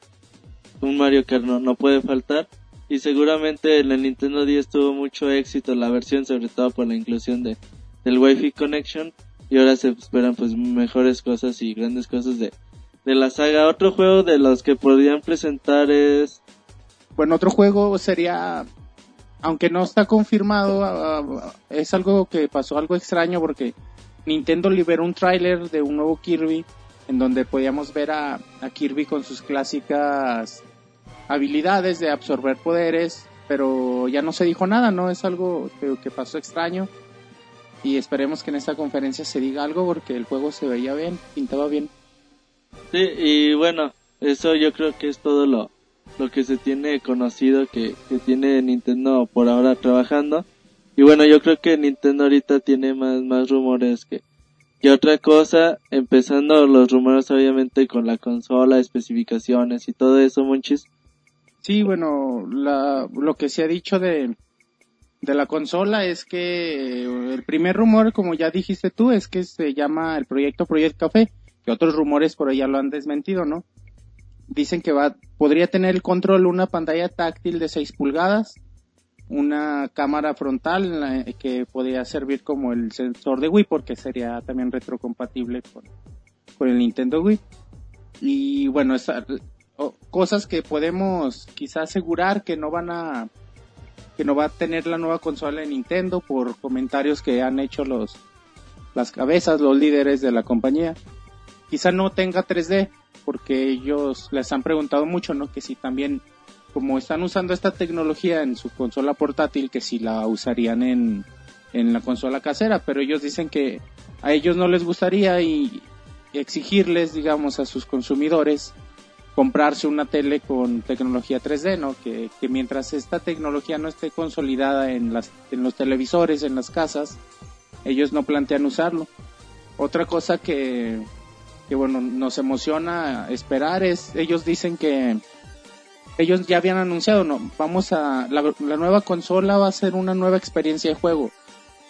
un Mario Kart no, no puede faltar. Y seguramente en el Nintendo 10 tuvo mucho éxito la versión, sobre todo por la inclusión de, del Wi-Fi Connection. Y ahora se esperan pues mejores cosas y grandes cosas de, de la saga. Otro juego de los que podrían presentar es... Bueno, otro juego sería, aunque no está confirmado, ah, ah, es algo que pasó algo extraño porque Nintendo liberó un tráiler de un nuevo Kirby en donde podíamos ver a, a Kirby con sus clásicas habilidades de absorber poderes, pero ya no se dijo nada, ¿no? Es algo que, que pasó extraño y esperemos que en esta conferencia se diga algo porque el juego se veía bien, pintaba bien. Sí, y bueno, eso yo creo que es todo lo, lo que se tiene conocido que, que tiene Nintendo por ahora trabajando. Y bueno, yo creo que Nintendo ahorita tiene más, más rumores que, que otra cosa, empezando los rumores obviamente con la consola, especificaciones y todo eso, Monchis. Sí, bueno, la, lo que se ha dicho de, de la consola es que el primer rumor, como ya dijiste tú, es que se llama el proyecto Project Café, que otros rumores por ya lo han desmentido, ¿no? Dicen que va, podría tener el control una pantalla táctil de 6 pulgadas, una cámara frontal la- que podría servir como el sensor de Wii porque sería también retrocompatible con, con el Nintendo Wii. Y bueno, cosas que podemos quizá asegurar que no van a que no va a tener la nueva consola de Nintendo por comentarios que han hecho los las cabezas, los líderes de la compañía. Quizá no tenga 3D porque ellos les han preguntado mucho, ¿no? Que si también como están usando esta tecnología en su consola portátil, que si la usarían en, en la consola casera, pero ellos dicen que a ellos no les gustaría y exigirles, digamos, a sus consumidores comprarse una tele con tecnología 3D, ¿no? Que, que mientras esta tecnología no esté consolidada en, las, en los televisores, en las casas, ellos no plantean usarlo. Otra cosa que, que bueno, nos emociona esperar es, ellos dicen que ellos ya habían anunciado, no, vamos a, la, la nueva consola va a ser una nueva experiencia de juego.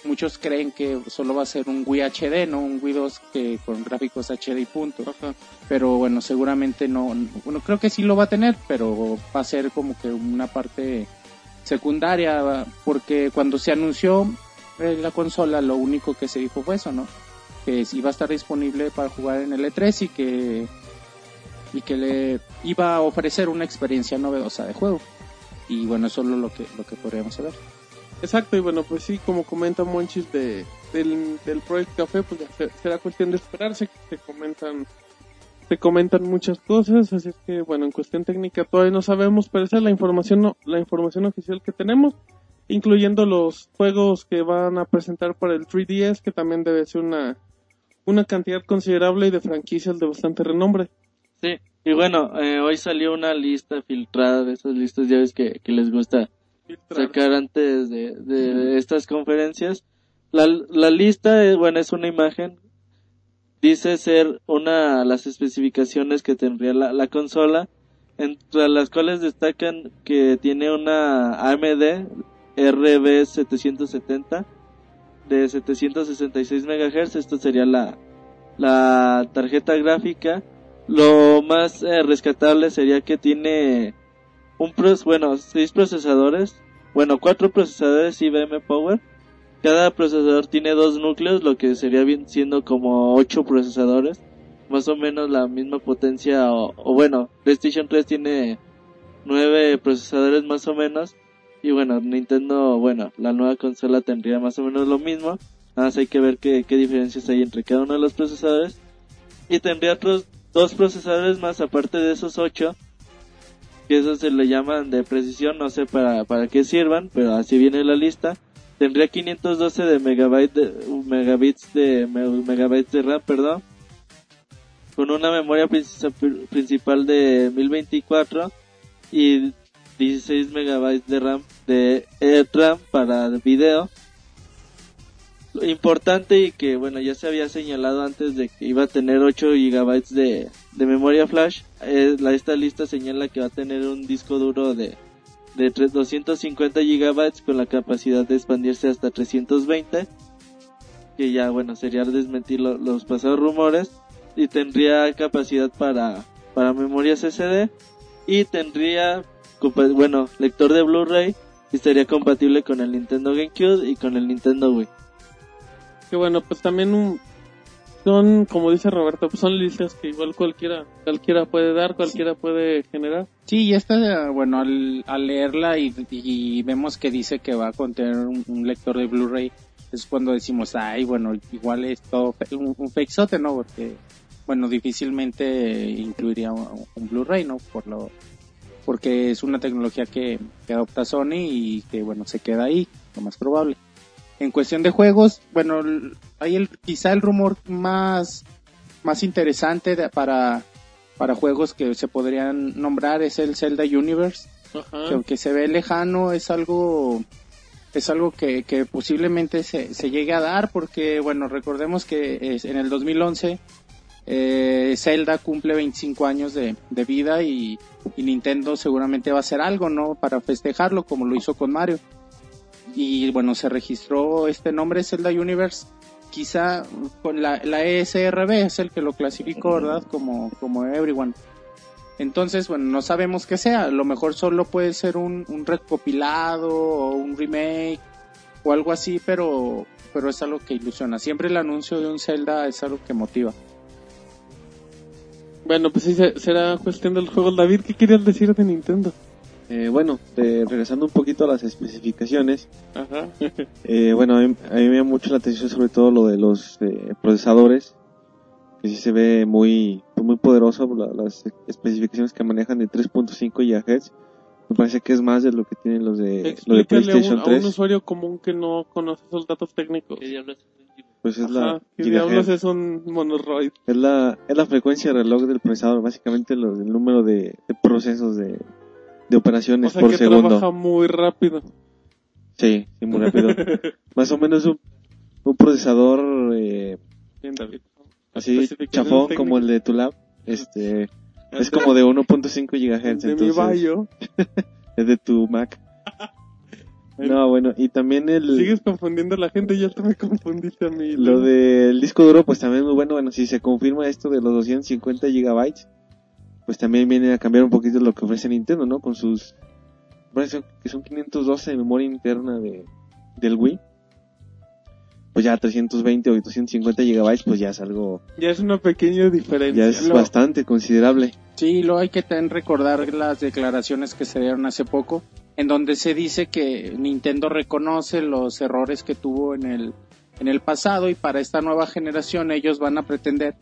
Muchos creen que solo va a ser un Wii HD, no un Wii 2 que con gráficos HD y punto. Pero bueno, seguramente no, bueno, creo que sí lo va a tener, pero va a ser como que una parte secundaria, porque cuando se anunció eh, la consola, lo único que se dijo fue eso, ¿no? Que iba a estar disponible para jugar en el E3 y que y que le iba a ofrecer una experiencia novedosa de juego. Y bueno, eso es lo que lo que podríamos saber. Exacto, y bueno, pues sí, como comenta Monchis de, del, del Project Café, pues ya se- será cuestión de esperarse, que se comentan, se comentan muchas cosas, así es que bueno, en cuestión técnica todavía no sabemos, pero esa es la información, no- la información oficial que tenemos, incluyendo los juegos que van a presentar para el 3DS, que también debe ser una, una cantidad considerable y de franquicias de bastante renombre. Sí, y bueno, eh, hoy salió una lista filtrada de esas listas, ya ves que, que les gusta sacar antes de, de estas conferencias. La, la lista, es, bueno, es una imagen. Dice ser una las especificaciones que tendría la, la consola, entre las cuales destacan que tiene una AMD RB770 de 766 MHz. Esto sería la, la tarjeta gráfica. Lo más eh, rescatable sería que tiene un bueno, seis procesadores, bueno, cuatro procesadores IBM Power. Cada procesador tiene dos núcleos, lo que sería bien siendo como ocho procesadores, más o menos la misma potencia o, o bueno, PlayStation 3 tiene nueve procesadores más o menos y bueno, Nintendo, bueno, la nueva consola tendría más o menos lo mismo. Nada más hay que ver qué, qué diferencias hay entre cada uno de los procesadores. Y tendría otros dos procesadores más aparte de esos ocho que eso se le llaman de precisión, no sé para, para qué sirvan, pero así viene la lista. Tendría 512 de megabyte de, megabits de me- megabytes de RAM, perdón, con una memoria princi- principal de 1024 y 16 megabytes de RAM de eh, RAM para video. Importante y que bueno ya se había señalado antes de que iba a tener 8 gigabytes de, de memoria flash eh, esta lista señala que va a tener un disco duro de, de tre- 250 gigabytes con la capacidad de expandirse hasta 320 que ya bueno sería desmentir lo- los pasados rumores y tendría capacidad para para memorias SD y tendría bueno lector de Blu-ray y estaría compatible con el Nintendo GameCube y con el Nintendo Wii Bueno, pues también un, son, como dice Roberto, pues son listas que igual cualquiera, cualquiera puede dar, cualquiera puede generar. Sí, y esta, bueno, al, al leerla y, vemos que dice que va a contener un, lector de Blu-ray, es cuando decimos, ay, bueno, igual es todo un, un fakesote, ¿no? Porque, bueno, difícilmente incluiría un, Blu-ray, ¿no? Por lo, porque es una tecnología que adopta Sony y que, bueno, se queda ahí, lo más probable. En cuestión de juegos, bueno, hay el, quizá el rumor más, más interesante de- para, para juegos que se podrían nombrar es el Zelda Universe, Ajá. que aunque se ve lejano es algo es algo que, que posiblemente se, se llegue a dar porque bueno recordemos que es- en el 2011 eh, Zelda cumple 25 años de, de vida y, y Nintendo seguramente va a hacer algo no para festejarlo como lo hizo con Mario y bueno se registró este nombre Zelda Universe quizá con la, la ESRB es el que lo clasificó verdad como como Everyone entonces, bueno, no sabemos qué sea. A lo mejor solo puede ser un, un recopilado o un remake o algo así, pero, pero es algo que ilusiona. Siempre el anuncio de un Zelda es algo que motiva. Bueno, pues sí, se- será cuestión del juego. David, ¿qué querías decir de Nintendo? Eh, bueno, eh, regresando un poquito a las especificaciones, Ajá. eh, bueno, a mí, a mí me llama mucho la atención sobre todo lo de los eh, procesadores, que sí se ve muy, pues, muy poderoso, la- las especificaciones que manejan de 3.5 GHz, me parece que es más de lo que tienen los de, lo de a un, PlayStation a un 3, usuario común que no conoce esos datos técnicos. ¿Qué diablos? pues es Ajá, la, ¿qué gigahertz. diablos es un monoroid? es la, es la frecuencia de reloj del procesador, básicamente los, el número de, de procesos de, de O operaciones sea por que segundo. trabaja muy rápido. Sí, sí, muy rápido. Más o menos un, un procesador eh, Bien, David. así chafón como el de tu lab. Este es como de 1.5 GHz. de mi entonces, bayo. Es de tu Mac. No, bueno, y también el... Sigues confundiendo a la gente, ya te me confundiste a mí. Lo del disco duro, pues también muy bueno. Bueno, si se confirma esto de los 250 gigabytes, pues también viene a cambiar un poquito lo que ofrece Nintendo, ¿no? Con sus... Parece que son 512 de memoria interna de, del Wii. Pues ya 320 o 250 gigabytes, pues ya es algo... Ya es una pequeña diferencia. Ya es Lo- bastante considerable. Sí, lo hay que también recordar las declaraciones que se dieron hace poco, en donde se dice que Nintendo reconoce los errores que tuvo en el, en el pasado y para esta nueva generación ellos van a pretender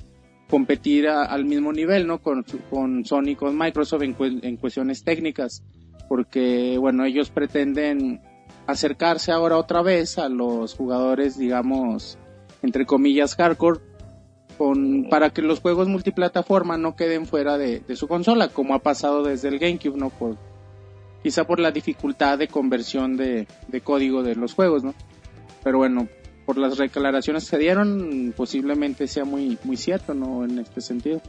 competir a- al mismo nivel, ¿no? Con, con Sony, con Microsoft en, en cuestiones técnicas, porque, bueno, ellos pretenden acercarse ahora otra vez a los jugadores, digamos, entre comillas, hardcore, con, para que los juegos multiplataforma no queden fuera de, de su consola, como ha pasado desde el GameCube, ¿no? Por, quizá por la dificultad de conversión de, de código de los juegos, ¿no? Pero bueno, por las declaraciones que se dieron, posiblemente sea muy, muy cierto, ¿no? En este sentido.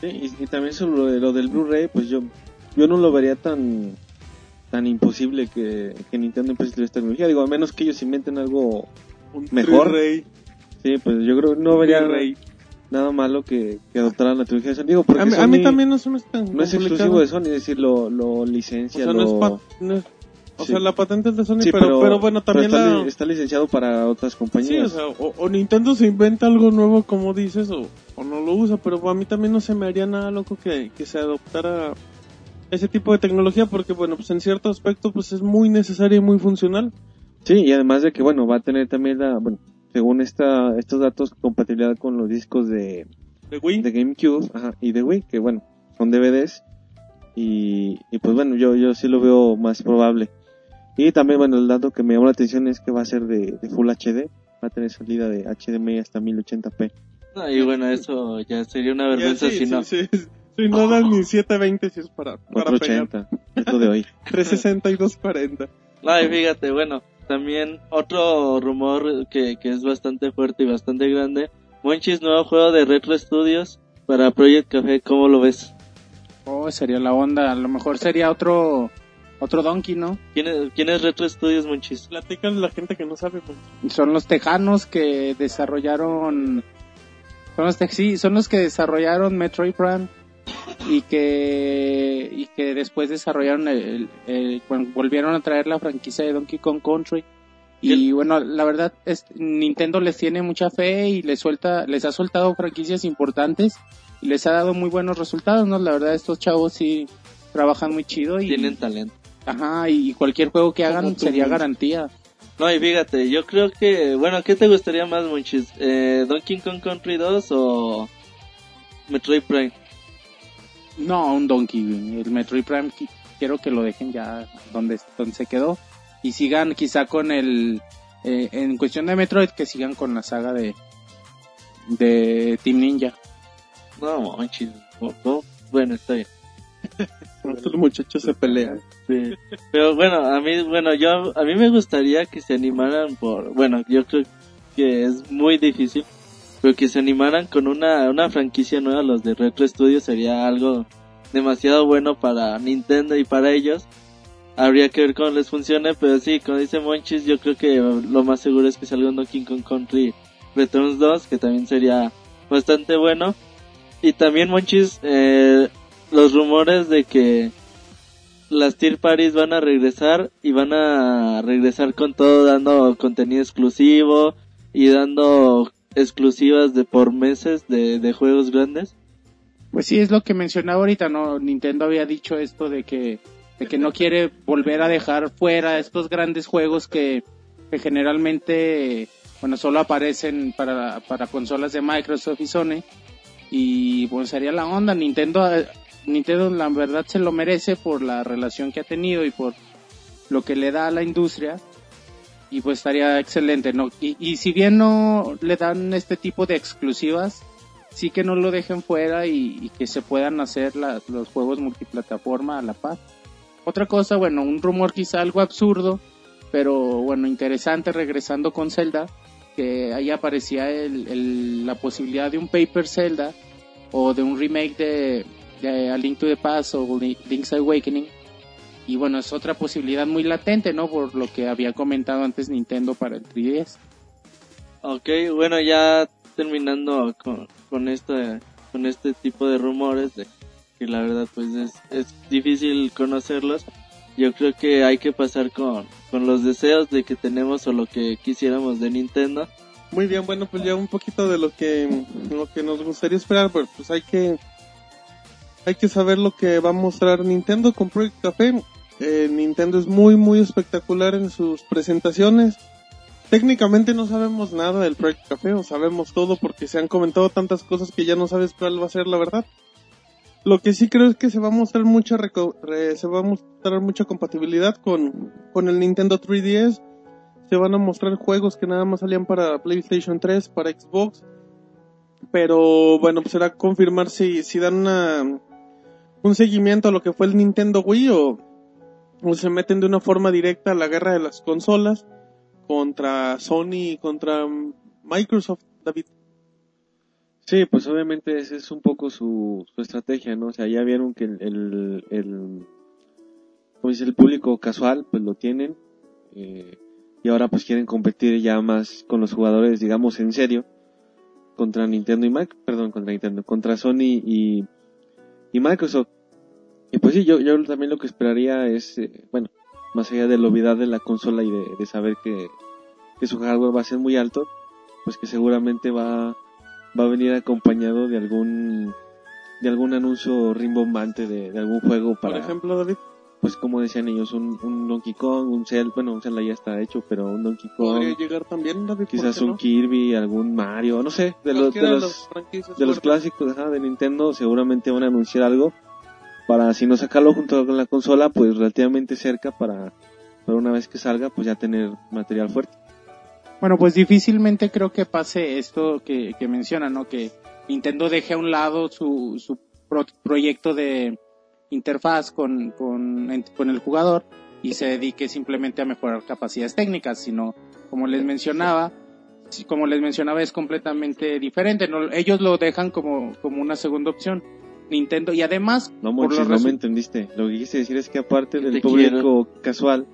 Sí, y, y también sobre lo, de- lo del Blu-ray, pues yo yo no lo vería tan tan imposible que, que Nintendo empiece esta tecnología. Digo, a menos que ellos inventen algo Un mejor. Blu-ray. Sí, pues yo creo que no vería Blu-ray. nada malo que, que adoptaran la tecnología de Sony. Digo, porque A mí, a mí Sony también no se me es tan no es exclusivo de Sony, es decir, lo, lo O licencia, sea, lo... no es pa- no es- o Sí. sea, la patente es de Sony, Sí, pero, pero, bueno, pero también está, la... está licenciado para otras Sí, compañías. o sea, o, o Nintendo se inventa algo nuevo, como dices, o, o no lo usa, pero a mí también no se me haría nada loco que, que se adoptara ese tipo de tecnología, porque bueno, pues en cierto aspecto pues es muy necesaria y muy funcional. Sí, y además de que, bueno, va a tener también la, bueno, según esta, estos datos, compatibilidad con los discos de, De Wii. de GameCube ajá, y de Wii, que bueno, son DVDs. Y, y pues bueno, yo, yo sí lo veo más probable. Y también, bueno, el dato que me llamó la atención es que va a ser de, de Full HD, va a tener salida de HDMI hasta 1080p. No, y bueno, eso ya sería una vergüenza sí, si sí, no. sí, sí, no dan ni 720 si es para, para pegar 480, es lo de hoy. 360 y 240. No, y fíjate, bueno, también otro rumor que, que es bastante fuerte y bastante grande. Monchis, nuevo juego de Retro Studios para Project Café, ¿cómo lo ves? Oh, sería la onda. A lo mejor sería otro, otro Donkey, ¿no? ¿Quién es, quién es Retro Studios, Monchis? Platícale a la gente que no sabe. Pues. Son los tejanos que desarrollaron. Son los, te- sí, son los que desarrollaron Metroid Prime y que y que después desarrollaron el, el- el- bueno, volvieron a traer la franquicia de Donkey Kong Country y bueno la verdad es Nintendo les tiene mucha fe y les suelta les ha soltado franquicias importantes y les ha dado muy buenos resultados no la verdad estos chavos sí trabajan muy chido y Tienen talento. Ajá y cualquier juego que hagan sería garantía No, y fíjate, yo creo que, bueno, ¿qué te gustaría más, Monchis? Eh, ¿Donkey Kong Country 2 o Metroid Prime? No, un Donkey. El Metroid Prime qui- quiero que lo dejen ya donde, donde se quedó. Y sigan quizá con el... eh, en cuestión de Metroid, que sigan con la saga de... De Team Ninja. No, Monchis, no, no. bueno, está bien. Estos muchachos se pelean. Sí. Pero bueno, a mí, bueno, yo, a mí me gustaría que se animaran por, bueno, yo creo que es muy difícil, pero que se animaran con una, una franquicia nueva, los de Retro Studios, sería algo demasiado bueno para Nintendo y para ellos. Habría que ver cómo les funcione, pero sí, como dice Monchis, yo creo que lo más seguro es que salga un Donkey Kong Country Returns 2, que también sería bastante bueno. Y también Monchis, eh, los rumores de que las Tier Parties van a regresar y van a regresar con todo dando contenido exclusivo y dando exclusivas de por meses de, de juegos grandes. Pues sí, es lo que mencionaba ahorita, ¿no? Nintendo había dicho esto de que, de que no quiere volver a dejar fuera estos grandes juegos que, que generalmente, bueno, solo aparecen para, para consolas de Microsoft y Sony. Y pues sería la onda, Nintendo, eh, Nintendo la verdad se lo merece por la relación que ha tenido y por lo que le da a la industria. Y pues estaría excelente, ¿no? Y, si bien no le dan este tipo de exclusivas, sí que no lo dejen fuera y, que se puedan hacer la- los juegos multiplataforma a la par. Otra cosa, bueno, un rumor quizá algo absurdo, pero bueno, interesante regresando con Zelda, que ahí aparecía el- la posibilidad de un Paper Zelda o de un remake de, de A Link to the Past o Li- Link's Awakening. y bueno, es otra posibilidad muy latente, ¿no? Por lo que había comentado antes Nintendo para el 3DS. Ok, bueno, ya terminando con, con, este, con este tipo de rumores, de que la verdad pues es, es difícil conocerlos, yo creo que hay que pasar con, con los deseos de que tenemos o lo que quisiéramos de Nintendo. Muy bien, bueno, pues ya un poquito de lo que, lo que nos gustaría esperar, pero pues hay que, hay que saber lo que va a mostrar Nintendo con Project Café. Eh, Nintendo es muy, muy espectacular en sus presentaciones. Técnicamente no sabemos nada del Project Café, o sabemos todo porque se han comentado tantas cosas que ya no sabes cuál va a ser la verdad. Lo que sí creo es que se va a mostrar mucha re- se va a mostrar mucha compatibilidad con, con el Nintendo 3DS. Se van a mostrar juegos que nada más salían para PlayStation 3, para Xbox. Pero bueno, pues será confirmar si, si dan una, un seguimiento a lo que fue el Nintendo Wii o, se meten de una forma directa a la guerra de las consolas contra Sony y contra Microsoft, David. Sí, pues obviamente esa es un poco su, estrategia, ¿no? O sea, ya vieron que el, el, dice, el público casual, pues lo tienen, eh, y ahora pues quieren competir ya más con los jugadores, digamos, en serio, contra Nintendo y Mac, perdón, contra Nintendo, contra Sony y, y Microsoft. Y pues sí, yo, yo también lo que esperaría es, eh, bueno, más allá de la obviedad de la consola y de, de saber que, que su hardware va a ser muy alto, pues que seguramente va, va a venir acompañado de algún de algún anuncio rimbombante de, de algún juego para Por ejemplo, David. Pues como decían ellos un, un Donkey Kong un Zelda bueno un Zelda ya está hecho pero un Donkey Kong Podría llegar también, David. ¿por quizás un no? Kirby algún Mario no sé de los de los, de los clásicos ajá, de Nintendo seguramente van a anunciar algo para si no sacarlo junto con la consola pues relativamente cerca para para una vez que salga pues ya tener material fuerte Bueno, pues difícilmente creo que pase esto que, que menciona, ¿no? Que Nintendo deje a un lado su, su pro- proyecto de interfaz con, con, en- con el jugador y se dedique simplemente a mejorar capacidades técnicas, sino, como les mencionaba, como les mencionaba, es completamente diferente. ¿no? Ellos lo dejan como, como una segunda opción. Nintendo, y además, no por Monchis, los no me entendiste lo que quise decir es que aparte del público casual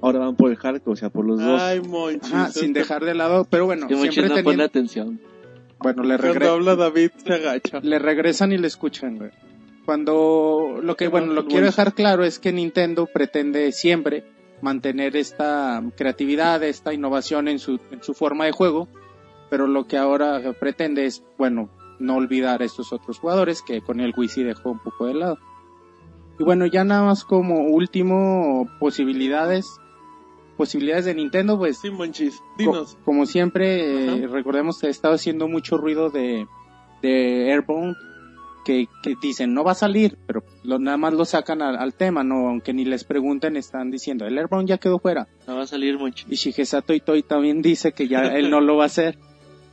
ahora van por el hardcore o sea por los dos Ay, Monchis. Ajá, sin dejar de lado, pero bueno, Que siempre no teniendo, atención. bueno, le Cuando regreso. habla David se agacha. le regresan y le escuchan, güey. Cuando lo que, bueno, lo quiero dejar claro es que Nintendo pretende siempre mantener esta creatividad, esta innovación en su, en su forma de juego, pero lo que ahora pretende es, bueno, no olvidar a estos otros jugadores que con el Wii sí dejó un poco de lado. Y bueno, ya nada más como último, posibilidades, posibilidades de Nintendo, pues Sí, Monchis, Co- dinos. como siempre, eh, recordemos que ha estado haciendo mucho ruido de, de Airbound, que, que dicen no va a salir, pero lo, nada más lo sacan al, al tema, no, aunque ni les pregunten, están diciendo el Airbound ya quedó fuera. No va a salir mucho. Y Shigesato Itoi también dice que ya él no lo va a hacer.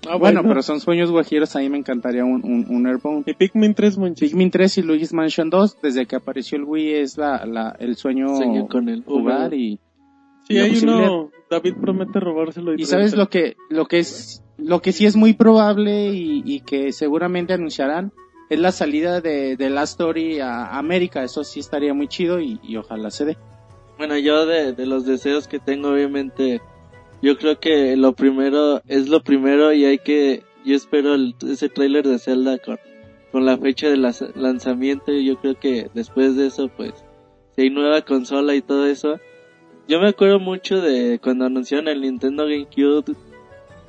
Ah, bueno, pero son sueños guajiros, a mí me encantaría un, un, un Airbound. Y Pikmin 3, Monchis. Pikmin 3 y Luigi's Mansion 2, desde que apareció el Wii es la, la, el sueño con el jugar y, Sí, hay uno. David promete robárselo. Y sabes lo que, lo que es, lo que sí es muy probable y, y que seguramente anunciarán es la salida de, de Last Story a América. Eso sí estaría muy chido y, ojalá se dé. Bueno, yo de, de los deseos que tengo, obviamente, yo creo que lo primero es lo primero y hay que, yo espero el- ese tráiler de Zelda con, con la fecha de las- lanzamiento yo creo que después de eso, pues, si hay nueva consola y todo eso, yo me acuerdo mucho de cuando anunciaron el Nintendo GameCube,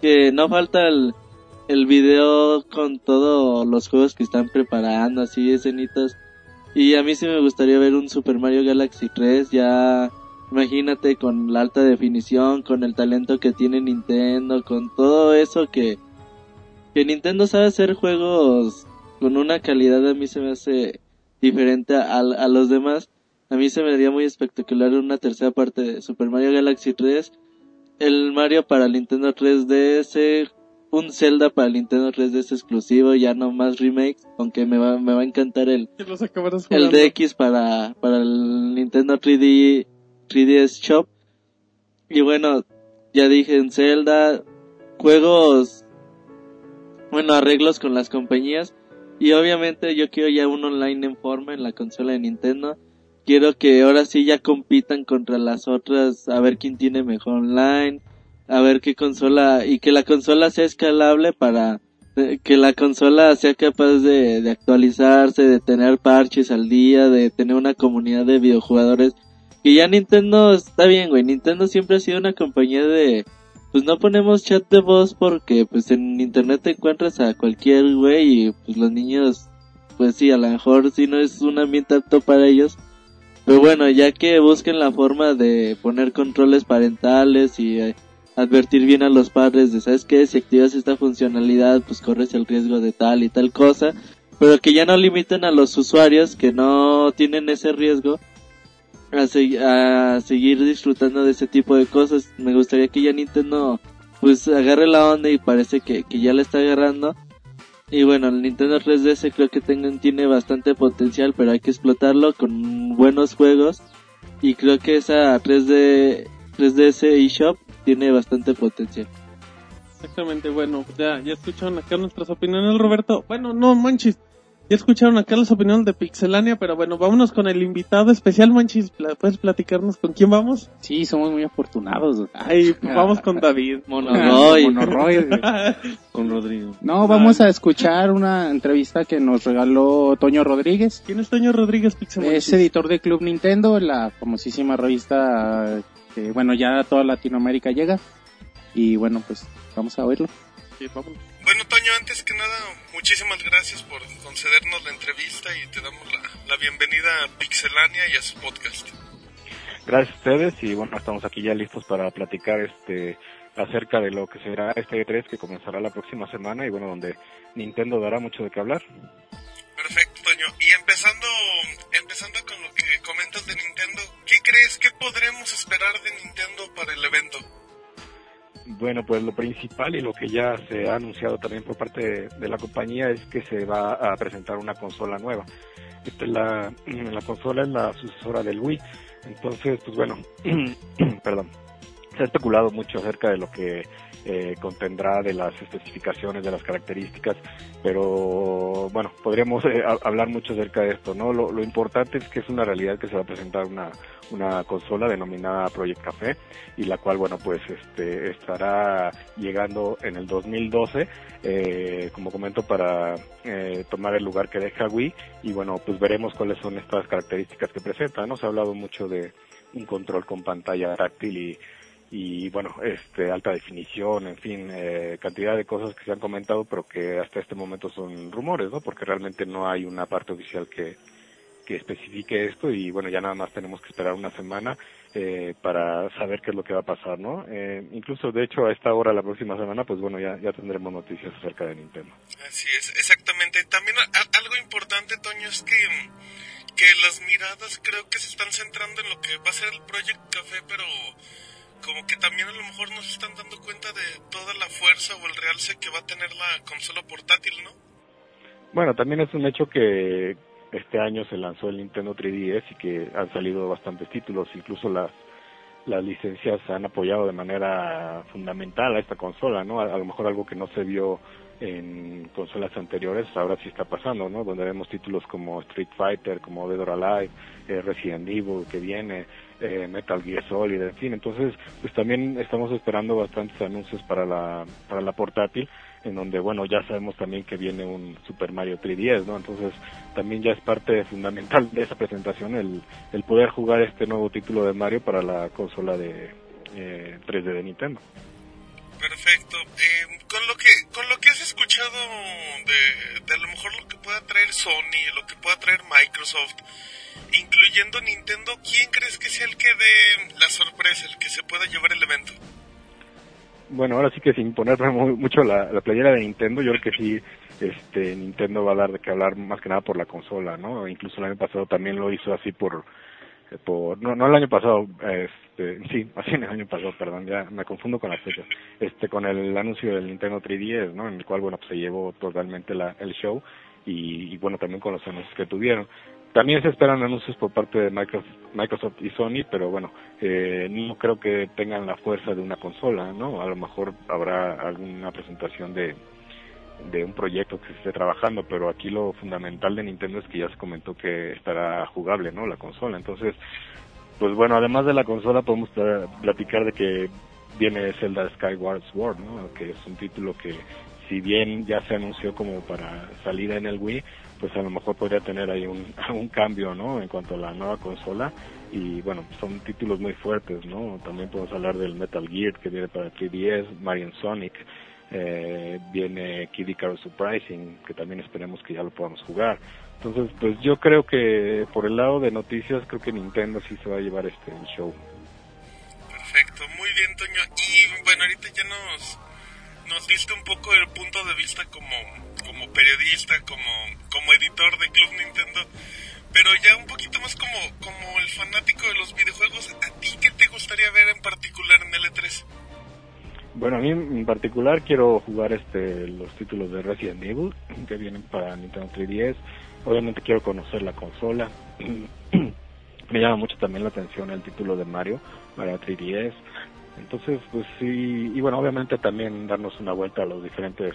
que no falta el, el video con todos los juegos que están preparando, así escenitas. Y a mí sí me gustaría ver un Super Mario Galaxy 3 ya imagínate con la alta definición, con el talento que tiene Nintendo, con todo eso que que Nintendo sabe hacer juegos con una calidad a mí se me hace diferente a, a los demás. A mí se me haría muy espectacular una tercera parte de Super Mario Galaxy 3, el Mario para Nintendo 3DS, un Zelda para el Nintendo 3DS exclusivo, ya no más remakes, aunque me va, me va a encantar el, el. DX para, para el Nintendo 3D, 3DS Shop. Y bueno, ya dije en Zelda, juegos, bueno, arreglos con las compañías. Y obviamente yo quiero ya un online en forma en la consola de Nintendo. quiero que ahora sí ya compitan contra las otras, a ver quién tiene mejor online, a ver qué consola, y que la consola sea escalable para eh, que la consola sea capaz de, actualizarse, de tener parches al día, de tener una comunidad de videojugadores. Que ya Nintendo está bien, güey. Nintendo siempre ha sido una compañía de, pues no ponemos chat de voz porque pues en internet te encuentras a cualquier güey y pues los niños, pues sí, a lo mejor sí no es un ambiente apto para ellos. Pero bueno, ya que busquen la forma de poner controles parentales y eh, advertir bien a los padres de, ¿sabes qué? Si activas esta funcionalidad, pues corres el riesgo de tal y tal cosa. Pero que ya no limiten a los usuarios que no tienen ese riesgo a, se- a seguir disfrutando de ese tipo de cosas. Me gustaría que ya Nintendo pues agarre la onda y parece que, que ya la está agarrando. Y bueno, el Nintendo 3DS creo que tengan, tiene bastante potencial, pero hay que explotarlo con buenos juegos. Y creo que esa 3D, 3DS eShop tiene bastante potencial. Exactamente, bueno, ya, ya escucharon acá nuestras opiniones, Roberto. Bueno, no manches. Ya escucharon acá las opiniones de Pixelania, pero bueno, vámonos con el invitado especial, Manchis. Pla- ¿Puedes platicarnos con quién vamos? Sí, somos muy afortunados. Ay, pues vamos con David. Monoroy. Monoroy. Con Rodrigo. No, vamos a escuchar una entrevista que nos regaló Toño Rodríguez. ¿Quién es Toño Rodríguez Pixelania? Es editor de Club Nintendo, la famosísima revista que, bueno, ya a toda Latinoamérica llega. Y bueno, pues vamos a oírlo. Sí, vámonos. Bueno, Toño, antes que nada, muchísimas gracias por concedernos la entrevista y te damos la, la bienvenida a Pixelania y a su podcast. Gracias a ustedes y bueno, estamos aquí ya listos para platicar este acerca de lo que será este E3 que comenzará la próxima semana y bueno, donde Nintendo dará mucho de qué hablar. Perfecto, Toño. Y empezando, empezando con lo que comentas de Nintendo, ¿qué crees que podremos esperar de Nintendo para el evento? Bueno, pues lo principal y lo que ya se ha anunciado también por parte de, la compañía es que se va a presentar una consola nueva. Esta es la consola es la sucesora del Wii. Entonces, pues bueno, perdón. Se ha especulado mucho acerca de lo que eh, contendrá de las especificaciones, de las características, pero bueno, podríamos eh, ha- hablar mucho acerca de esto, ¿no? Lo, lo importante es que es una realidad que se va a presentar una, una consola denominada Project Café y la cual, bueno, pues este, estará llegando en el 2012, eh, como comento, para eh, tomar el lugar que deja Wii y bueno, pues veremos cuáles son estas características que presenta, ¿no? Se ha hablado mucho de un control con pantalla táctil y y bueno, este, alta definición, en fin, eh, cantidad de cosas que se han comentado, pero que hasta este momento son rumores, ¿no? Porque realmente no hay una parte oficial que, que especifique esto y bueno, ya nada más tenemos que esperar una semana eh, para saber qué es lo que va a pasar, ¿no? Eh, incluso, de hecho, a esta hora, la próxima semana, pues bueno, ya, ya tendremos noticias acerca de Nintendo. Así es, exactamente. También algo importante, Toño, es que, que las miradas creo que se están centrando en lo que va a ser el Project Café, pero como que también a lo mejor no se están dando cuenta de toda la fuerza o el realce que va a tener la consola portátil, ¿no? Bueno, también es un hecho que este año se lanzó el Nintendo 3DS y que han salido bastantes títulos, incluso las las licencias han apoyado de manera fundamental a esta consola, ¿no? A, lo mejor algo que no se vio en consolas anteriores, ahora sí está pasando, ¿no? Donde vemos títulos como Street Fighter, como Dead or Alive, eh, Resident Evil que viene, eh, Metal Gear Solid, en fin, entonces pues también estamos esperando bastantes anuncios para la para la portátil en donde bueno ya sabemos también que viene un Super Mario 3DS, ¿no? Entonces también ya es parte fundamental de esa presentación el, el poder jugar este nuevo título de Mario para la consola de eh, 3D de Nintendo. Perfecto. Eh, con lo que con lo que has escuchado de, a lo mejor lo que pueda traer Sony, lo que pueda traer Microsoft, incluyendo Nintendo, ¿quién crees que sea el que dé la sorpresa, el que se pueda llevar el evento? Bueno, ahora sí que sin ponerme mu- mucho la, la playera de Nintendo, yo creo que sí, este, Nintendo va a dar de qué hablar más que nada por la consola, ¿no? Incluso el año pasado también lo hizo así por, por no, no el año pasado, este, sí, así en el año pasado, perdón, ya me confundo con las fechas, este, con el anuncio del Nintendo 3DS, ¿no? En el cual, bueno, pues se llevó totalmente la, el show y, y bueno, también con los anuncios que tuvieron. También se esperan anuncios por parte de Microsoft, Microsoft y Sony, pero bueno, eh, no creo que tengan la fuerza de una consola, ¿no? A lo mejor habrá alguna presentación de, de un proyecto que se esté trabajando, pero aquí lo fundamental de Nintendo es que ya se comentó que estará jugable, ¿no? La consola. Entonces, pues bueno, además de la consola podemos platicar de que viene Zelda Skyward Sword, ¿no? Que es un título que si bien ya se anunció como para salida en el Wii, pues a lo mejor podría tener ahí un, un cambio, ¿no? En cuanto a la nueva consola y bueno, son títulos muy fuertes, ¿no? También podemos hablar del Metal Gear que viene para 3DS, Mario Sonic, eh, viene Kid Icarus Surprising, que también esperemos que ya lo podamos jugar. Entonces, pues yo creo que por el lado de noticias, creo que Nintendo sí se va a llevar este show. Perfecto, muy bien, Toño. Y bueno, ahorita ya nos, nos diste un poco el punto de vista como, como periodista, como, como editor de Club Nintendo, pero ya un poquito más como, como el fanático de los videojuegos. ¿A ti qué te gustaría ver en particular en el E3? Bueno, a mí en particular quiero jugar este los títulos de Resident Evil que vienen para Nintendo 3DS. Obviamente quiero conocer la consola. Me llama mucho también la atención el título de Mario para 3DS. Entonces, pues sí, y bueno, obviamente también darnos una vuelta a los diferentes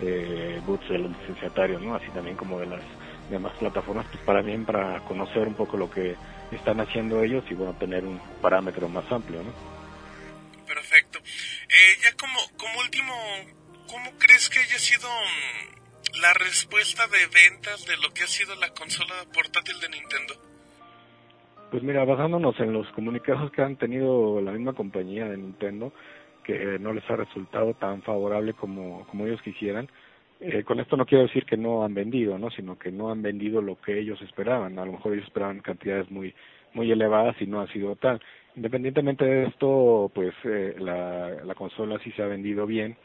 eh, boots de los licenciatarios, ¿no? Así también como de las demás plataformas, pues para bien para conocer un poco lo que están haciendo ellos y bueno, tener un parámetro más amplio, ¿no? Perfecto. Eh, ya como, como último, ¿cómo crees que haya sido mm, la respuesta de ventas de lo que ha sido la consola portátil de Nintendo? Pues mira, basándonos en los comunicados que han tenido la misma compañía de Nintendo, que no les ha resultado tan favorable como, como ellos quisieran, eh, con esto no quiero decir que no han vendido, ¿no? sino que no han vendido lo que ellos esperaban. A lo mejor ellos esperaban cantidades muy muy elevadas y no ha sido tal. Independientemente de esto, pues eh, la, la consola sí se ha vendido bien.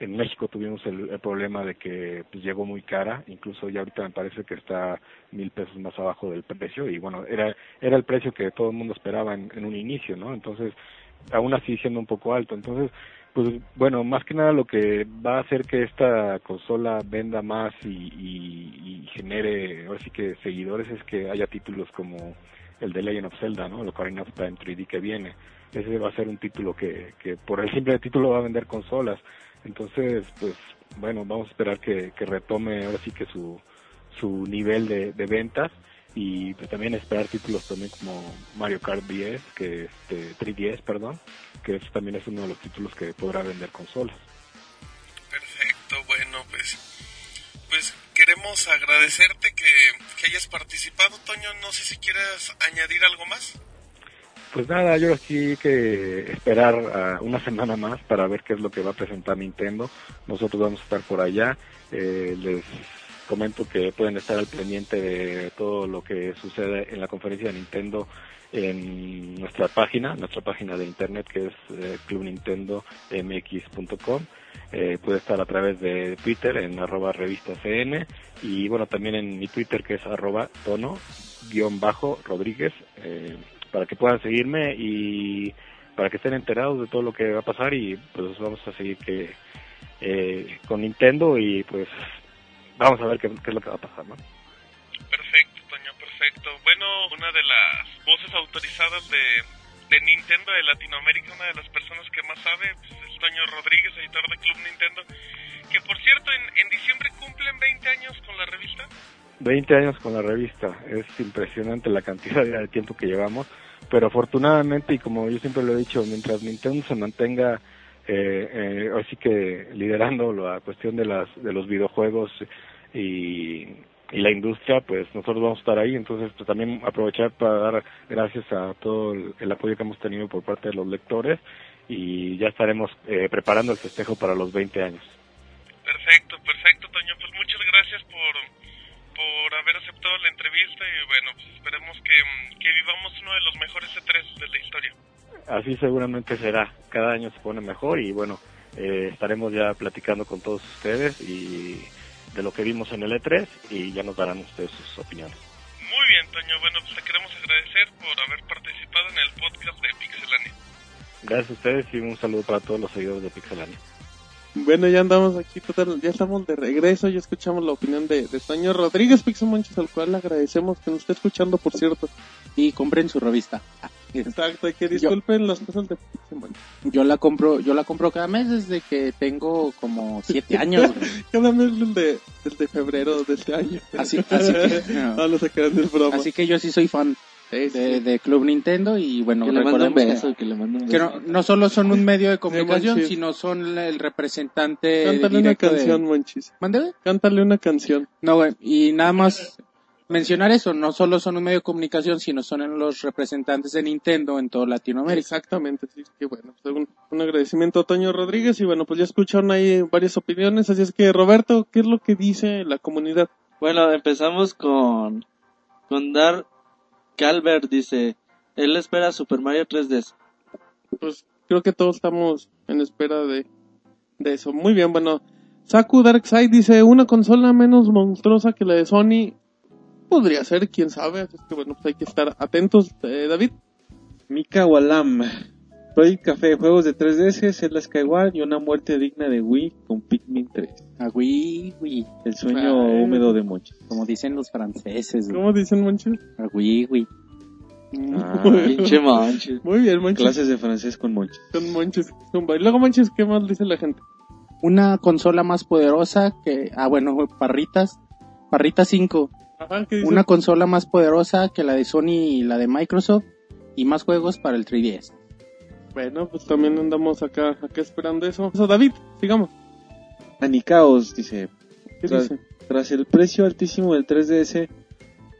En México tuvimos el, el problema de que pues, llegó muy cara, incluso ya ahorita me parece que está mil pesos más abajo del precio y bueno, era era el precio que todo el mundo esperaba en, un inicio, ¿no? Entonces, aún así siendo un poco alto. Entonces, pues bueno, más que nada lo que va a hacer que esta consola venda más y, y, y genere, ahora sí que seguidores es que haya títulos como el de Legend of Zelda, ¿no? El Ocarina of Time 3D que viene. Ese va a ser un título que, que por el simple título va a vender consolas. Entonces, pues bueno, vamos a esperar que, que retome ahora sí que su, su nivel de, ventas y pues también esperar títulos también como Mario Kart 10, que este 3DS, perdón, que eso también es uno de los títulos que podrá vender consolas. Perfecto, bueno, pues pues queremos agradecerte que, hayas participado, Toño. No sé si quieres añadir algo más. Pues nada, yo sí que esperar uh, una semana más para ver qué es lo que va a presentar Nintendo. Nosotros vamos a estar por allá. Eh, les comento que pueden estar al pendiente de todo lo que sucede en la conferencia de Nintendo en nuestra página, nuestra página de internet que es eh, clubnintendomx.com. Eh, puede estar a través de Twitter en arroba revista CN y bueno también en mi Twitter que es arroba tono guion bajo Rodríguez eh, para que puedan seguirme y para que estén enterados de todo lo que va a pasar y pues vamos a seguir que eh, con Nintendo y pues vamos a ver qué, qué, es lo que va a pasar, ¿no? Perfecto, Toño, perfecto. Bueno, una de las voces autorizadas de, de Nintendo de Latinoamérica, una de las personas que más sabe, pues, es Toño Rodríguez, editor de Club Nintendo, que por cierto, en, en diciembre cumplen 20 años con la revista. 20 años con la revista, es impresionante la cantidad de tiempo que llevamos, pero afortunadamente, y como yo siempre lo he dicho, mientras Nintendo se mantenga eh, eh, así que liderando la cuestión de las de los videojuegos y, y la industria pues nosotros vamos a estar ahí. Entonces pues también aprovechar para dar gracias a todo el, el apoyo que hemos tenido por parte de los lectores y ya estaremos eh, preparando el festejo para los 20 años. Perfecto perfecto Toño. Pues muchas gracias por por haber aceptado la entrevista y bueno pues esperemos que, que vivamos uno de los mejores E3 de la historia. Así seguramente será. Cada año se pone mejor y bueno, eh, estaremos ya platicando con todos ustedes y de lo que vimos en el E3 y ya nos darán ustedes sus opiniones. Muy bien, Toño. Bueno, pues te queremos agradecer por haber participado en el podcast de Pixelania. Gracias a ustedes y un saludo para todos los seguidores de Pixelania. Bueno, ya andamos aquí, total, ya estamos de regreso, ya escuchamos la opinión de, de Toño Rodríguez Pixel Monches, al cual le agradecemos que nos esté escuchando, por cierto. Y compren su revista. Exacto, hay que disculpen las cosas de Pokémon. Yo la compro, yo la compro cada mes desde que tengo como siete años. Cada mes el de, el de febrero de este año. Así, así que, Ah, no se crean del broma. así que yo sí soy fan de, de Club Nintendo y bueno, que recordemos beso, que le mando un que beso. no, no solo son un medio de comunicación, sino son el representante Cántale una canción, de... Monchis. ¿Mande, güey? Cántale una canción. No, güey, y nada más mencionar eso, no solo son un medio de comunicación, sino son los representantes de Nintendo en toda Latinoamérica. Exactamente, sí, que bueno, pues un, un agradecimiento a Toño Rodríguez y bueno, pues ya escucharon ahí varias opiniones, así es que Roberto, ¿qué es lo que dice la comunidad? Bueno, empezamos con, con Dar Calvert, dice, él espera Super Mario 3D. Pues creo que todos estamos en espera de, de eso. Muy bien, bueno, Saku Darkseid dice, una consola menos monstruosa que la de Sony podría ser, quién sabe, así es que bueno, pues hay que estar atentos, eh, David. Mika Walam. Project Café, juegos de 3DS, Zelda Skyward y una muerte digna de Wii con Pikmin 3. Ah, güey, güey, El sueño Ay. húmedo de Mochi. como dicen los franceses, güey. ¿Cómo dicen, Monchis? Ah, güey, güey. Ah, Pinche manches. Muy bien, Monchis. Clases de francés con Mochi. Con Monchis. Zumba. Y luego, Monchis, ¿qué más dice la gente? Una consola más poderosa que, ah, bueno, Parritas, Parrita 5, Ajá, ¿qué dice? una consola más poderosa que la de Sony y la de Microsoft y más juegos para el 3DS. Bueno, pues también andamos acá, acá esperando eso. Eso, David, sigamos. Anicaos, dice, ¿Qué Tras- dice? Tras el precio altísimo del 3DS,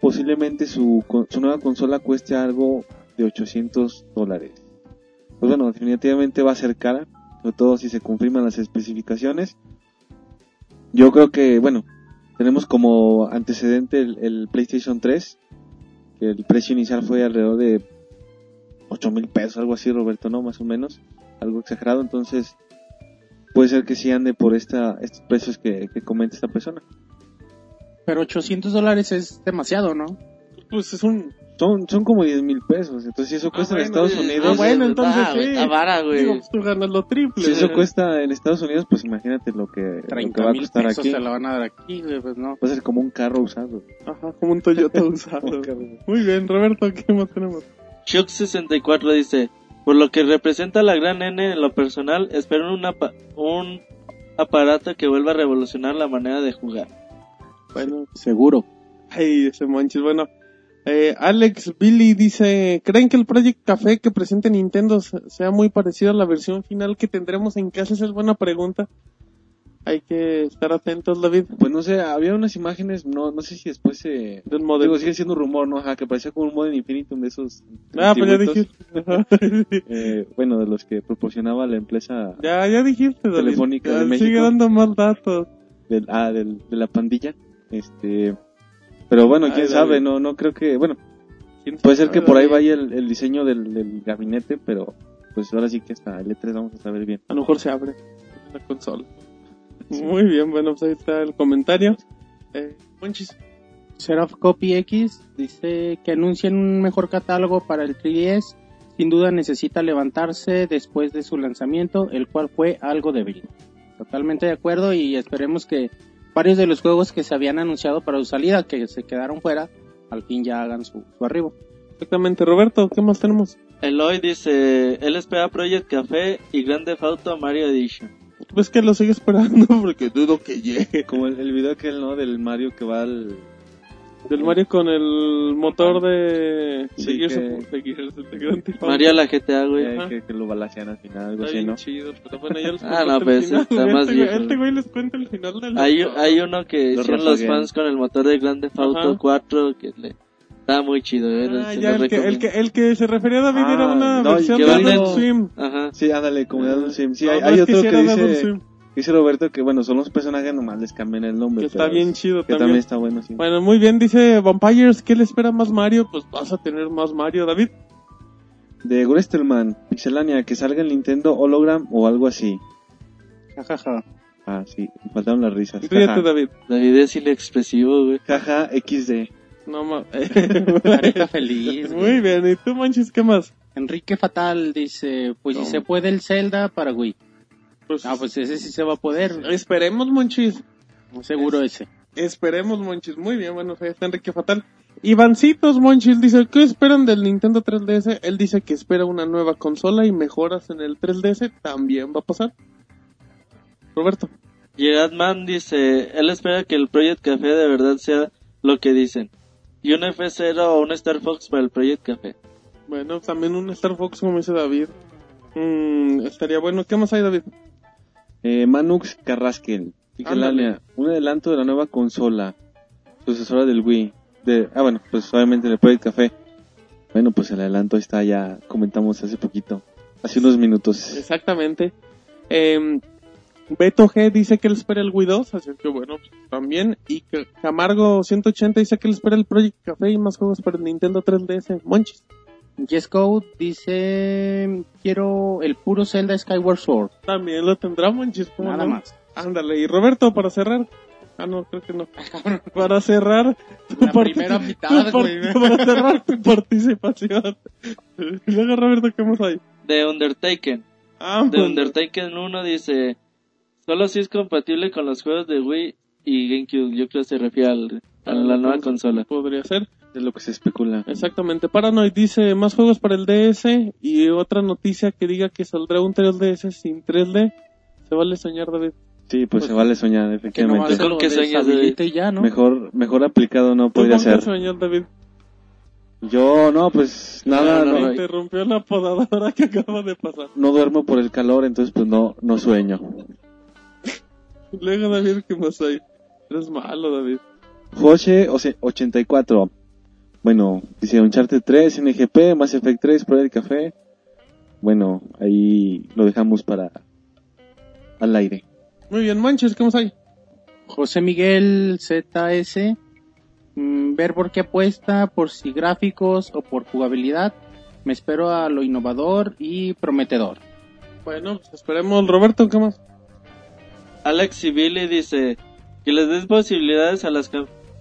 posiblemente su, con- su nueva consola cueste algo de 800 dólares. Pues bueno, definitivamente va a ser cara, sobre todo si se confirman las especificaciones. Yo creo que, bueno, tenemos como antecedente el, el PlayStation 3, que el precio inicial fue alrededor de 8 mil pesos, algo así, Roberto, ¿no? Más o menos, algo exagerado, entonces puede ser que sí ande por esta, estos precios que, que comenta esta persona. Pero 800 dólares es demasiado, ¿no? Pues es un... Son, son como 10 mil pesos, entonces si eso cuesta en bueno, Estados. Unidos, Ah, bueno, entonces Ah, güey, sí. vara, güey. Digo, pues tú ganas lo triple. si eso cuesta en Estados Unidos, pues imagínate lo que, lo que 30 va a mil costar pesos aquí. se la van a dar aquí, güey, pues no. Va a ser como un carro usado. Ajá, como un Toyota usado. Muy bien, Roberto, ¿qué más tenemos? Shock64 dice, por lo que representa la gran N en lo personal, espero un, apa- un aparato que vuelva a revolucionar la manera de jugar. Bueno, Seguro. ay, ese Monchis. Bueno, eh, Alex Billy dice, ¿creen que el Project Café que presente Nintendo se- sea muy parecido a la versión final que tendremos en casa? Esa es buena pregunta. Hay que estar atentos, David, Pues no sé, había unas imágenes, no, no sé si después se... del modelo. Digo, sigue siendo un rumor, ¿no? Ajá, que parecía como un Modern Infinitum de esos... Ah, pues ya dijiste. Eh, bueno, de los que proporcionaba la empresa ya, ya dijiste, David. Telefónica de México. Sigue dando más datos. del, ah, del, de la pandilla. Este, pero bueno, quién Ay, sabe, no, no creo que, bueno, ¿Quién puede ser que por ahí vaya el, el diseño del, del gabinete, pero pues ahora sí que hasta el E3 vamos a saber bien. A lo mejor se abre la consola. Muy bien, bueno, pues ahí está el comentario. Eh, Monchis. Seraph Copy X dice que anuncian un mejor catálogo para el 3DS. Sin duda necesita levantarse después de su lanzamiento, el cual fue algo débil. Totalmente de acuerdo y esperemos que varios de los juegos que se habían anunciado para su salida, que se quedaron fuera, al fin ya hagan su, su arribo. Exactamente, Roberto, ¿qué más tenemos? Eloy dice, él espera Project Café y Grand Theft Auto Mario Edition. Pues que lo sigue esperando porque dudo que llegue. Como el, el video aquel, ¿no? Del Mario que va al... Del Mario con el motor de... Sí, de Gears que- of- de Gears, de Grand Theft Auto. Mario la GTA, güey. eh, que, que lo balacean al final, algo así, bien ¿no? chido, pero bueno, ya les Ah, no, pues, final. está más este, viejo. Güey, este güey les cuenta el final del... Hay, hay uno que Lo hicieron los fans con el motor de Grand Theft Auto Ajá. 4 que le está muy chido, eh, Ah, ya, el que, el, que, el que se refería a David Ah, era una no, versión de Adult Swim. Ajá. Sí, ándale, como de Adult Swim. Sí, No, hay, no hay otro que dice, Swim, dice Roberto que, bueno, son los personajes, nomás les cambian el nombre. que está bien chido Que también también. está bueno, sí. Bueno, muy bien, dice Vampires, ¿qué le espera más Mario? Pues vas a tener más Mario, David. De Grestelman, Pixelania, que salga el Nintendo Hologram o algo así. Jajaja. Ah, sí, me faltaron las risas. Ríete, David. David es inexpresivo, güey. Jaja, XD. No ma... Carita feliz. güey. Muy bien, ¿y tú, Manches, qué más? Enrique Fatal dice, pues No. si se puede el Zelda para Wii. Pues, Ah, pues ese sí se va a poder. esperemos, Monchis. Seguro ese. Esperemos, Monchis. Muy bien, bueno, ahí está Enrique Fatal. Ivancitos Monchis dice, ¿qué esperan del Nintendo 3DS? Él dice que espera una nueva consola y mejoras en el 3DS. También va a pasar. Roberto. Gerard Mann dice, él espera que el Project Café de verdad sea lo que dicen. Y un F0 o un Star Fox para el Project Café. Bueno, también un Star Fox como dice David. Mm, estaría bueno. ¿Qué más hay David? Eh, Manux Carrasquel. Un adelanto de la nueva consola, sucesora del Wii. De, ah, bueno, pues obviamente el Project Café. Bueno, pues el adelanto está ya, comentamos hace poquito, hace unos minutos. Exactamente. Eh, Beto G dice que él espera el Wii 2, así que bueno, pues, también. Y Camargo 180 dice que él espera el Project Café y más juegos para el Nintendo 3DS. Monchis. Yes Code dice, quiero el puro Zelda Skyward Sword. También lo tendrá Monchis. ¿cómo Nada no? más. Ándale, y Roberto, para cerrar. Ah, no, creo que no. para cerrar tu La primera tu mitad, güey. Para cerrar tu participación. Y luego, Roberto, ¿qué más hay? De Undertaken. Ah, De pues, Undertaken 1 dice, solo si es compatible con los juegos de Wii y GameCube. Yo creo que se refiere al- a la nueva consola. Podría ser. Es lo que se especula. Exactamente. Paranoid dice más juegos para el DS y otra noticia que diga que saldrá un 3DS sin 3D. Se vale soñar, David. Sí, pues, Pues, se vale soñar, Que efectivamente. se que sueñas, deshabilite y ya, ¿no? Mejor, mejor aplicado no ¿Tú podría ser. soñar, David? Yo, no, pues nada, No, no, Me no, no. interrumpió la podadora que acaba de pasar. no duermo por el calor, entonces pues no, no sueño. Luego, David, ¿qué más hay? Eres malo, David. José o sea, 84. Bueno, dice Uncharted 3, NGP, Mass Effect 3, Pro del Café. Bueno, ahí lo dejamos para al aire. Muy bien, Manches, ¿qué más hay? José Miguel ZS, mm, ver por qué apuesta, por si gráficos o por jugabilidad. Me espero a lo innovador y prometedor. Bueno, pues esperemos. Roberto, ¿qué más? Alex Civili dice que les des posibilidades a las,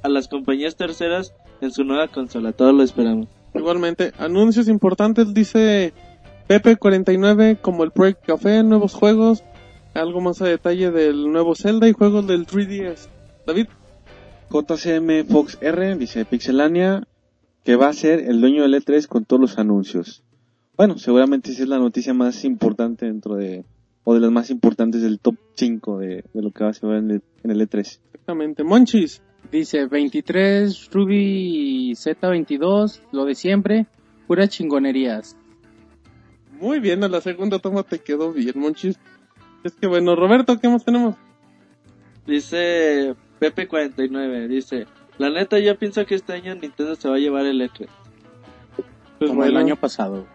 a las compañías terceras en su nueva consola. Todos lo esperamos. Igualmente, anuncios importantes, dice Pepe49, como el Project Café, nuevos juegos, algo más a detalle del nuevo Zelda y juegos del 3DS. David, JCM Fox R, dice Pixelania, que va a ser el dueño del E3 con todos los anuncios. Bueno, seguramente sí es la noticia más importante dentro de, o de las más importantes del top 5 de, de lo que va a ser en el, en el E E3. exactamente. Monchis, Dice 23 Ruby Z22, lo de siempre, puras chingonerías. muy bien, a la segunda toma te quedó bien, Monchis. Es que bueno, Roberto, ¿qué más tenemos? Dice Pepe49, dice, la neta yo pienso que este año Nintendo se va a llevar el E E3. Pues como el año pasado.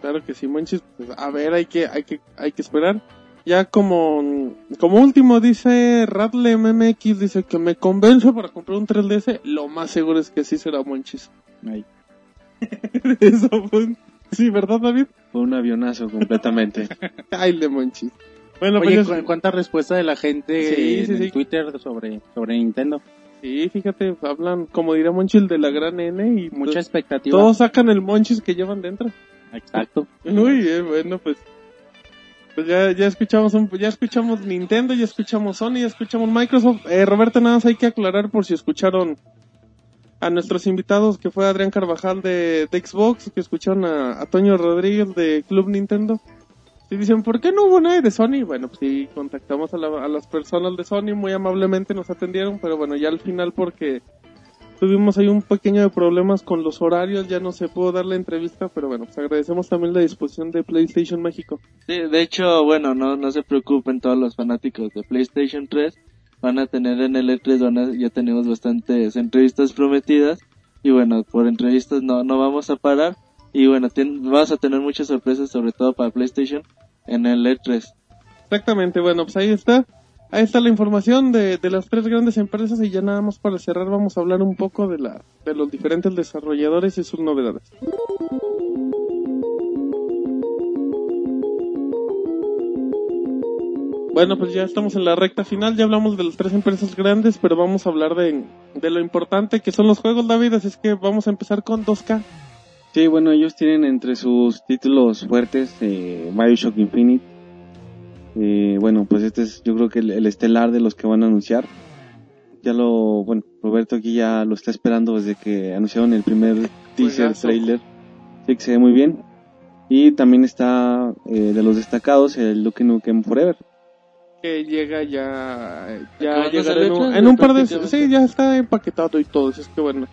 Claro que sí, Monchis. Pues, a ver, hay que, hay que, hay que esperar. Ya como, como último dice Radle MMX, dice que me convence para comprar un 3DS. Lo más seguro es que sí será Monchis. Ahí. Eso fue un- Sí, ¿verdad, David? Fue un avionazo completamente. Ay, de Monchis. Bueno, Oye, pues ¿cu- ¿cuánta respuesta de la gente Sí, en sí, sí. Twitter sobre, sobre Nintendo? sí, fíjate, hablan, como diría Monchis, de la gran N y Mucha pues, expectativa. todos sacan el Monchis que llevan dentro. Exacto. Muy bien, bueno, pues. Pues ya, ya escuchamos un- ya escuchamos Nintendo, ya escuchamos Sony, ya escuchamos Microsoft. Eh, Roberto, nada más hay que aclarar por si escucharon a nuestros invitados, que fue Adrián Carvajal de, de Xbox, que escucharon a, a Toño Rodríguez de Club Nintendo. Si dicen, ¿por qué no hubo nadie de Sony? Bueno, pues sí, contactamos a, la- a las personas de Sony, muy amablemente nos atendieron, pero bueno, ya al final porque tuvimos ahí un pequeño de problemas con los horarios, ya no se pudo dar la entrevista, pero bueno, pues agradecemos también la disposición de PlayStation México. Sí, de hecho, bueno, no, no se preocupen todos los fanáticos de PlayStation 3. Van a tener en el E3, van a- ya tenemos bastantes entrevistas prometidas. Y bueno, por entrevistas no, no vamos a parar. Y bueno, vamos a tener muchas sorpresas, sobre todo para PlayStation, en el E E3. Exactamente, bueno, pues ahí está. Ahí está la información de, de las tres grandes empresas y ya nada más para cerrar vamos a hablar un poco de la de los diferentes desarrolladores y sus novedades. Bueno, pues ya estamos en la recta final, ya hablamos de las tres empresas grandes, pero vamos a hablar de, de lo importante que son los juegos, David, así es que vamos a empezar con 2K. Sí, bueno, ellos tienen entre sus títulos fuertes eh, Bioshock Infinite. Eh, bueno, pues este es yo creo que el, el estelar de los que van a anunciar. ya lo, bueno, Roberto aquí ya lo está esperando desde que anunciaron el primer teaser trailer. Sí, que se ve muy bien. Y también está eh, de los destacados el Duke Nukem Forever. Que llega ya. Ya de en un, salir, en un par de. Sí, ya está empaquetado y todo. así Es que bueno.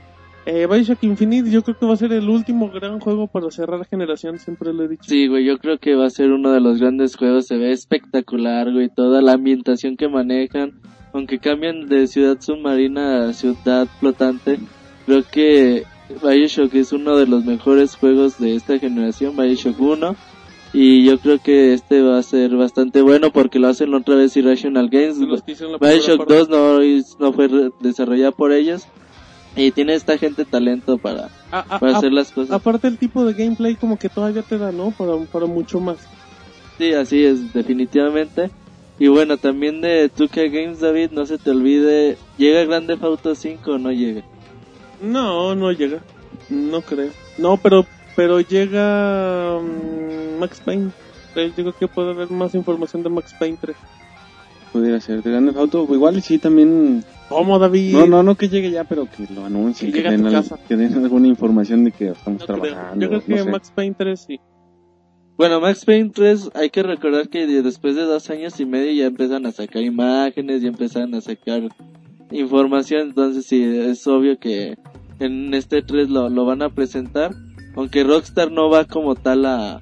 Eh, Bioshock Infinite, yo creo que va a ser el último gran juego para cerrar generación, siempre lo he dicho. Sí, güey, yo creo que va a ser uno de los grandes juegos. Se ve espectacular, güey. Toda la ambientación que manejan. Aunque cambian de ciudad submarina a ciudad flotante. Creo que Bioshock es uno de los mejores juegos de esta generación. Bioshock 1. Y yo creo que este va a ser bastante bueno porque lo hacen otra vez Irrational Games. Bioshock parte. 2 no, no fue desarrollado por ellos. Y tiene esta gente talento para, A- a- para hacer las cosas. Aparte el tipo de gameplay como que todavía te da, ¿no? Para, para mucho más. Sí, así es, definitivamente. Y bueno, también de 2K Games, David, no se te olvide, ¿llega Grande Auto 5 o no llega? No, no llega. No creo. No, pero pero llega mm, Max Payne. Yo creo que puede haber más información de Max Payne 3. Pudiera ser de Grand Theft Auto. Igual y sí también. ¿Cómo, David? No, no, no que llegue ya, pero que lo anuncien. Que Que, a den, tu al- casa. que den alguna información de que estamos No creo. trabajando. Yo creo que no. Max Payne 3 sí. Bueno, Max Payne 3, hay que recordar que de- después de dos años y medio ya empiezan a sacar imágenes, ya empiezan a sacar información, entonces sí, es obvio que en este 3 lo, lo van a presentar. Aunque Rockstar no va como tal a,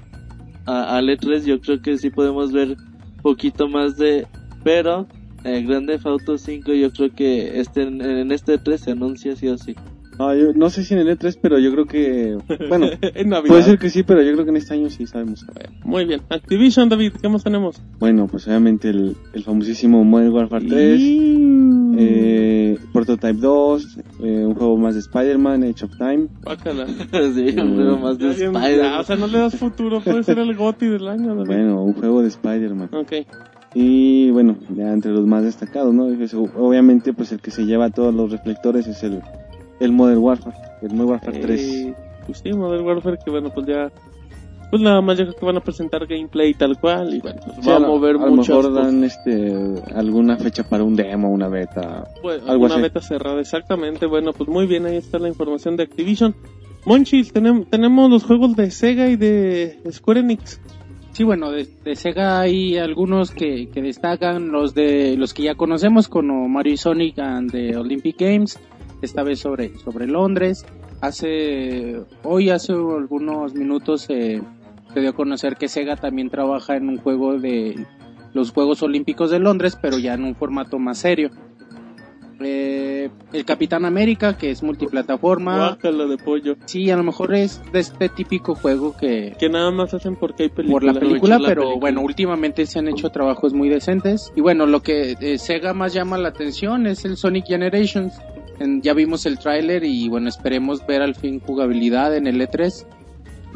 a, al E3, yo creo que sí podemos ver poquito más de... Pero eh, Grande Theft Auto 5 yo creo que este, en, este 3 se anuncia sí o sí. No, yo no sé si en el E3, pero yo creo que. Bueno, en Navidad. puede ser que sí, pero yo creo que en este año sí sabemos. Muy bien. Activision, David, ¿qué más tenemos? Bueno, pues obviamente el, el famosísimo Modern Warfare 3, eh, Prototype 2, eh, un juego más de Spider-Man, Age of Time. Bácala. sí, un juego más de Spider-Man. o sea, no le das futuro, puede ser el GOTY del año, David. Bueno, un juego de Spider-Man. Ok. Y bueno, ya entre los más destacados, ¿no? Es- obviamente, pues el que se lleva todos los reflectores es el, el Modern Warfare, el Modern Warfare 3. Eh, pues sí, Modern Warfare, que bueno, pues ya. Pues nada más, yo creo que van a presentar gameplay tal cual. Y bueno, pues Sí, va a mover a lo muchas mejor cosas. dan este alguna fecha para un demo, una beta, Pues, algo una así. beta cerrada, exactamente. Bueno, pues muy bien, ahí está la información de Activision. Monchis, tenem- tenemos los juegos de Sega y de Square Enix. Sí, bueno, de, Sega hay algunos que, que destacan, los de los que ya conocemos, como Mario y Sonic and the Olympic Games, esta vez sobre, sobre Londres. Hace, hoy hace algunos minutos eh, se dio a conocer que Sega también trabaja en un juego de los Juegos Olímpicos de Londres, pero ya en un formato más serio. Eh, el Capitán América, que es multiplataforma. Guácala de pollo. Sí, a lo mejor es de este típico juego que, Que nada más hacen porque hay película. por la película, la pero película. bueno, últimamente se han hecho trabajos muy decentes. Y bueno, lo que eh, Sega más llama la atención es el Sonic Generations. En- ya vimos el tráiler y bueno, esperemos ver al fin jugabilidad en el E3,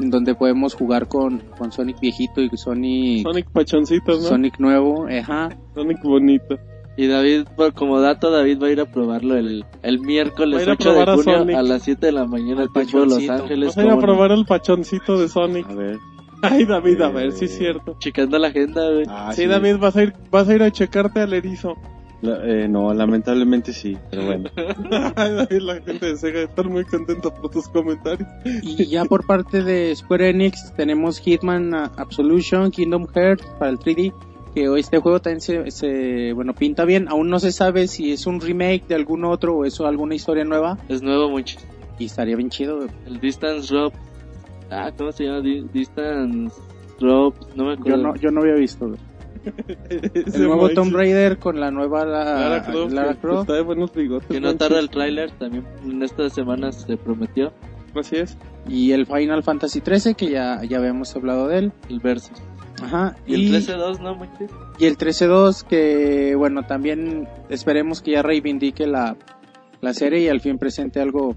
en donde podemos jugar con, con Sonic viejito y Sonic, Sonic pachoncitos, ¿no? Sonic nuevo. Ajá. Sonic bonito. Y David, como dato, David va a ir a probarlo el, el Va miércoles a ir a 8 de probar a junio Sonic. a las 7 de la mañana, Al tiempo de Los. Ángeles. Vas a ir a ¿cómo no? probar el pachoncito de Sonic. A ver. Ay, David, a ver, Eh, sí es cierto. Checando la agenda, güey. Ah, sí, David, vas a ir, vas a ir a checarte al erizo. La- eh, no, lamentablemente sí, pero bueno. Ay, David, la gente de Sega está muy contenta por tus comentarios. Y ya por parte de Square Enix tenemos Hitman uh, Absolution, Kingdom Hearts para el 3D. Que este juego también se, se, bueno, pinta bien. Aún no se sabe si es un remake de algún otro o es alguna historia nueva. Es nuevo mucho. Y estaría bien chido. El Distance Drop. Ah, ¿cómo se llama? Di- Distance Drop. No me Yo acuerdo. no, yo no había visto. güey. El nuevo. Tomb Raider con la nueva la- Lara Croft. Lara que Croft. Está de buenos bigotes. Que no tarda el tráiler. También en estas semanas se prometió. Así es. Y el Final Fantasy 13 que ya, ya habíamos hablado de él. El Versus. Ajá. Y el 13-2, ¿no? Y el 13-2 que, bueno, también esperemos que ya reivindique la, la serie y al fin presente algo,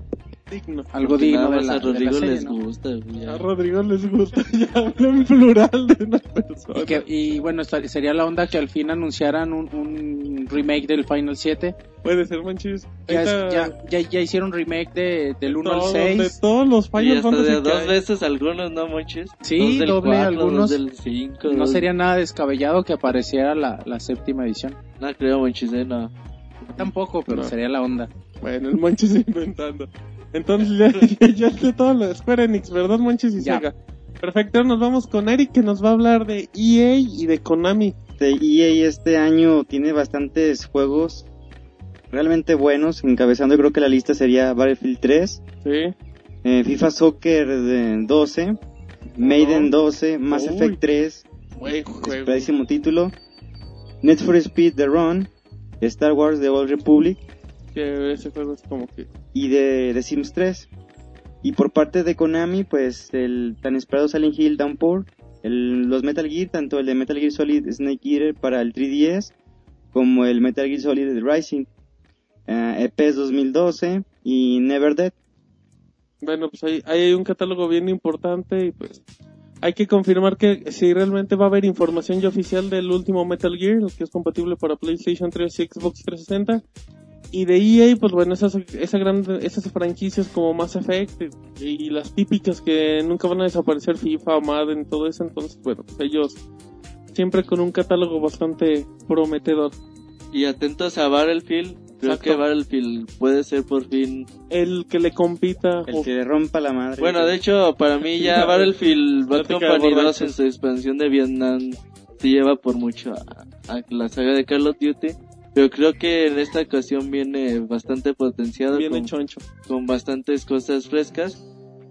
Digno. algo Porque digno de la, a de la Rodrigo serie, les ¿no? gusta. ya. A Rodrigo les gusta ya habla en plural de una persona. Y, que- y bueno, esta- sería la onda que al fin anunciaran un, un remake del Final 7. Puede ser, manchis. Ya, es- Ahorita, ya, ya, ya hicieron remake de, del 1 al todos- De 6. todos los Y Final hasta Fantasy de dos hay. veces algunos, ¿no, Monchis? Sí, Dos del doble cuatro, algunos. Dos del 5. No sería nada descabellado que apareciera la, la séptima edición. No creo, Monchis, eh, no. Tampoco, pero No. sería la onda. Bueno, el Monchis inventando. Entonces ya, ya, ya sé todo lo de Square Enix, ¿verdad, Monchis y Ya. Sega? Perfecto, nos vamos con Eric que nos va a hablar de EA y de Konami. Este, EA este año tiene bastantes juegos realmente buenos. Encabezando, creo que la lista sería Battlefield 3, Sí. eh, FIFA Soccer de 12, Maiden 12, Mass Uy. Effect 3, Buen juego. esperadísimo título, Need for Speed The Run, Star Wars The Old Republic Que ese juego es como que... y de, de Sims 3. Y por parte de Konami, pues el tan esperado Silent Hill Downpour, el, los Metal Gear, tanto el de Metal Gear Solid Snake Eater para el 3DS, como el Metal Gear Solid Rising, eh, EPS 2012 y Never Dead. Bueno, pues ahí, ahí hay un catálogo bien importante y pues hay que confirmar que si realmente va a haber información ya oficial del último Metal Gear, el que es compatible para PlayStation 3 y Xbox 360. Y de EA, pues bueno, esas, esa gran, esas franquicias como Mass Effect y, y las típicas que nunca van a desaparecer, FIFA, Madden, todo eso. Entonces, bueno, pues ellos siempre con un catálogo bastante prometedor. Y atentos a Battlefield. Creo Exacto. que Battlefield puede ser por fin. El que le compita. El o- que le rompa la madre. Bueno, de hecho, para mí ya Battlefield Bad Company 2 borrachos. en su expansión de Vietnam se lleva por mucho a, a la saga de Call of Duty. Pero creo que en esta ocasión viene bastante potenciado viene con, choncho. con bastantes cosas frescas.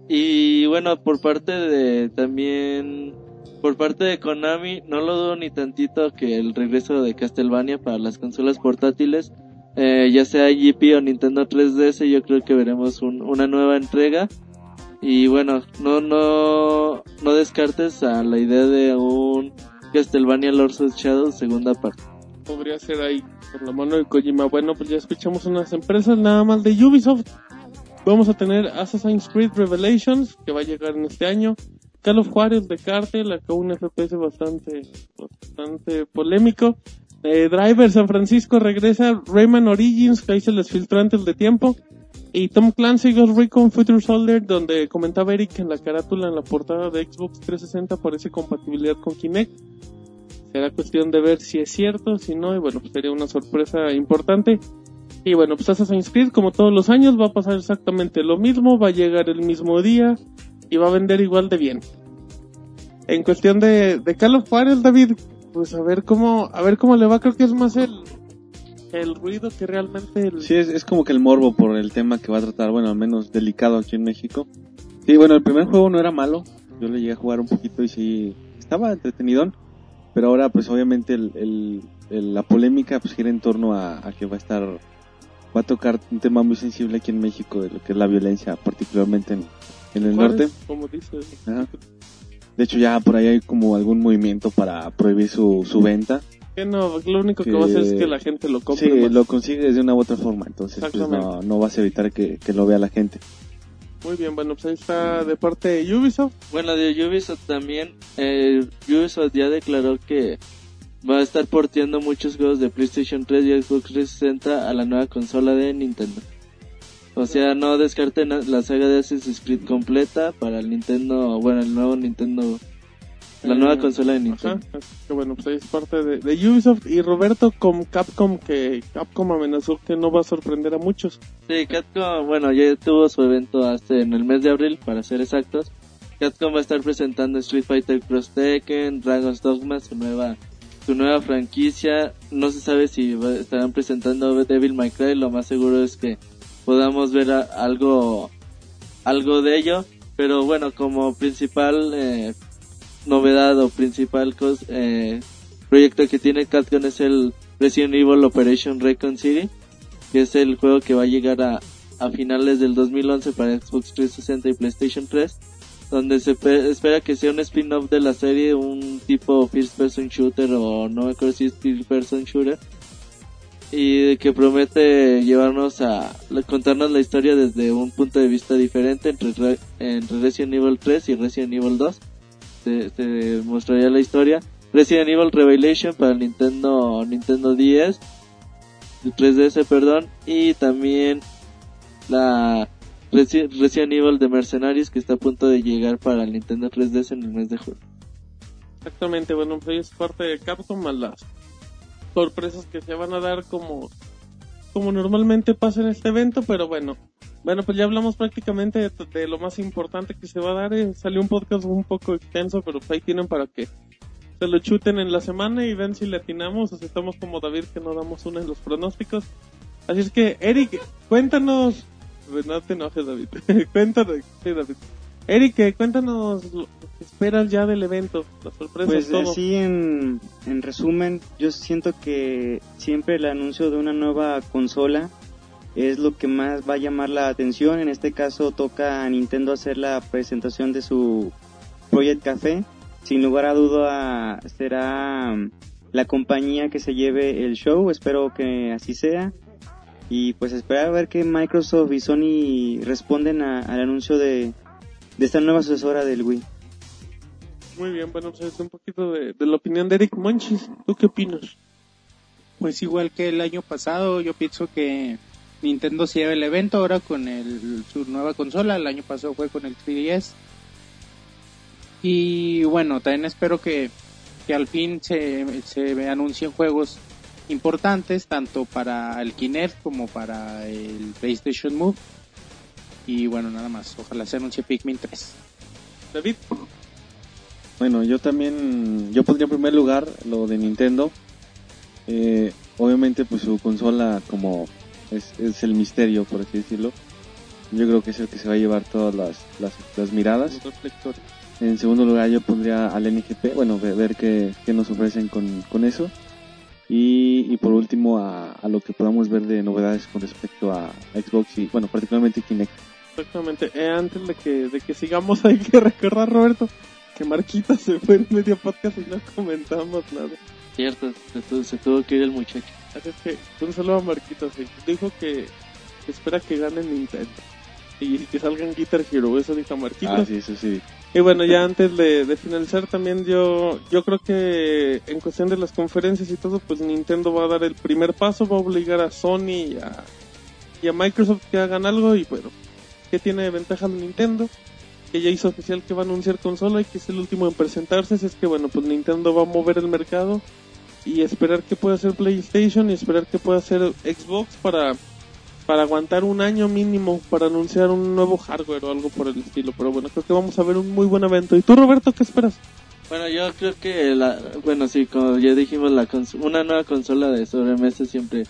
Y bueno, por parte de también por parte de Konami, no lo dudo ni tantito que el regreso de Castlevania para las consolas portátiles, eh, ya sea GP o Nintendo 3DS, yo creo que veremos un- una nueva entrega. Y bueno, no, no, no descartes a la idea de un Castlevania Lords of Shadow segunda parte. Podría ser ahí por la mano de Kojima. Bueno, pues ya escuchamos unas empresas nada más de Ubisoft. Vamos a tener Assassin's Creed Revelations, que va a llegar en este año. Call of Juárez de Cartel, acá un FPS bastante, bastante polémico. Eh, Driver San Francisco regresa. Rayman Origins, que ahí se les filtró antes de tiempo. Y Tom Clancy Ghost Recon Future Soldier, donde comentaba Eric en la carátula, en la portada de Xbox 360, aparece compatibilidad con Kinect. Será cuestión de ver si es cierto, si no, y bueno, pues sería una sorpresa importante. Y bueno, pues Assassin's Creed, como todos los años, va a pasar exactamente lo mismo, va a llegar el mismo día y va a vender igual de bien. En cuestión de, de Call of Juarez, David, pues a ver cómo, a ver cómo le va, creo que es más el, el ruido que realmente el... Sí, es, es como que el morbo por el tema que va a tratar, bueno, al menos delicado aquí en México. Sí, bueno, el primer juego no era malo, yo le llegué a jugar un poquito y sí, estaba entretenidón, pero ahora pues obviamente el, el- el- la polémica pues gira en torno a, a que va a estar, va a tocar un tema muy sensible aquí en México de lo que es la violencia, particularmente en, en el norte. Como dice. Ajá. De hecho ya por ahí hay como algún movimiento para prohibir su, su venta. Que no, lo único que, va a hacer es que la gente lo compre. Sí, más. lo consigues de una u otra forma, entonces pues no, no vas a evitar que, que lo vea la gente. Muy bien, bueno, pues ahí está de parte de Ubisoft. Bueno, de Ubisoft también, eh, Ubisoft ya declaró que va a estar porteando muchos juegos de PlayStation 3 y Xbox 360 a la nueva consola de Nintendo. O sea, no descarten la- saga de Assassin's Creed completa para el Nintendo, bueno, el nuevo Nintendo, la Eh, nueva consola de Nintendo. Ajá, que bueno, pues ahí es parte de, de Ubisoft y Roberto con Capcom, que Capcom amenazó que no va a sorprender a muchos. Sí, Capcom, bueno, ya tuvo su evento hasta en el mes de abril, para ser exactos. Capcom va a estar presentando Street Fighter Cross Tekken, Dragon's Dogma, su nueva, su nueva franquicia. No se sabe si estarán presentando Devil May Cry, lo más seguro es que podamos ver algo, algo de ello. Pero bueno, como principal eh, novedad o principal cos- eh, proyecto que tiene Capcom es el Resident Evil Operation Recon City que es el juego que va a llegar a, a finales del 2011 para Xbox 360 y PlayStation 3, donde se pe- espera que sea un spin-off de la serie, un tipo first person shooter o no me acuerdo si es first person shooter, y que promete llevarnos a contarnos la historia desde un punto de vista diferente entre, Re- entre Resident Evil 3 y Resident Evil 2. Se, se mostraría la historia. Resident Evil Revelation para el Nintendo Nintendo 10 de 3DS, perdón, y también la Resi- Resident Evil de Mercenarios que está a punto de llegar para el Nintendo 3DS en el mes de julio. Exactamente, bueno, pues es parte de Capcom a las sorpresas que se van a dar como como normalmente pasa en este evento, pero bueno. Bueno, pues ya hablamos prácticamente de, de lo más importante que se va a dar. eh, salió un podcast un poco extenso, pero pues ahí tienen para que se lo chuten en la semana y ven si le atinamos o estamos como David que no damos una en los pronósticos. Así es que, Eric, cuéntanos. Pues No te enojes, David. cuéntanos, sí, David. Eric, cuéntanos lo lo que esperas ya del evento, las sorpresas, Pues todo. así en, en resumen, yo siento que siempre el anuncio de una nueva consola es lo que más va a llamar la atención. En este caso toca a Nintendo hacer la presentación de su Project Café. Sin lugar a duda será mm, la compañía que se lleve el show. Espero que así sea. Y pues esperar a ver que Microsoft y Sony responden a- al anuncio de, de esta nueva sucesora del Wii. Muy bien, bueno, pues es un poquito de, de la opinión de Eric Monchis. ¿Tú qué opinas? Pues igual que el año pasado, yo pienso que Nintendo se lleva el evento ahora con el, su nueva consola. El año pasado fue con el 3DS. Y bueno, también espero que, que al fin se, se anuncien juegos importantes, tanto para el Kinect como para el PlayStation Move. Y bueno, nada más. Ojalá se anuncie Pikmin 3. David. Bueno, yo también, yo pondría en primer lugar lo de Nintendo. Eh, obviamente, pues su consola como es, es el misterio, por así decirlo. Yo creo que es el que se va a llevar todas las, las, las miradas. En segundo lugar, yo pondría al NGP, bueno, ve- ver qué, qué nos ofrecen con, con eso. Y, y por último, a, a lo que podamos ver de novedades con respecto a Xbox y, bueno, particularmente Kinect. Exactamente. Eh, antes de que, de que sigamos, hay que recordar, Roberto, que Marquita se fue en medio podcast y no comentamos nada. Cierto, se, tu- se tuvo que ir el muchacho. Así es que un saludo a Marquita. sí. Dijo que, que espera que gane Nintendo. Y que salgan Guitar Hero, eso dijo Marquita. Ah, sí, eso sí. Y bueno, ya antes de, de finalizar también yo, yo creo que en cuestión de las conferencias y todo, pues Nintendo va a dar el primer paso, va a obligar a Sony y a, y a Microsoft que hagan algo y bueno, que tiene de ventaja Nintendo, que ya hizo oficial que va a anunciar consola y que es el último en presentarse, es que bueno, pues Nintendo va a mover el mercado y esperar que pueda hacer PlayStation y esperar que pueda hacer Xbox para para aguantar un año mínimo para anunciar un nuevo hardware o algo por el estilo. Pero bueno, creo que vamos a ver un muy buen evento. ¿Y tú, Roberto, qué esperas? Bueno, yo creo que, la, bueno, sí, como ya dijimos, la una nueva consola de sobremesa siempre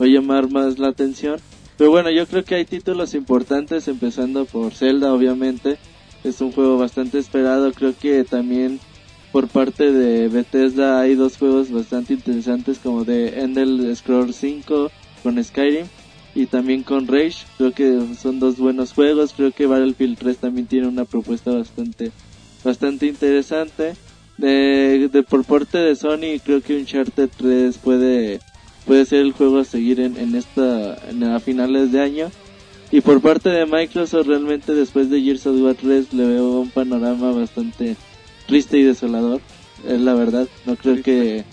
va a llamar más la atención. Pero bueno, yo creo que hay títulos importantes, empezando por Zelda, obviamente. Es un juego bastante esperado. Creo que también por parte de Bethesda hay dos juegos bastante interesantes, como de Endel Scrolls 5 con Skyrim y también con Rage. Creo que son dos buenos juegos. Creo que Battlefield 3 también tiene una propuesta bastante bastante interesante. De, de por parte de Sony, creo que Uncharted 3 puede puede ser el juego a seguir en, en esta en a finales de año. Y por parte de Microsoft, realmente después de Gears of War 3 le veo un panorama bastante triste y desolador. Es la verdad. No creo que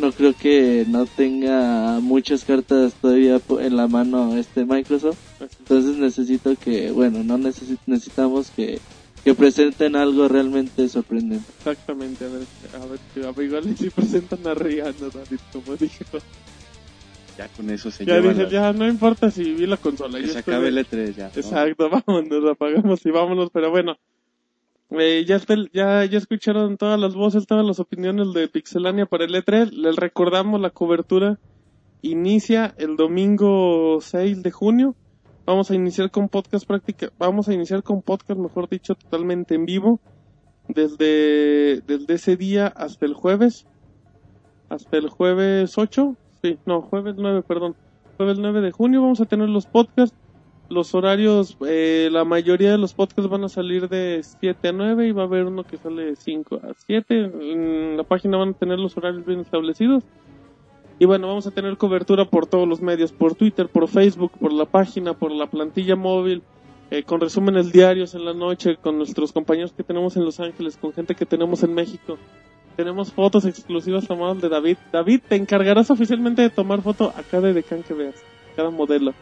no creo que no tenga muchas cartas todavía en la mano este Microsoft. Entonces necesito que, bueno, no necesi- necesitamos que, que presenten algo realmente sorprendente. Exactamente, a ver, a ver, a ver igual si presentan a Rihanna, David, como dijo. Ya con eso se Ya lleva dije, la- ya no importa si vi la consola. que ya se estoy- acabe el E3 ya. ¿no? Exacto, vámonos, apagamos y vámonos, pero bueno. Eh, ya, está el- ya, ya escucharon todas las voces, todas las opiniones de Pixelania para el E3. Les recordamos la cobertura inicia el domingo 6 de junio. Vamos a iniciar con podcast práctica, vamos a iniciar con podcast, mejor dicho, totalmente en vivo. Desde, desde ese día hasta el jueves. Hasta el jueves 8. Sí, no, jueves 9, perdón. Jueves 9 de junio vamos a tener los podcasts los horarios, eh, la mayoría de los podcasts van a salir de 7 a 9 y va a haber uno que sale de 5 a 7. En la página van a tener los horarios bien establecidos. Y bueno, vamos a tener cobertura por todos los medios, por Twitter, por Facebook, por la página, por la plantilla móvil, eh, con resúmenes diarios en la noche, con nuestros compañeros que tenemos en Los Ángeles, con gente que tenemos en México. Tenemos fotos exclusivas tomadas de David. David, te encargarás oficialmente de tomar foto a cada decán que veas, cada modelo.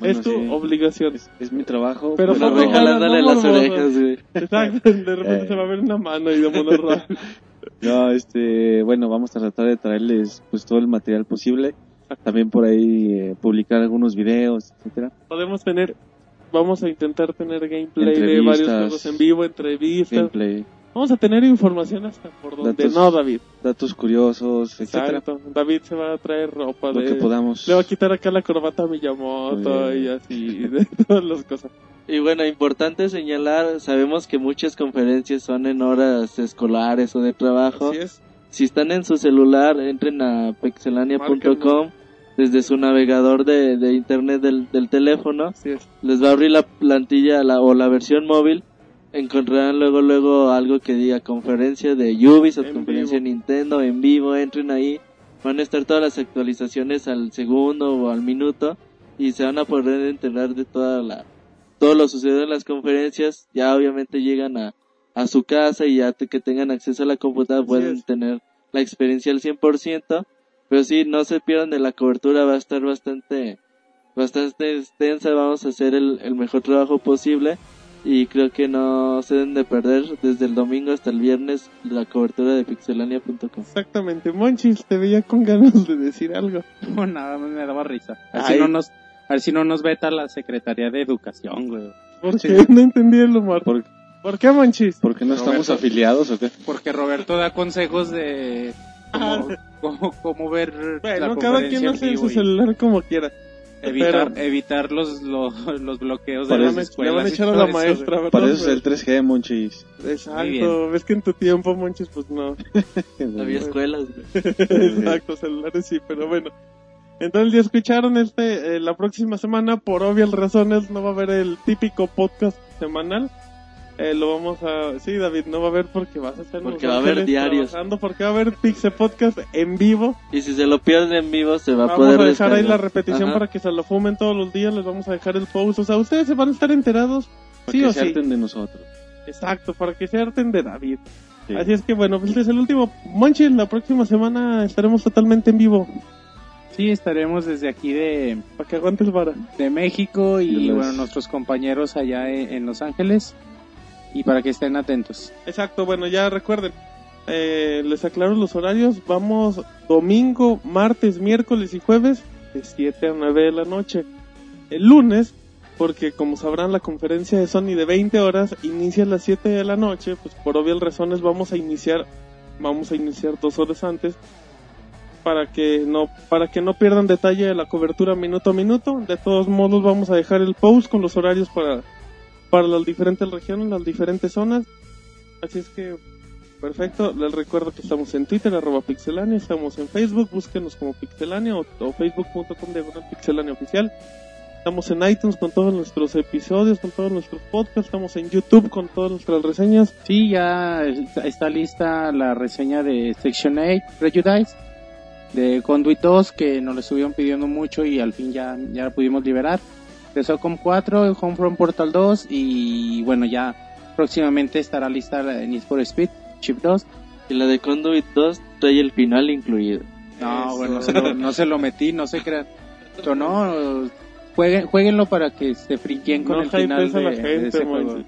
Bueno, es tu sí. obligación. Es, es mi trabajo. Pero buenas, jalándole no las orejas, güey. Exacto, de repente Eh. se va a ver una mano y de. No, este, bueno, vamos a tratar de traerles pues todo el material posible. También por ahí eh, publicar algunos videos, etcétera. Podemos tener, vamos a intentar tener gameplay de varios juegos en vivo, entrevistas. Gameplay, Vamos a tener información hasta por donde Datos. no, David. datos curiosos, etcétera. Exacto. David se va a traer ropa Lo de... que podamos. Le va a quitar acá la corbata a Miyamoto y así, de todas las cosas. Y bueno, importante señalar, sabemos que muchas conferencias son en horas escolares o de trabajo. Así es. Si están en su celular, entren a pixelania.com desde su navegador de, de internet del, del teléfono. Así es. Les va a abrir la plantilla la, o la versión móvil. Encontrarán luego luego algo que diga conferencia de Ubisoft, En conferencia de Nintendo en vivo. Entren ahí. Van a estar todas las actualizaciones al segundo o al minuto y se van a poder enterar de toda la todo lo sucedido en las conferencias. Ya obviamente llegan a, a su casa y ya te- que tengan acceso a la computadora pueden es. tener la experiencia al 100%. Pero sí, no se pierdan de la cobertura, va a estar bastante, bastante extensa, vamos a hacer el, el mejor trabajo posible y creo que no se deben de perder desde el domingo hasta el viernes la cobertura de pixelania.com. Exactamente. Monchis, te veía con ganas de decir algo. No, nada más me daba risa. A ver, si no nos, a ver si no nos veta la Secretaría de Educación, güey. ¿Por qué? No entendí el humor. ¿Por, ¿Por qué, Monchis? por qué no estamos Roberto. afiliados o qué? Porque Roberto da consejos de cómo, cómo, cómo ver la Bueno, cada quien hace en su celular como quiera. Evitar, Pero- evitar los, los, los bloqueos de las a, le escuelas. van a echar a la maestra, ¿verdad? Para eso es el 3G, Monchis. Muy Exacto. bien. Ves que en tu tiempo, Monchis, pues no. Había escuelas. Exacto, celulares sí, pero bueno. Entonces ya escucharon este, eh, la próxima semana, por obvias razones, no va a haber el típico podcast semanal. Eh, lo vamos a, sí David, no va a haber porque vas a estar en Porque Los va a haber diarios. trabajando, porque va a haber Pixel Podcast en vivo. Y si se lo pierden en vivo se va a Vamos poder a dejar ahí la repetición Ajá. para que se lo fumen todos los días, les vamos a dejar el post, o sea, ustedes se van a estar enterados, Para sí que o se sí. harten de nosotros. Exacto, para que se harten de David. Sí. Así es que bueno, pues este es el último. Monchi, la próxima semana estaremos totalmente en vivo. Sí, estaremos desde aquí de, Para que aguantes vara. de México y bueno, nuestros compañeros allá en, en Los Ángeles. Y para que estén atentos. Exacto, bueno, ya recuerden. eh, les aclaro los horarios. Vamos domingo, martes, miércoles y jueves de 7 a 9 de la noche. El lunes, porque como sabrán la conferencia de Sony de 20 horas inicia a las 7 de la noche, pues por obvias razones vamos a iniciar vamos a iniciar dos horas antes para que no para que no pierdan detalle de la cobertura minuto a minuto. De todos modos vamos a dejar el post con los horarios para para las diferentes regiones, las diferentes zonas. Así es que, perfecto. Les recuerdo que estamos en Twitter, arroba pixelania, estamos en Facebook, búsquenos como pixelania o, o facebook.com diagonal pixelania oficial. Estamos en iTunes con todos nuestros episodios, con todos nuestros podcasts, estamos en YouTube con todas nuestras reseñas. Sí, ya está, lista la reseña de Section 8 Prejudice de Conduit 2 que nos lo estuvieron pidiendo mucho y al fin ya, ya la pudimos liberar. De Socom 4, Homefront Portal 2 y bueno, ya próximamente estará lista la de Need for Speed Chip 2. Y la de Conduit 2 trae el final incluido. No, Eso. bueno, no se, lo, no se lo metí, no se crean. Pero no, jueguen, jueguenlo para que se friquen con No el final de, la de ese juego.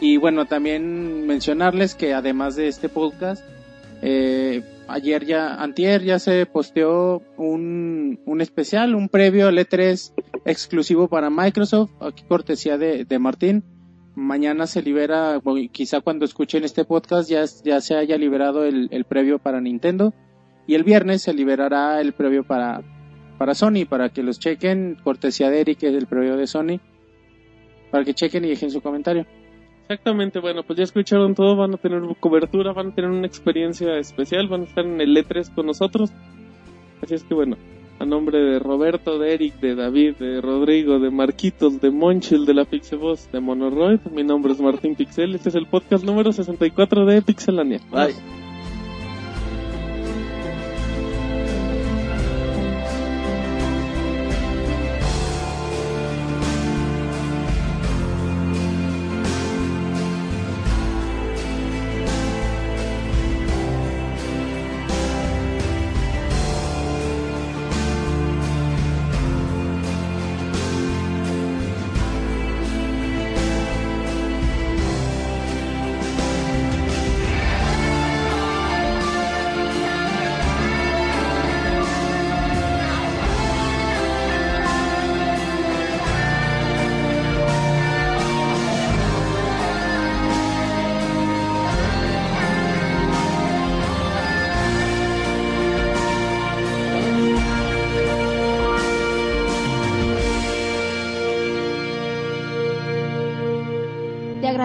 Y bueno, también mencionarles que además de este podcast, eh, ayer ya, antier ya se posteó un, un especial, un previo al E3 exclusivo para Microsoft, aquí cortesía de, de Martín. Mañana se libera, quizá cuando escuchen este podcast ya, ya se haya liberado el, el previo para Nintendo. Y el viernes se liberará el previo para, para Sony, para que los chequen, cortesía de Eric, es el previo de Sony, para que chequen y dejen su comentario. Exactamente, bueno, pues ya escucharon todo, van a tener cobertura, van a tener una experiencia especial, van a estar en el E3 con nosotros. Así es que bueno, a nombre de Roberto, de Eric, de David, de Rodrigo, de Marquitos, de Monchil, de la Pixeboss, de Monoroid, mi nombre es Martín Pixel, este es el podcast número 64 de Pixelania. Bye.